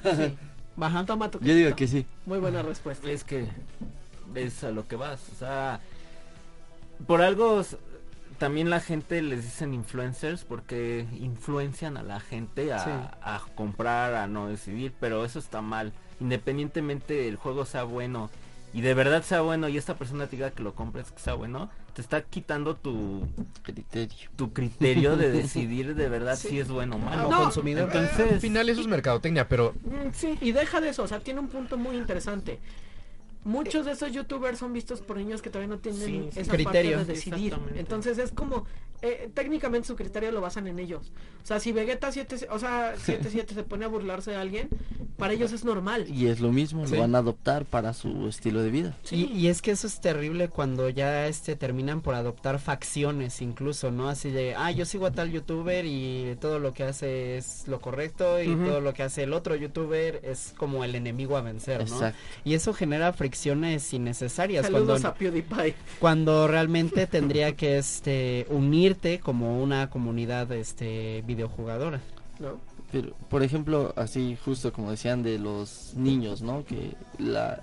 Sí. <laughs> Baja, toma tu Yo digo que sí. Muy buena respuesta. Es que es a lo que vas. O sea, por algo también la gente les dicen influencers porque influencian a la gente a, Sí. a comprar, a no decidir, pero eso está mal. Independientemente el juego sea bueno y de verdad sea bueno y esta persona te diga que lo compres que sea bueno, te está quitando tu, Criterio. tu criterio de <laughs> decidir de verdad Sí. si es bueno o malo. No, consumidor. Al Entonces, final eso es mercadotecnia, pero Mm, Sí, y deja de eso, o sea, tiene un punto muy interesante. Muchos de esos youtubers son vistos por niños que todavía no tienen Sí, sí. esa Criterio. parte de decidir. Entonces es como, eh, técnicamente su criterio lo basan en ellos. O sea, si Vegeta 7, o sea, <laughs> 77 se pone a burlarse de alguien, para ellos es normal. Y es lo mismo, Sí. lo van a adoptar para su estilo de vida. Sí. Y, y es que eso es terrible cuando ya este terminan por adoptar facciones incluso, ¿no? Así de, ah, yo sigo a tal youtuber y todo lo que hace es lo correcto y todo lo que hace el otro youtuber es como el enemigo a vencer, ¿no? Exacto. Y eso genera fricciones innecesarias Saludos cuando, a PewDiePie. cuando realmente tendría que este como una comunidad este videojugadora. ¿no? Pero, por ejemplo, así justo como decían de los niños, ¿no? Que la,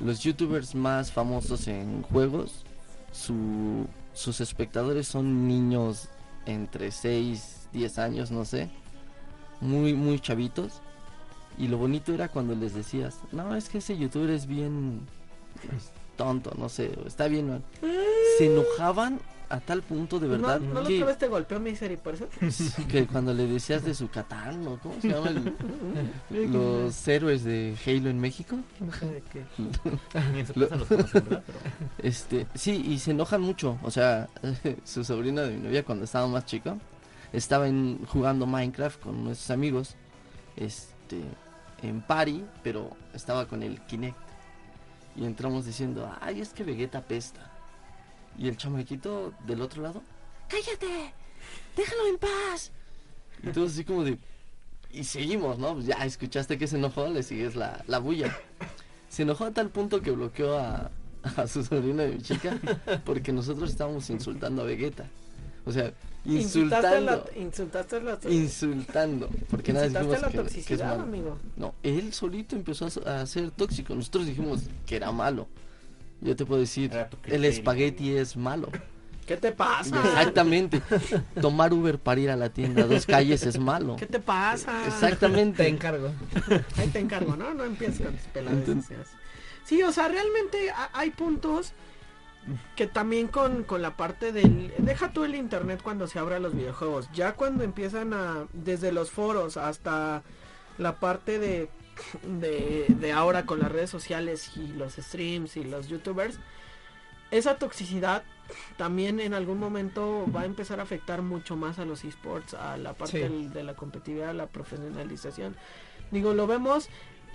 los youtubers más famosos en juegos, su, sus espectadores son niños entre 6, 10 años, no sé. Muy, muy chavitos. Y lo bonito era cuando les decías, no, es que ese youtuber es bien pues, tonto, no sé, está bien mal". Se enojaban a tal punto de verdad No, no la que, otra vez te golpeó Misery, por eso. <laughs> que cuando le decías de su Catán, ¿no? ¿Cómo se llama? el- los héroes de Halo en México. No sé de qué. ni en su <laughs> Lo- Este, sí, y se enojan mucho. O sea, <laughs> su sobrina de mi novia cuando estaba más chica, estaba en, jugando Minecraft con nuestros amigos, este, en party, pero estaba con el Kinect. Y entramos diciendo, ay, es que Vegeta pesta. Y el chamaquito del otro lado, cállate, déjalo en paz. Y todos así como de... Y seguimos, ¿no? Pues ya escuchaste que se enojó, le sigues la, la bulla. Se enojó a tal punto que bloqueó a, a su sobrina de mi chica porque nosotros estábamos insultando a Vegeta. O sea, Insultaste la, insultando. insultaste la, Insultando. Porque nada dijimos la que- que, es toxicidad, malo. amigo. No, él solito empezó a, a ser tóxico. Nosotros dijimos que era malo. Yo te puedo decir, el espagueti es malo. ¿Qué te pasa? Exactamente. Tomar Uber para ir a la tienda a dos calles es malo. ¿Qué te pasa? Te Exactamente. encargo. Ahí te encargo, ¿no? No empieces con peladas. Sí, o sea, realmente ha- hay puntos que también con, con la parte del... Deja tú el internet cuando se abra los videojuegos. Ya cuando empiezan a... Desde los foros hasta la parte de... De, de ahora con las redes sociales y los streams y los youtubers esa toxicidad también en algún momento va a empezar a afectar mucho más a los esports, a la parte Sí. del- de la competitividad, a la profesionalización. Digo, lo vemos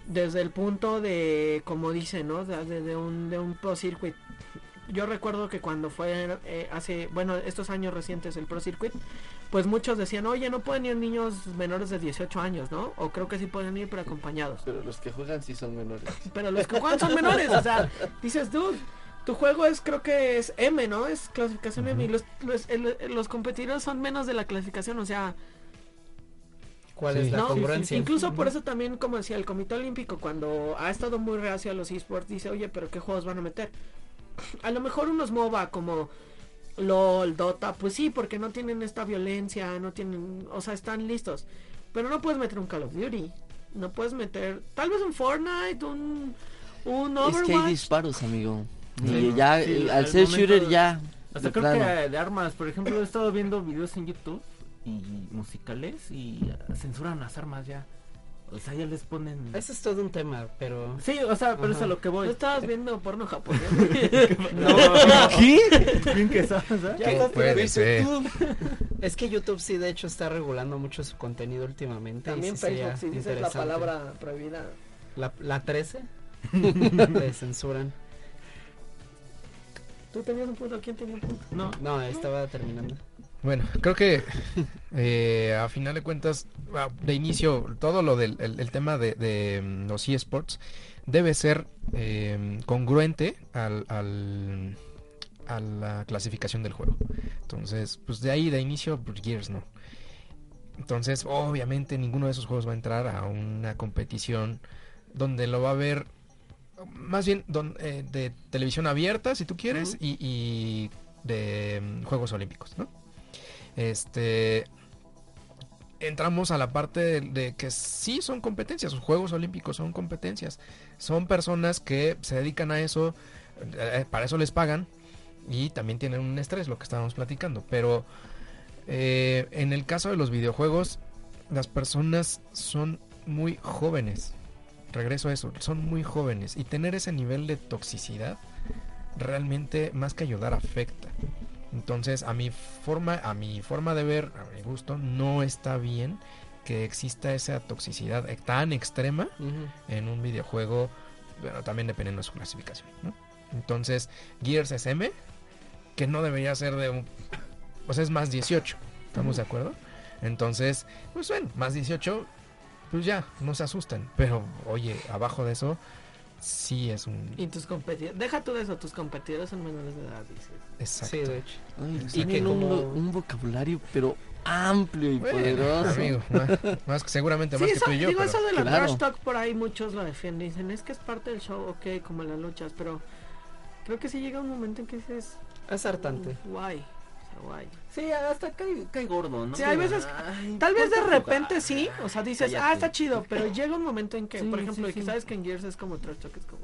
desde el punto de, como dice, ¿no? De, de- de un, de un Pro Circuit. Yo recuerdo que cuando fue eh, hace, bueno, estos años recientes el Pro Circuit, pues muchos decían, oye, no pueden ir niños menores de 18 años, ¿no? O creo que sí pueden ir, pero acompañados. Pero los que juegan sí son menores. Pero los que juegan son menores, o sea, dices, dude, tu juego es, creo que es M, ¿no? Es clasificación M y los, los, el- los competidores son menos de la clasificación, o sea, ¿Cuál Sí. es la no, congruencia? incluso por eso también, como decía, el Comité Olímpico, cuando ha estado muy reacio a los esports, dice, oye, pero ¿qué juegos van a meter? A lo mejor unos MOBA como LOL, Dota, pues sí, porque no tienen esta violencia, no tienen, o sea, están listos. Pero no puedes meter un Call of Duty, no puedes meter, tal vez un Fortnite, un, un Es que hay Overwatch. disparos, amigo. Sí, y ya, sí, eh, al ser shooter de- ya... Hasta creo plano. que de armas, por ejemplo, he estado viendo videos en YouTube y musicales y censuran las armas ya. O sea, ya les ponen... Ese es todo un tema, pero... Sí, o sea, pero es a lo que ¿No voy. estabas viendo porno japonés? <laughs> <laughs> No, <laughs> ¿Qué? bien que sabes, ¿eh? Ya ¿Qué estás puede ser? Es que YouTube sí, de hecho, está regulando mucho su contenido últimamente. También Facebook, si dices la palabra prohibida. La, la 13 te censuran. ¿Tú tenías un punto? ¿Quién tenía un punto? No, No, estaba terminando. Bueno, creo que eh, a final de cuentas, ah, de inicio, todo lo del el, el tema de, de, mm, los eSports debe ser eh, congruente al, al- a la clasificación del juego. Entonces, pues de ahí, de inicio, pues, Gears no. Entonces, obviamente, ninguno de esos juegos va a entrar a una competición donde lo va a ver, más bien don- eh, de televisión abierta, si tú quieres, y, y de mm, Juegos Olímpicos, ¿no? Este. Entramos a la parte de, que sí son competencias, los Juegos Olímpicos son competencias. Son personas que se dedican a eso, eh, para eso les pagan y también tienen un estrés, lo que estábamos platicando. Pero eh, en el caso de los videojuegos, las personas son muy jóvenes. Regreso a eso, son muy jóvenes y tener ese nivel de toxicidad realmente más que ayudar afecta. Entonces, a mi forma, a mi forma de ver, a mi gusto, no está bien que exista esa toxicidad eh, tan extrema en un videojuego, bueno, también dependiendo de su clasificación, ¿no? Entonces, Gears es M, que no debería ser de un... Pues es más 18, ¿estamos de acuerdo? Entonces, pues bueno, más 18, pues ya, no se asustan. Pero, oye, abajo de eso, sí es un... Y tus competidores, deja tú de eso, tus competidores son menores de edad, dices. Exacto. Sí, de hecho. Ay, Y tienen que un, como- un vocabulario, pero amplio y Bueno, poderoso. amigo, más, más que seguramente más Sí, que eso, tú y yo. digo, pero- eso de la claro. trash talk por ahí muchos lo defienden, dicen, es que es parte del show, ok, como las luchas, pero creo que sí llega un momento en que dices, Es hartante. guay, sea, guay. Sí, hasta cae, cae gordo, ¿no? Sí, hay veces- Ay, Tal vez de repente jugar. sí, o sea, dices, ah, está chido, pero llega un momento en que, Sí, por ejemplo, sí, que sabes que en Gears es como trash talk, es como,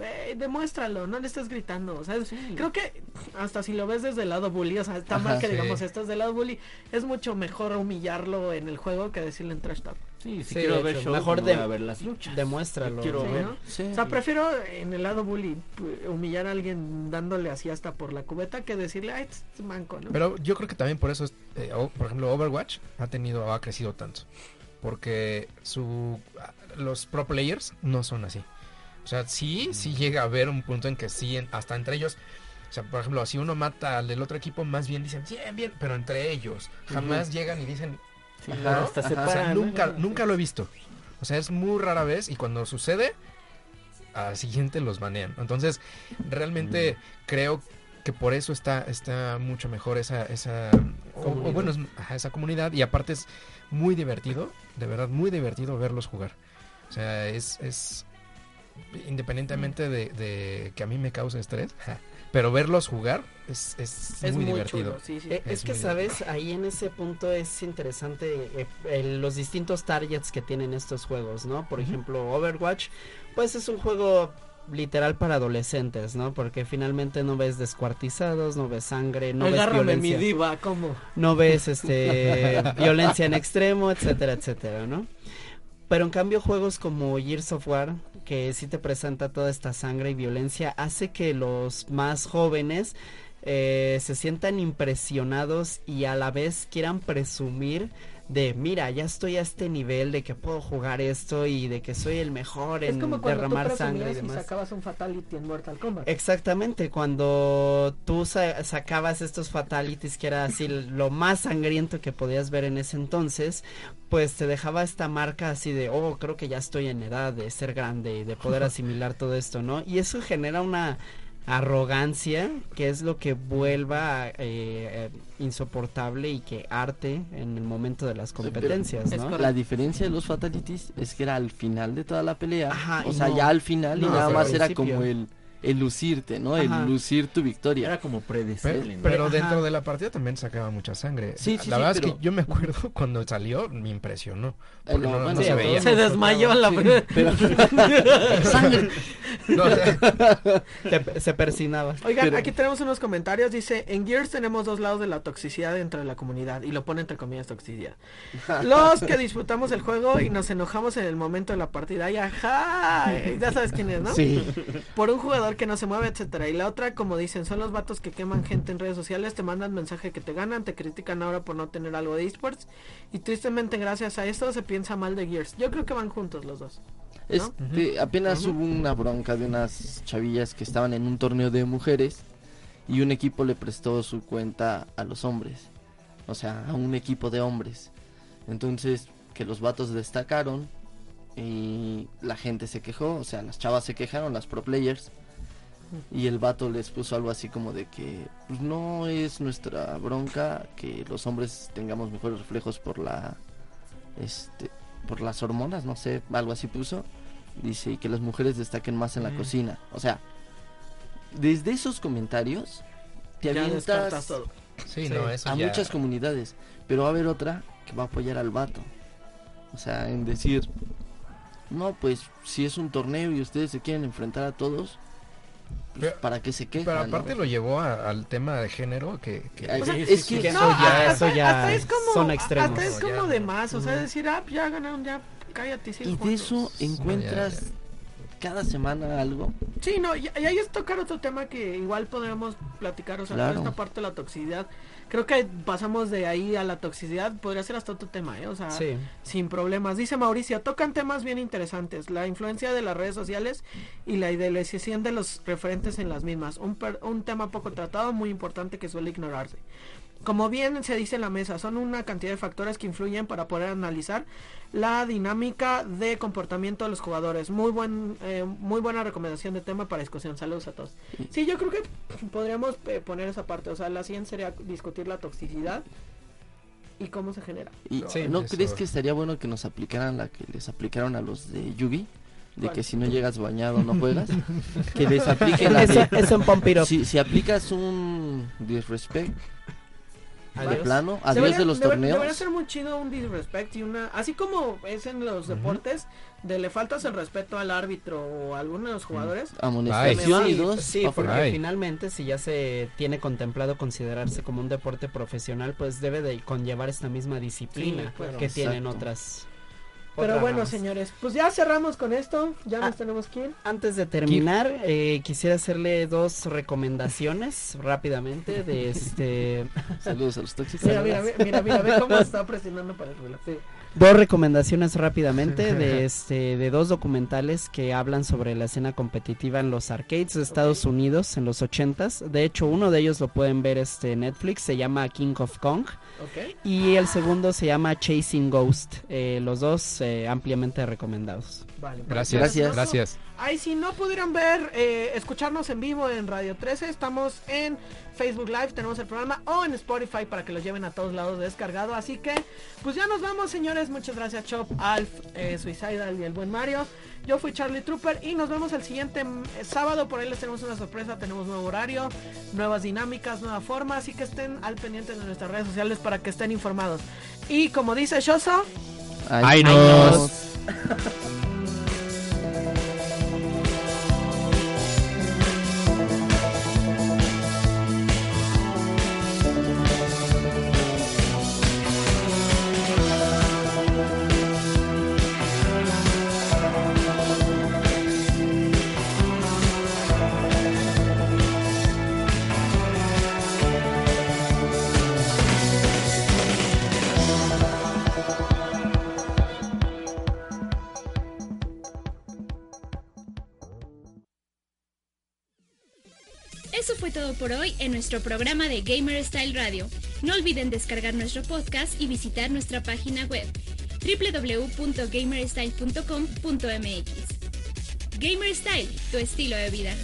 güey, demuéstralo, no le estés gritando, o sea, es- Sí. creo que hasta si lo ves desde el lado bully, o sea, está Ajá, mal que sí. digamos, estás del lado bully, es mucho mejor humillarlo en el juego que decirle en trash talk. Sí, si Sí, quiero ver hecho, show, mejor de a ver las luchas. Demuéstralo. Quiero Sí, ver. ¿no? Sí. O sea, prefiero en el lado bully pu- humillar a alguien dándole así hasta por la cubeta que decirle, ay, es manco, ¿no? Pero yo creo que también por eso, es, eh, o- por ejemplo, Overwatch ha tenido, ha crecido tanto. Porque su, los pro players no son así. O sea, sí, sí llega a haber un punto en que sí, hasta entre ellos, O sea, por ejemplo, si uno mata al del otro equipo, más bien dicen, bien, bien, pero entre ellos. Jamás llegan y dicen, Sí, Ajá, hasta se ajá. o sea, ¿no? nunca, nunca lo he visto. O sea, es muy rara vez y cuando sucede, al siguiente los banean. Entonces, realmente creo que por eso está, está mucho mejor esa, esa, o- bueno, es- ajá, esa comunidad y aparte es muy divertido, de verdad, muy divertido verlos jugar. O sea, es, es independientemente de, de que a mí me cause estrés, ja, pero verlos jugar es, es, Es muy, muy, divertido. chulo, sí, sí. Eh, es, Es que, ¿sabes? Ahí en ese punto es interesante eh, el- los distintos targets que tienen estos juegos, ¿no? Por ejemplo, Overwatch, pues es un juego literal para adolescentes, ¿no? Porque finalmente no ves descuartizados, no ves sangre, no ves mi violencia. diva, ¿cómo? no ves <laughs> este violencia en extremo, etcétera, etcétera, ¿no? Pero en cambio juegos como Gears of War, que sí te presenta toda esta sangre y violencia, hace que los más jóvenes eh, se sientan impresionados y a la vez quieran presumir de mira, ya estoy a este nivel de que puedo jugar esto y de que soy el mejor Es en como cuando tú derramar sangre y demás. sacabas un Fatality en Mortal Kombat. Exactamente, cuando tú sa- sacabas estos fatalities que era así <laughs> lo más sangriento que podías ver en ese entonces, pues te dejaba esta marca así de, oh, creo que ya estoy en edad de ser grande y de poder <laughs> asimilar todo esto, ¿no? Y eso genera una arrogancia que es lo que vuelva eh, eh, insoportable y que arte en el momento de las competencias. La diferencia de los fatalities es que era al final de toda la pelea. Ajá, o sea, no- ya al final y no, nada más era como el, el lucirte, ¿no? El Ajá. lucir tu victoria. Era como Pero, predecible, ¿no? pero Ajá. dentro de la partida también sacaba mucha sangre. Sí, sí, la sí, verdad es pero- que yo me acuerdo <laughs> cuando salió, me impresionó. Eh, Porque no, no, se veía. Se desmayó la pero <laughs> sangre. No, o sea, <laughs> Te- se persinaba. Oigan, Pero- aquí tenemos unos comentarios. Dice, en Gears tenemos dos lados de la toxicidad dentro de la comunidad. Y lo pone entre comillas toxicidad. Los que disfrutamos el juego y nos enojamos en el momento de la partida. Y ajá, ya sabes quién es, ¿no? Sí. Por un jugador que no se mueve, etcétera. Y la otra, como dicen, son los vatos que queman gente en redes sociales, te mandan mensaje que te ganan, te critican ahora por no tener algo de esports. Y tristemente gracias a esto se piensa mal de Gears. Yo creo que van juntos los dos. Este, apenas hubo una bronca de unas chavillas que estaban en un torneo de mujeres y un equipo le prestó su cuenta a los hombres. O sea, a un equipo de hombres. Entonces, que los vatos destacaron y la gente se quejó, o sea, las chavas se quejaron, las pro players. Y el vato les puso algo así como de que pues no es nuestra bronca que los hombres tengamos mejores reflejos por la este por las hormonas, no sé, algo así puso. Dice y que las mujeres destaquen más en la Mm. cocina. O sea, desde esos comentarios te Ya avientas todo. sí, Sí, no, eso a ya- muchas comunidades, pero va a haber otra que va a apoyar al vato. O sea, en decir, no, pues si es un torneo y ustedes se quieren enfrentar a todos, pues, Pero- ¿para qué se quejan? Pero no? aparte lo llevó a- al tema de género que... que- O sea, es sí, que eso No, ya- hasta, eso ya hasta es como, son extremos. Hasta es No, como de no. más, o sea, decir, ah, ya ganaron, ya cállate. sigue y de eso encuentras cada semana algo. Sí, no, y, y ahí es tocar otro tema que igual podríamos platicar, o sea, Claro. esta parte de la toxicidad. Creo que pasamos de ahí a la toxicidad, podría ser hasta otro tema, ¿eh? O sea, Sí. sin problemas. Dice Mauricio, tocan temas bien interesantes, la influencia de las redes sociales y la idealización de los referentes en las mismas. Un, per- un tema poco tratado, muy importante que suele ignorarse. Como bien se dice en la mesa, son una cantidad de factores que influyen para poder analizar la dinámica de comportamiento de los jugadores. Muy buen, eh, muy buena recomendación de tema para discusión. Saludos a todos. Sí, yo creo que podríamos eh, poner esa parte. O sea, la siguiente sería discutir la toxicidad y cómo se genera. Y Sí, ¿no eso- crees que estaría bueno que nos aplicaran la que les aplicaron a los de Yugi? De ¿Cuál? que si no llegas bañado no juegas. <laughs> que les apliquen la Eso, de... eso en Pump It Up. Si, si aplicas un disrespect de Adiós. plano, adiós Debería- de los deber- torneos. Debería ser muy chido un disrespect y una... Así como es en los deportes, de le faltas el respeto al árbitro o a alguno de los jugadores. Amonestación y dos. Sí, pa' porque. Ay. finalmente si ya se tiene contemplado considerarse como un deporte profesional, pues debe de conllevar esta misma disciplina Sí, claro. que tienen Exacto. otras Pero Otra bueno, señores, pues ya cerramos con esto. Ya Ah. nos tenemos que ir. Antes de terminar, eh, quisiera hacerle dos recomendaciones rápidamente de este <laughs> Saludos a los tóxicos. Mira, mira, mira, mira, mira, ve cómo <laughs> está presionando para el. Sí. dos recomendaciones rápidamente de <laughs> este de dos documentales que hablan sobre la escena competitiva en los arcades de Estados Unidos en los 80s. De hecho, uno de ellos lo pueden ver este en Netflix, se llama King of Kong Ok. y el segundo se llama Chasing Ghost. Eh, los dos eh, ampliamente recomendados. Vale. Gracias, Gracias. gracias. Ahí si no pudieran ver, eh, escucharnos en vivo en Radio 13, estamos en Facebook Live, tenemos el programa o en Spotify para que los lleven a todos lados descargado. Así que, pues ya nos vamos, señores. Muchas gracias, Chop, Alf, eh, Suicidal y el buen Mario. Yo fui Charlie Trooper y nos vemos el siguiente eh, sábado. Por ahí les tenemos una sorpresa, tenemos nuevo horario, nuevas dinámicas, nueva forma. Así que estén al pendiente de nuestras redes sociales para que estén informados. Y como dice Shoso, Ay, nos. <laughs> todo por hoy en nuestro programa de Gamer Style Radio. No olviden descargar nuestro podcast y visitar nuestra página web www.gamerstyle.com.mx. Gamer Style, tu estilo de vida.